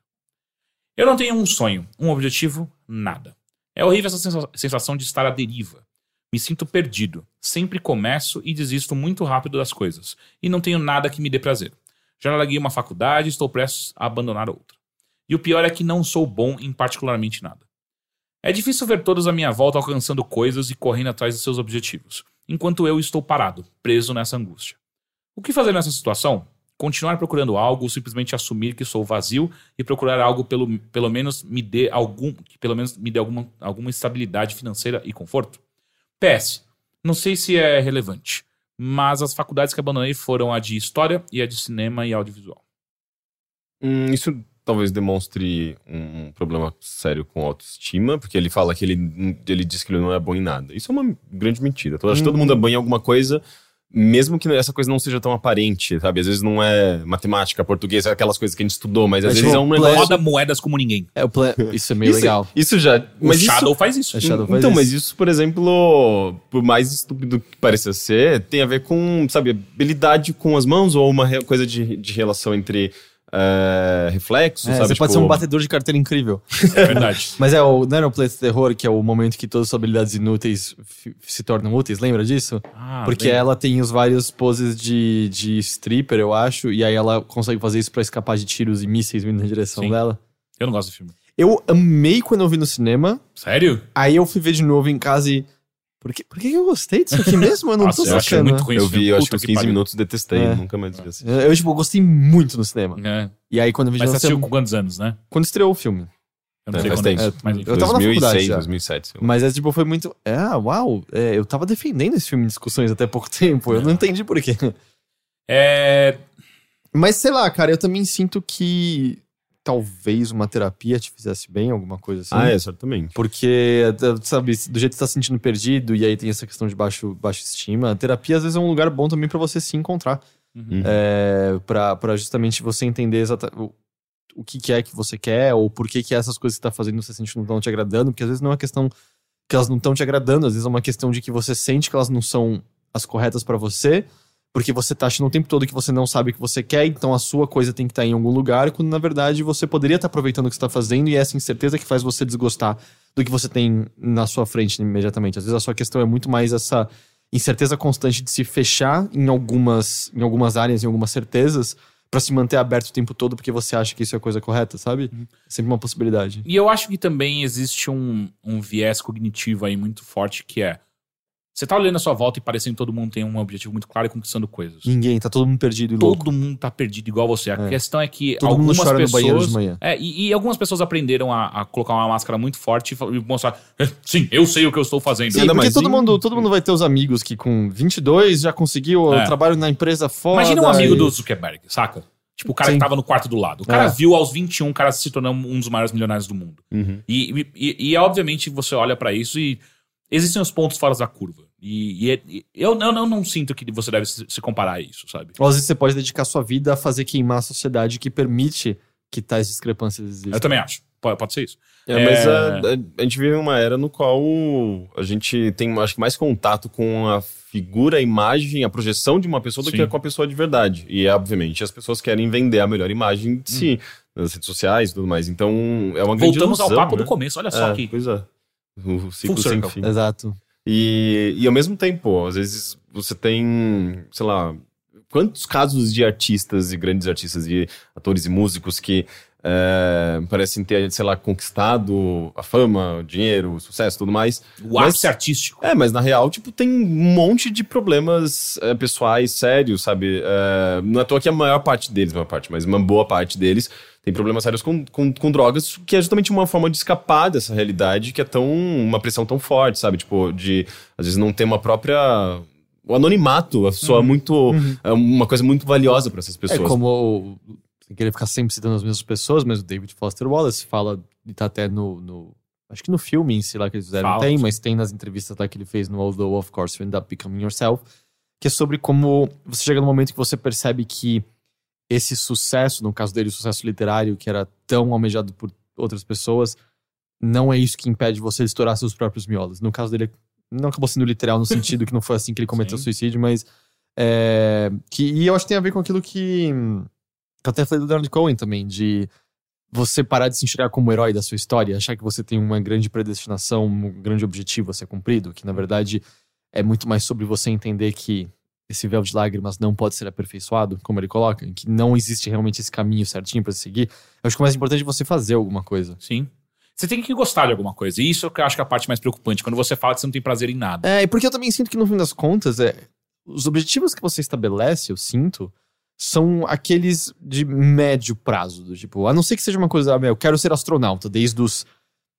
Eu não tenho um sonho, um objetivo, nada. É horrível essa sensa- sensação de estar à deriva. Me sinto perdido. Sempre começo e desisto muito rápido das coisas. E não tenho nada que me dê prazer. Já larguei uma faculdade e estou prestes a abandonar outra. E o pior é que não sou bom em particularmente nada. É difícil ver todos à minha volta alcançando coisas e correndo atrás de seus objetivos, enquanto eu estou parado, preso nessa angústia. O que fazer nessa situação? Continuar procurando algo ou simplesmente assumir que sou vazio e procurar algo pelo, pelo menos me dê algum, que pelo menos me dê alguma, alguma estabilidade financeira e conforto? PS, não sei se é relevante, mas as faculdades que abandonei foram a de História e a de Cinema e Audiovisual. Hum, isso talvez demonstre um, um problema sério com autoestima, porque ele fala que ele, ele diz que ele não é bom em nada. Isso é uma grande mentira. Eu acho que todo mundo é bom em alguma coisa, mesmo que essa coisa não seja tão aparente, sabe? Às vezes não é matemática, português, é aquelas coisas que a gente estudou, mas às Mas, vezes é tipo, um play- negócio... Roda moedas como ninguém. É, o plan... Isso é meio isso, legal. Isso já... O Mas Shadow isso, faz isso. É Shadow faz então, isso. mas isso, por exemplo, por mais estúpido que pareça ser, tem a ver com, sabe, habilidade com as mãos ou uma re- coisa de, de relação entre é, reflexos, É, sabe? você pode Tipo, ser um batedor de carteira incrível. É verdade. Mas é o, Planeta Terror, que é o momento que todas as habilidades inúteis se tornam úteis, lembra disso? Ah, Porque bem. ela tem os vários poses de, de stripper, eu acho, e aí ela consegue fazer isso pra escapar de tiros e mísseis vindo na direção Sim. dela. Eu não gosto do filme. Eu amei quando eu vi no cinema, Sério? aí eu fui ver de novo em casa e. Por que, por que eu gostei disso aqui mesmo? Eu não Nossa, tô eu achei sacando. muito ruim Eu vi, eu acho que Puta uns 15 pariu. minutos detestei, É. nunca mais vi assim. Eu, tipo, gostei muito no cinema. É. E aí quando eu vi Mas você assistiu com quantos anos, né? quando estreou o filme. Eu não É, sei faz quando tempo. é, mas. Eu tava na faculdade 2006, já. 2007. sei lá. Mas é tipo, foi muito. Ah, uau! é, eu tava defendendo esse filme em discussões até pouco tempo. Eu não entendi por quê. É, Mas sei lá, cara, eu também sinto que talvez uma terapia te fizesse bem, alguma coisa assim. Ah, é, certamente. Porque, sabe, do jeito que você tá se sentindo perdido e aí tem essa questão de baixo, baixa estima, a terapia às vezes é um lugar bom também pra você se encontrar. Uhum. É, pra justamente você entender exatamente o, o que, que é que você quer ou por que, que essas coisas que você tá fazendo você sente que não estão te agradando, porque às vezes não é uma questão que elas não estão te agradando, às vezes é uma questão de que você sente que elas não são as corretas pra você, porque você tá achando o tempo todo que você não sabe o que você quer, então a sua coisa tem que estar em algum lugar, quando na verdade você poderia estar aproveitando o que você tá fazendo e é essa incerteza que faz você desgostar do que você tem na sua frente imediatamente. Às vezes a sua questão é muito mais essa incerteza constante de se fechar em algumas, em algumas áreas, em algumas certezas, pra se manter aberto o tempo todo porque você acha que isso é a coisa correta, sabe? É sempre uma possibilidade. E eu acho que também existe um, um viés cognitivo aí muito forte que é. Você tá olhando a sua volta e parecendo que todo mundo tem um objetivo muito claro e conquistando coisas. Ninguém, tá todo mundo perdido e louco. Todo mundo tá perdido igual você. A É. questão é que Todo mundo algumas chora no banheiro de pessoas. manhã. É, e, e algumas pessoas aprenderam a, a colocar uma máscara muito forte e e mostrar. "É, Sim, eu sei o que eu estou fazendo. Sim, porque mais todo mundo, todo mundo vai ter os amigos que com 22 já conseguiu É. trabalho na empresa foda. Imagina um amigo e- do Zuckerberg, saca? Tipo, o cara Sim. que tava no quarto do lado. O cara É. viu aos 21, o cara se tornou um dos maiores milionários do mundo. Uhum. E, e, e, obviamente você olha pra isso e existem os pontos fora da curva. E, e é- e eu, eu não, não sinto que você deve se, se comparar a isso, sabe? Ou às vezes você pode dedicar sua vida a fazer queimar a sociedade que permite que tais discrepâncias existam. Eu também acho. Pode, pode ser isso. É, mas É. a, a- a gente vive uma era no qual a gente tem, acho que, mais contato com a figura, a imagem, a projeção de uma pessoa do Sim. que com a pessoa de verdade. E, obviamente, as pessoas querem vender a melhor imagem de si, nas redes sociais e tudo mais. Então, é uma grande Voltamos ao papo né? do começo, olha só É, aqui. Pois é. O ciclo Full sem circle. fim. Exato. E, e ao mesmo tempo, às vezes você tem, sei lá, quantos casos de artistas e grandes artistas, de atores e músicos que é, parecem ter, sei lá, conquistado a fama, o dinheiro, o sucesso e tudo mais. O Mas- ápice artístico. É, mas na real, tipo, tem um monte de problemas é, pessoais sérios, sabe? É, não é à toa que a maior parte deles, a maior parte, mas uma boa parte deles tem problemas sérios com, com, com drogas, que é justamente uma forma de escapar dessa realidade que é tão. uma pressão tão forte, sabe? Tipo, de às vezes não ter uma própria. O anonimato soa muito. É uma coisa muito valiosa para essas pessoas. É como. Sem querer ficar sempre citando as mesmas pessoas, mas o David Foster Wallace fala, e tá até no. no- acho que no filme em si lá que eles fizeram Fala, tem, mas tem nas entrevistas lá que ele fez no Although of Course You End Up Becoming Yourself, que é sobre como você chega no momento que você percebe que esse sucesso, no caso dele, o sucesso literário, que era tão almejado por outras pessoas, não é isso que impede você de estourar seus próprios miolos. No caso dele, não acabou sendo literal no sentido que não foi assim que ele cometeu Sim. suicídio, mas. é, que, e eu acho que tem a ver com aquilo que. Eu até falei do Leonard Cohen também, de você parar de se enxergar como herói da sua história, achar que você tem uma grande predestinação, um grande objetivo a ser cumprido, que na verdade é muito mais sobre você entender que esse véu de lágrimas não pode ser aperfeiçoado, como ele coloca, que não existe realmente esse caminho certinho pra se seguir. Eu acho que o mais importante é você fazer alguma coisa. Sim. Você tem que gostar de alguma coisa. E isso que eu acho que é a parte mais preocupante. Quando você fala que você não tem prazer em nada. É, e porque eu também sinto que no fim das contas, é, os objetivos que você estabelece, eu sinto, são aqueles de médio prazo. Do tipo, a não ser que seja uma coisa, ah, eu quero ser astronauta desde os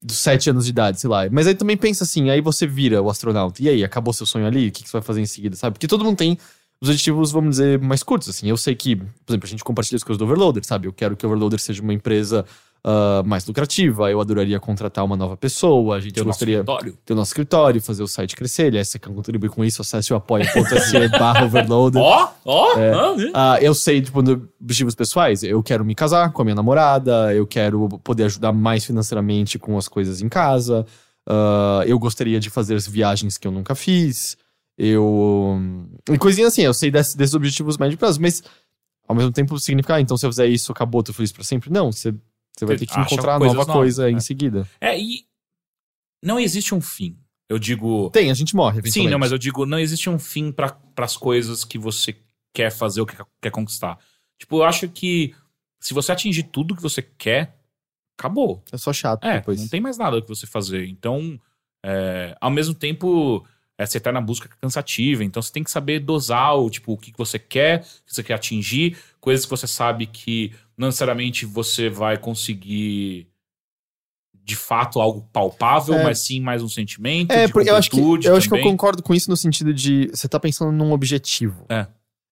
dos sete anos de idade, sei lá. Mas aí também pensa assim, aí você vira o astronauta. E aí, acabou seu sonho ali? O que, que você vai fazer em seguida, sabe? Porque todo mundo tem os objetivos, vamos dizer, mais curtos, assim. Eu sei que, por exemplo, a gente compartilha as coisas do Overloader, sabe? Eu quero que o Overloader seja uma empresa ah, mais lucrativa, eu adoraria contratar uma nova pessoa, a gente nosso gostaria ter o nosso escritório, fazer o site crescer. Aliás, você quer contribuir com isso, acesse o apoia.se barra overloader. Ó, ó. É. ah, né? Ah, eu sei, tipo, objetivos pessoais, eu quero me casar com a minha namorada, eu quero poder ajudar mais financeiramente com as coisas em casa, ah, eu gostaria de fazer as viagens que eu nunca fiz, eu... E coisinha assim, eu sei desse- desses objetivos médio prazo, mas ao mesmo tempo significa, ah, então se eu fizer isso, acabou, tô feliz pra sempre? Não, você, você vai ter que encontrar nova novas, coisa em é. seguida. É, e não existe um fim. Eu digo. Tem, a gente morre, Sim, não, mas eu digo, não existe um fim para as coisas que você quer fazer ou que quer conquistar. Tipo, eu acho que se você atingir tudo que você quer, acabou. É só chato É, depois. não tem mais nada que você fazer. Então, é, ao mesmo tempo, é, você tá na busca cansativa. Então, você tem que saber dosar o, tipo, o que que você quer, o que você quer atingir, coisas que você sabe que não necessariamente você vai conseguir de fato algo palpável, É. mas sim mais um sentimento. É, porque eu acho que, eu acho que eu também. concordo com isso no sentido de você tá pensando num objetivo. É.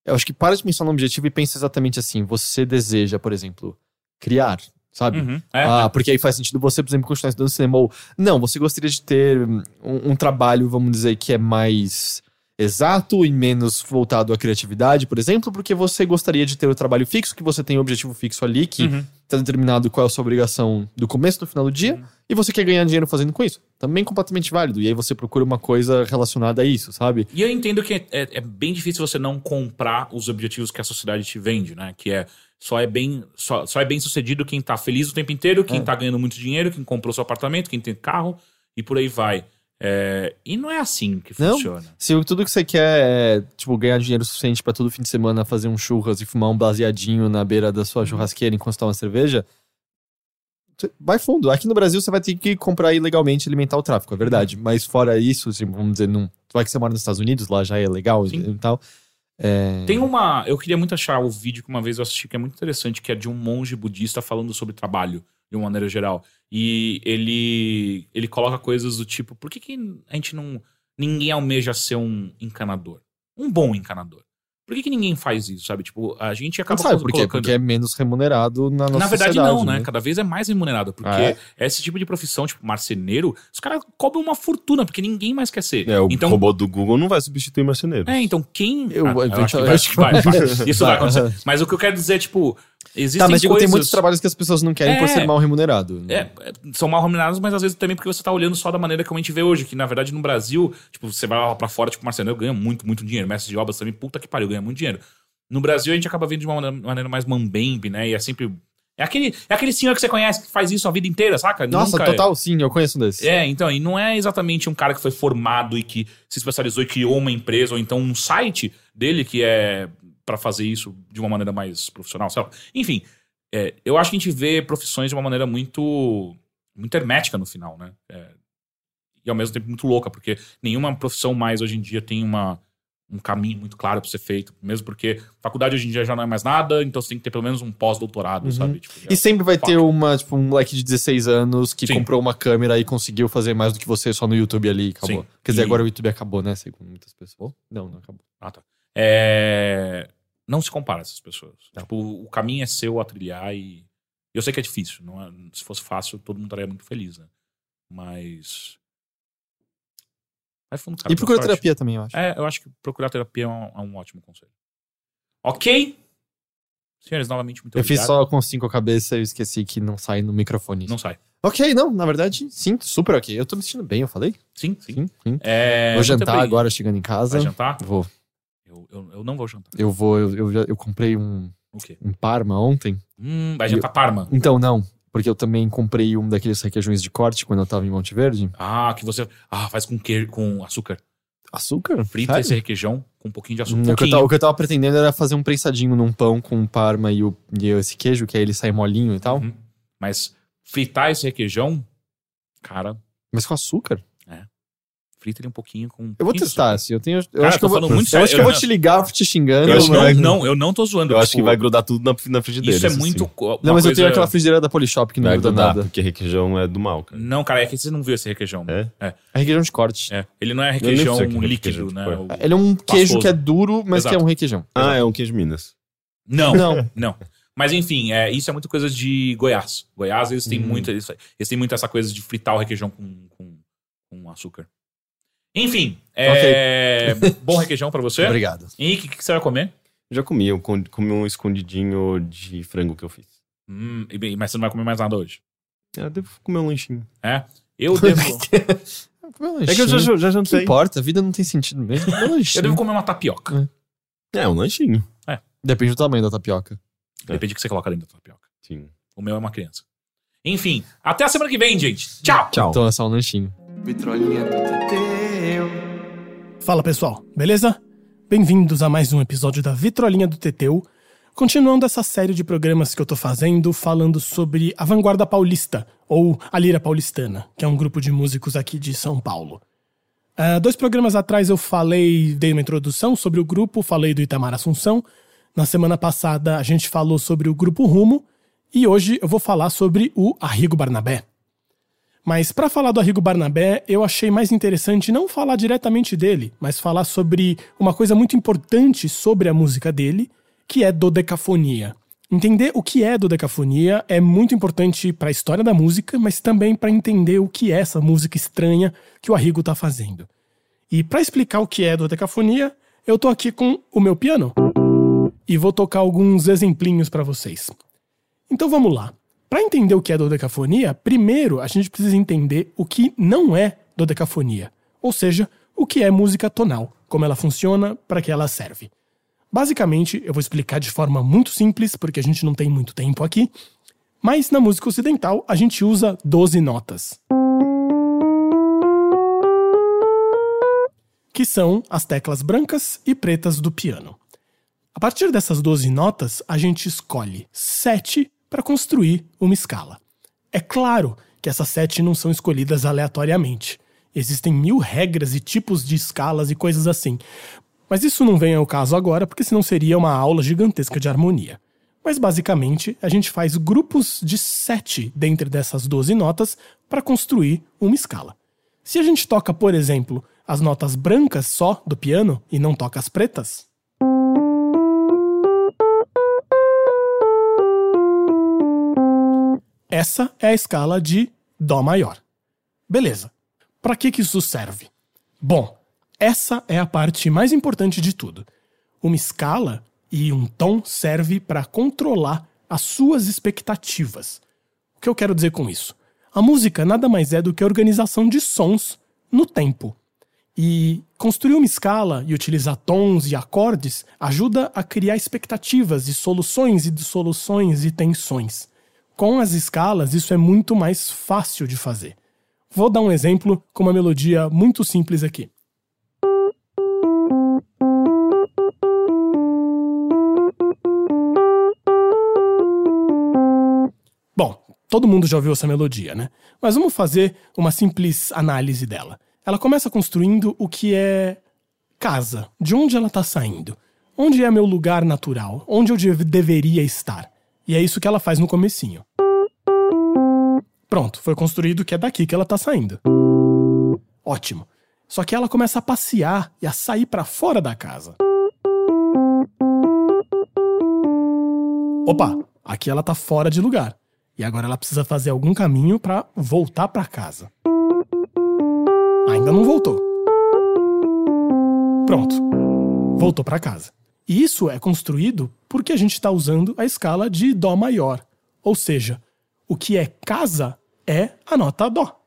Eu acho que para de pensar num objetivo e pensa exatamente assim. Você deseja, por exemplo, criar. sabe? Uhum. É, Ah, porque aí faz sentido você, por exemplo, continuar estudando cinema. Ou, não, você gostaria de ter um, um trabalho, vamos dizer, que é mais exato e menos voltado à criatividade, por exemplo, porque você gostaria de ter o trabalho fixo, que você tem o objetivo fixo ali, que Uhum. tá determinado qual é a sua obrigação do começo do final do dia, e você quer ganhar dinheiro fazendo com isso. Também completamente válido. E aí você procura uma coisa relacionada a isso, sabe? E eu entendo que é, é- é bem difícil você não comprar os objetivos que a sociedade te vende, né? Que é só é bem só, só é bem sucedido quem tá feliz o tempo inteiro, quem É. tá ganhando muito dinheiro, quem comprou seu apartamento, quem tem carro e por aí vai. É, e não é assim que Não. funciona. Se tudo que você quer é, tipo, ganhar dinheiro suficiente pra todo fim de semana fazer um churras e fumar um baseadinho na beira da sua churrasqueira enquanto toma uma cerveja, vai fundo. Aqui no Brasil você vai ter que comprar ilegalmente e alimentar o tráfico, é verdade. Mas fora isso, assim, vamos dizer, não, vai que você mora nos Estados Unidos, lá já é legal Sim. e tal. É, Tem uma. Eu queria muito achar o vídeo que uma vez eu assisti que é muito interessante, que é de um monge budista falando sobre trabalho, de uma maneira geral. E ele ele coloca coisas do tipo: por que, que a gente não. Ninguém almeja ser um encanador? Um bom encanador. Por que, que ninguém faz isso, sabe? Tipo, a gente acaba não sabe por quê? colocando. Porque é menos remunerado na nossa Na verdade, não, né? Cada vez é mais remunerado. Porque Ah, é? esse tipo de profissão, tipo marceneiro, os caras cobram uma fortuna, porque ninguém mais quer ser. É, o então, robô do Google não vai substituir marceneiro. é, então quem. Eu- Ah, eventualmente- acho que vai, acho que vai, vai. Isso Vai. acontecer. Mas o que eu quero dizer é, tipo, existem Tá, mas coisas... tem muitos trabalhos que as pessoas não querem por É. ser mal remunerado. né? É, é, são mal remunerados, mas às vezes também porque você tá olhando só da maneira como a gente vê hoje, que na verdade no Brasil, tipo, você vai lá pra fora, tipo, marceneiro ganha muito, muito dinheiro, mestre de obras também, puta que pariu, ganha muito dinheiro. No Brasil a gente acaba vendo de uma maneira, mais mambembe, né, e é sempre... É aquele, é aquele senhor que você conhece que faz isso a vida inteira, saca? Nossa, Nunca é- total, sim, eu conheço um desses. É, então, e não é exatamente um cara que foi formado e que se especializou e criou uma empresa, ou então um site dele que é pra fazer isso de uma maneira mais profissional, sei lá. Enfim, é, eu acho que a gente vê profissões de uma maneira muito, muito hermética no final, né? É, e ao mesmo tempo muito louca, porque nenhuma profissão mais hoje em dia tem uma, um caminho muito claro pra ser feito. Mesmo porque faculdade hoje em dia já não é mais nada, então você tem que ter pelo menos um pós-doutorado, sabe? Tipo, E sempre vai ter uma, tipo, um moleque de 16 anos que Sim. comprou uma câmera e conseguiu fazer mais do que você só no YouTube ali e acabou. Sim. Quer dizer, E- agora o YouTube acabou, né? Segundo muitas pessoas. Não, não acabou. Ah, tá. É, Não se compara essas pessoas. Tipo, o caminho é seu a trilhar e. Eu sei que é difícil. Não é- Se fosse fácil, todo mundo estaria muito feliz, né? Mas. Vai fundo, cara. e boa procura sorte. terapia também, eu acho. É, eu acho que procurar terapia é um, é um ótimo conselho. Ok? Senhores, novamente, muito eu fiz obrigado. só com cinco a cabeça e eu esqueci que não sai no microfone. Não sai. Ok, não, na verdade, sim, super ok. Eu tô me sentindo bem, eu falei? Sim, sim. Sim, sim. É, vou muito jantar agora chegando em casa. Vai jantar? Vou. Eu, eu, eu não vou jantar. Eu vou, eu, eu, já- eu comprei um, O quê? um Parma ontem. Hum, vai jantar Parma. Então, não, porque eu também comprei um daqueles requeijões de corte quando eu tava em Monte Verde. Ah, que você. Ah, faz com, que, com açúcar. Açúcar? Frita Sério? esse requeijão com um pouquinho de açúcar. Hum, Um o, que eu pouquinho. tava, o que eu tava pretendendo era fazer um prensadinho num pão com o parma e, o, e esse queijo, que aí ele sai molinho e tal. Uhum. Mas fritar esse requeijão, cara, Mas com açúcar? Frita ele um pouquinho com. um Eu vou testar, açúcar. assim. Eu, tenho, eu Cara, acho que eu vou, falando muito eu sério, acho que eu vou te ligar te xingando. Eu acho que não, não, eu não tô zoando. Eu acho que tipo, vai grudar tudo na, na frigideira. Isso é muito. Não, mas eu tenho aquela frigideira da Polishop que não Vai muda grudar, nada. porque requeijão é do mal, cara. Não, cara, é que você não viu esse requeijão. É? É. É requeijão de corte. é. Ele não é requeijão é líquido, requeijão, né? tipo, O- Ele é um queijo Pastoso. que é duro, mas Exato. que é um requeijão. Ah, é um queijo Minas. Não, Não. não. Mas enfim, é, isso é muito coisa de Goiás. Goiás, eles têm Hum. muito. Eles, eles têm muito essa coisa de fritar o requeijão com, com, com açúcar. Enfim, é, bom requeijão pra você. Obrigado. Henrique, o que, que você vai comer? Já comi, eu comi um escondidinho de frango que eu fiz. Hum, e bem, mas você não vai comer mais nada hoje. Ah, devo comer um lanchinho. É? Eu devo, É que eu já, já, já Não jantei. importa, a vida não tem sentido mesmo. É um eu devo comer uma tapioca. É, um lanchinho. Depende do tamanho da tapioca. Depende do que você coloca dentro da tapioca. Sim. O meu é uma criança. Enfim, até a semana que vem, gente. Tchau! Tchau. Então é só um lanchinho. Fala pessoal, beleza? Bem-vindos a mais um episódio da Vitrolinha do Teteu. Continuando essa série de programas que eu tô fazendo falando sobre a Vanguarda Paulista, ou a Lira Paulistana, que é um grupo de músicos aqui de São Paulo. Ah, dois programas atrás eu falei, dei uma introdução sobre o grupo, falei do Itamar Assunção. Na semana passada a gente falou sobre o grupo Rumo. E hoje eu vou falar sobre o Arrigo Barnabé. Mas para falar do Arrigo Barnabé, eu achei mais interessante não falar diretamente dele, mas falar sobre uma coisa muito importante sobre a música dele, que é dodecafonia. Entender o que é dodecafonia é muito importante para a história da música, mas também para entender o que é essa música estranha que o Arrigo está fazendo. E para explicar o que é dodecafonia, eu tô aqui com o meu piano e vou tocar alguns exemplinhos para vocês. Então vamos lá. Para entender o que é dodecafonia, primeiro a gente precisa entender o que não é dodecafonia, ou seja, o que é música tonal, como ela funciona, para que ela serve. Basicamente, eu vou explicar de forma muito simples, porque a gente não tem muito tempo aqui, mas na música ocidental a gente usa 12 notas. Que são as teclas brancas e pretas do piano. A partir dessas 12 notas, a gente escolhe 7 para construir uma escala. É claro que essas 7 não são escolhidas aleatoriamente. Existem mil regras e tipos de escalas e coisas assim. Mas isso não vem ao caso agora, porque senão seria uma aula gigantesca de harmonia. Mas basicamente, a gente faz grupos de 7 dentro dessas 12 notas para construir uma escala. Se a gente toca, por exemplo, as notas brancas só do piano e não toca as pretas, Essa é a escala de Dó maior. Beleza. Para que, que isso serve? Bom, essa é a parte mais importante de tudo. Uma escala e um tom serve para controlar as suas expectativas. O que eu quero dizer com isso? A música nada mais é do que a organização de sons no tempo. E construir uma escala e utilizar tons e acordes ajuda a criar expectativas e soluções e dissoluções e tensões. Com as escalas, isso é muito mais fácil de fazer. Vou dar um exemplo com uma melodia muito simples aqui. Bom, todo mundo já ouviu essa melodia, né? Mas vamos fazer uma simples análise dela. Ela começa construindo o que é casa, de onde ela está saindo, onde é meu lugar natural, onde eu deveria estar. E é isso que ela faz no comecinho. Pronto, foi construído que é daqui que ela tá saindo. Ótimo. Só que ela começa a passear e a sair para fora da casa. Opa, aqui ela tá fora de lugar. E agora ela precisa fazer algum caminho para voltar para casa. Ainda não voltou. Pronto. Voltou para casa. E isso é construído porque a gente está usando a escala de Dó maior. Ou seja, o que é casa é a nota Dó.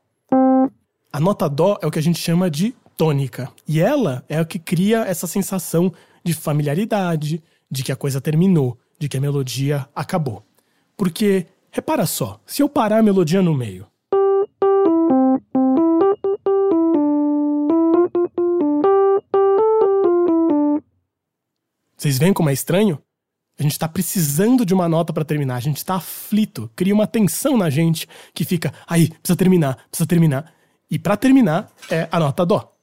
A nota Dó é o que a gente chama de tônica. E ela é o que cria essa sensação de familiaridade, de que a coisa terminou, de que a melodia acabou. Porque, repara só, se eu parar a melodia no meio. Vocês veem como é estranho? A gente está precisando de uma nota para terminar, a gente está aflito, cria uma tensão na gente que fica, aí, precisa terminar, precisa terminar. E para terminar é a nota dó.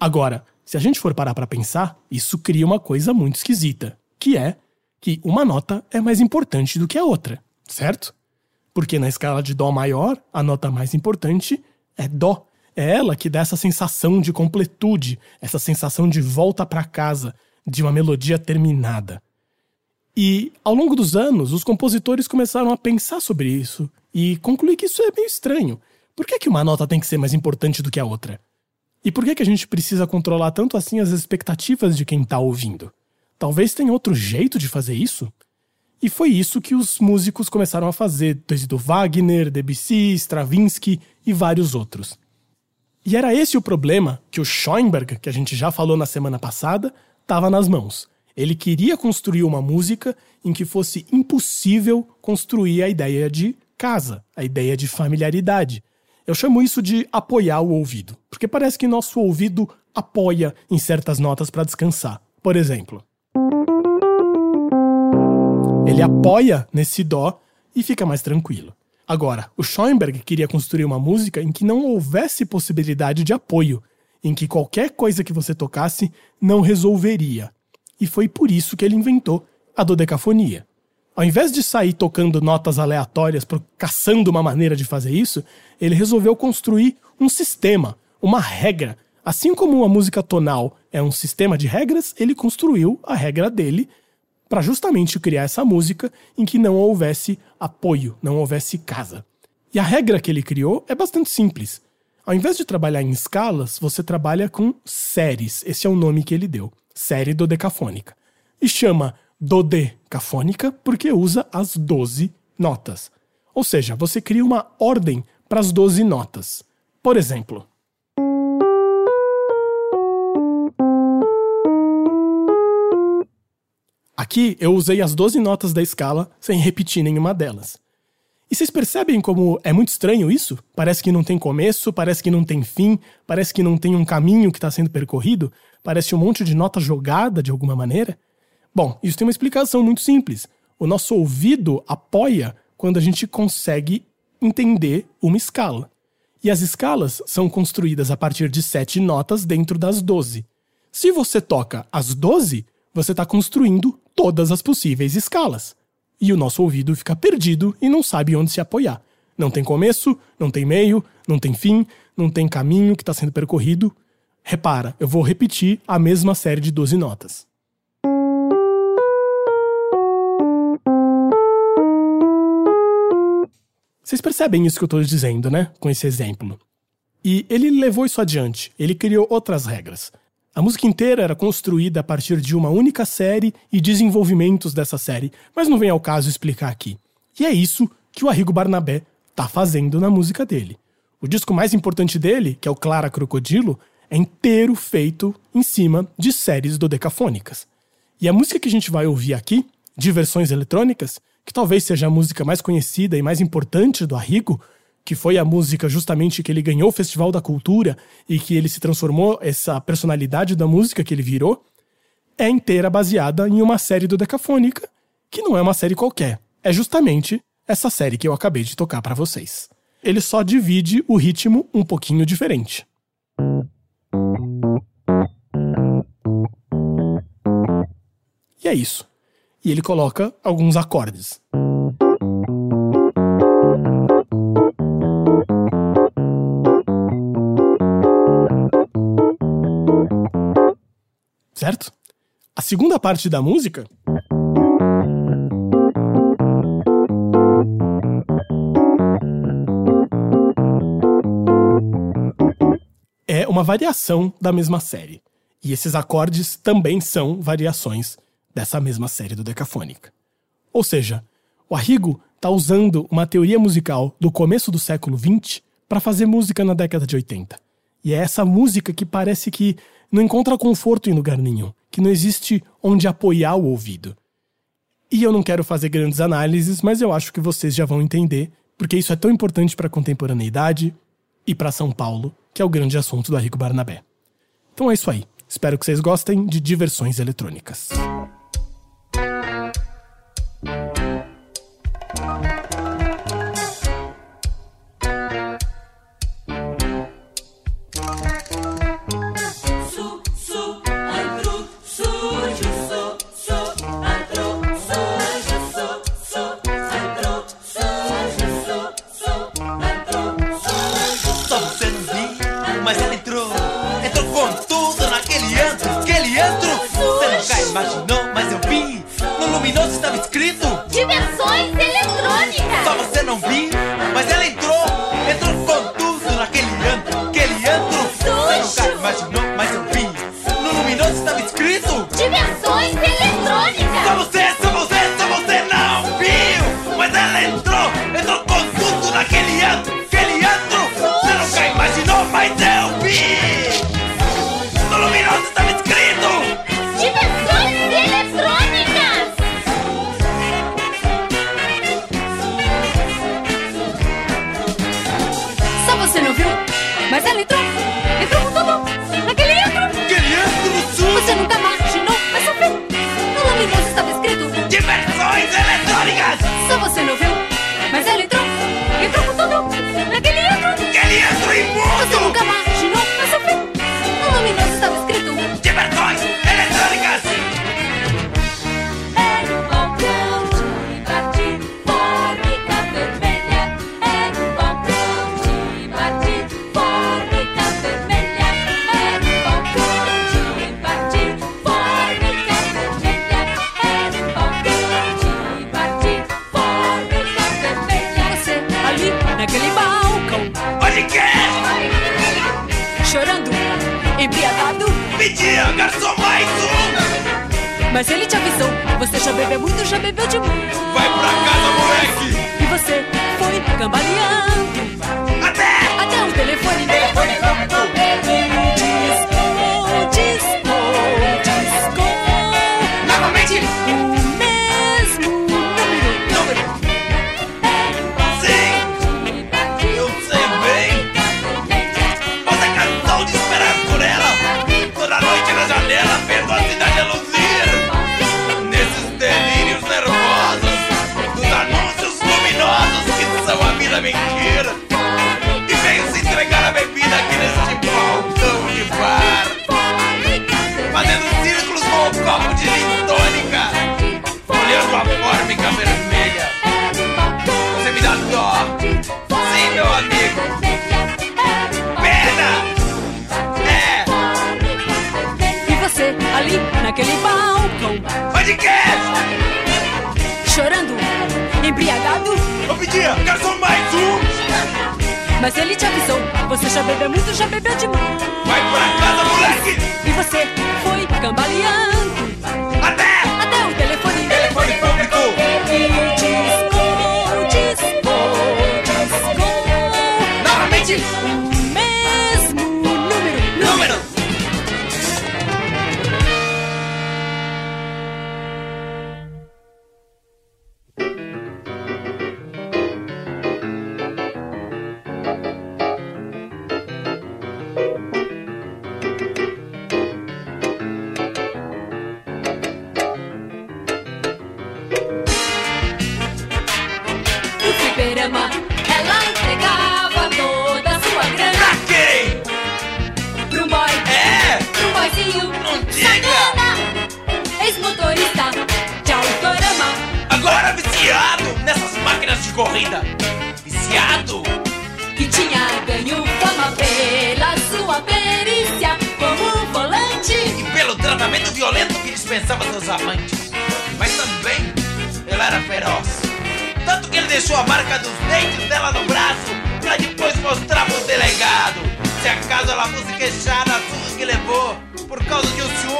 Agora, se a gente for parar para pensar, isso cria uma coisa muito esquisita, que é que uma nota é mais importante do que a outra, certo? Porque na escala de dó maior, a nota mais importante é dó. É ela que dá essa sensação de completude, essa sensação de volta para casa, de uma melodia terminada. E ao longo dos anos, os compositores começaram a pensar sobre isso e concluir que isso é meio estranho. Por que, que uma nota tem que ser mais importante do que a outra? E por que, que a gente precisa controlar tanto assim as expectativas de quem está ouvindo? Talvez tenha outro jeito de fazer isso? E foi isso que os músicos começaram a fazer, desde o Wagner, Debussy, Stravinsky e vários outros. E era esse o problema que o Schoenberg, que a gente já falou na semana passada, estava nas mãos. Ele queria construir uma música em que fosse impossível construir a ideia de casa, a ideia de familiaridade. Eu chamo isso de apoiar o ouvido, porque parece que nosso ouvido apoia em certas notas para descansar. Por exemplo, ele apoia nesse dó e fica mais tranquilo. Agora, o Schoenberg queria construir uma música em que não houvesse possibilidade de apoio, em que qualquer coisa que você tocasse não resolveria. E foi por isso que ele inventou a dodecafonia. Ao invés de sair tocando notas aleatórias, caçando uma maneira de fazer isso, ele resolveu construir um sistema, uma regra. Assim como uma música tonal é um sistema de regras, ele construiu a regra dele para justamente criar essa música em que não houvesse apoio, não houvesse casa. E a regra que ele criou é bastante simples. Ao invés de trabalhar em escalas, você trabalha com séries. Esse é o nome que ele deu, série dodecafônica. E chama dodecafônica porque usa as 12 notas. Ou seja, você cria uma ordem para as 12 notas. Por exemplo, Aqui eu usei as 12 notas da escala sem repetir nenhuma delas. E vocês percebem como é muito estranho isso? Parece que não tem começo, parece que não tem fim, parece que não tem um caminho que está sendo percorrido, parece um monte de nota jogada de alguma maneira. Bom, isso tem uma explicação muito simples. O nosso ouvido apoia quando a gente consegue entender uma escala. E as escalas são construídas a partir de sete notas dentro das 12. Se você toca as 12, você está construindo todas as possíveis escalas. E o nosso ouvido fica perdido e não sabe onde se apoiar. Não tem começo, não tem meio, não tem fim, não tem caminho que está sendo percorrido. Repara, eu vou repetir a mesma série de 12 notas. Vocês percebem isso que eu estou dizendo, né? Com esse exemplo. E ele levou isso adiante. Ele criou outras regras. A música inteira era construída a partir de uma única série e desenvolvimentos dessa série, mas não vem ao caso explicar aqui. E é isso que o Arrigo Barnabé tá fazendo na música dele. O disco mais importante dele, que é o Clara Crocodilo, é inteiro feito em cima de séries dodecafônicas. E a música que a gente vai ouvir aqui, de versões eletrônicas, que talvez seja a música mais conhecida e mais importante do Arrigo, que foi a música justamente que ele ganhou o Festival da Cultura e que ele se transformou essa personalidade da música que ele virou, é inteira baseada em uma série do Decafônica, que não é uma série qualquer. É justamente essa série que eu acabei de tocar para vocês. Ele só divide o ritmo um pouquinho diferente. E é isso. E ele coloca alguns acordes. Certo? A segunda parte da música. É uma variação da mesma série. E esses acordes também são variações dessa mesma série do Decafônica. Ou seja, o Arrigo está usando uma teoria musical do começo do século XX para fazer música na década de 80. E é essa música que parece que não encontra conforto em lugar nenhum, que não existe onde apoiar o ouvido. E eu não quero fazer grandes análises, mas eu acho que vocês já vão entender, porque isso é tão importante para a contemporaneidade e para São Paulo, que é o grande assunto do Arrigo Barnabé. Então é isso aí. Espero que vocês gostem de diversões eletrônicas. Imaginou, mas eu vi. No luminoso estava escrito. Diversões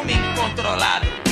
causa de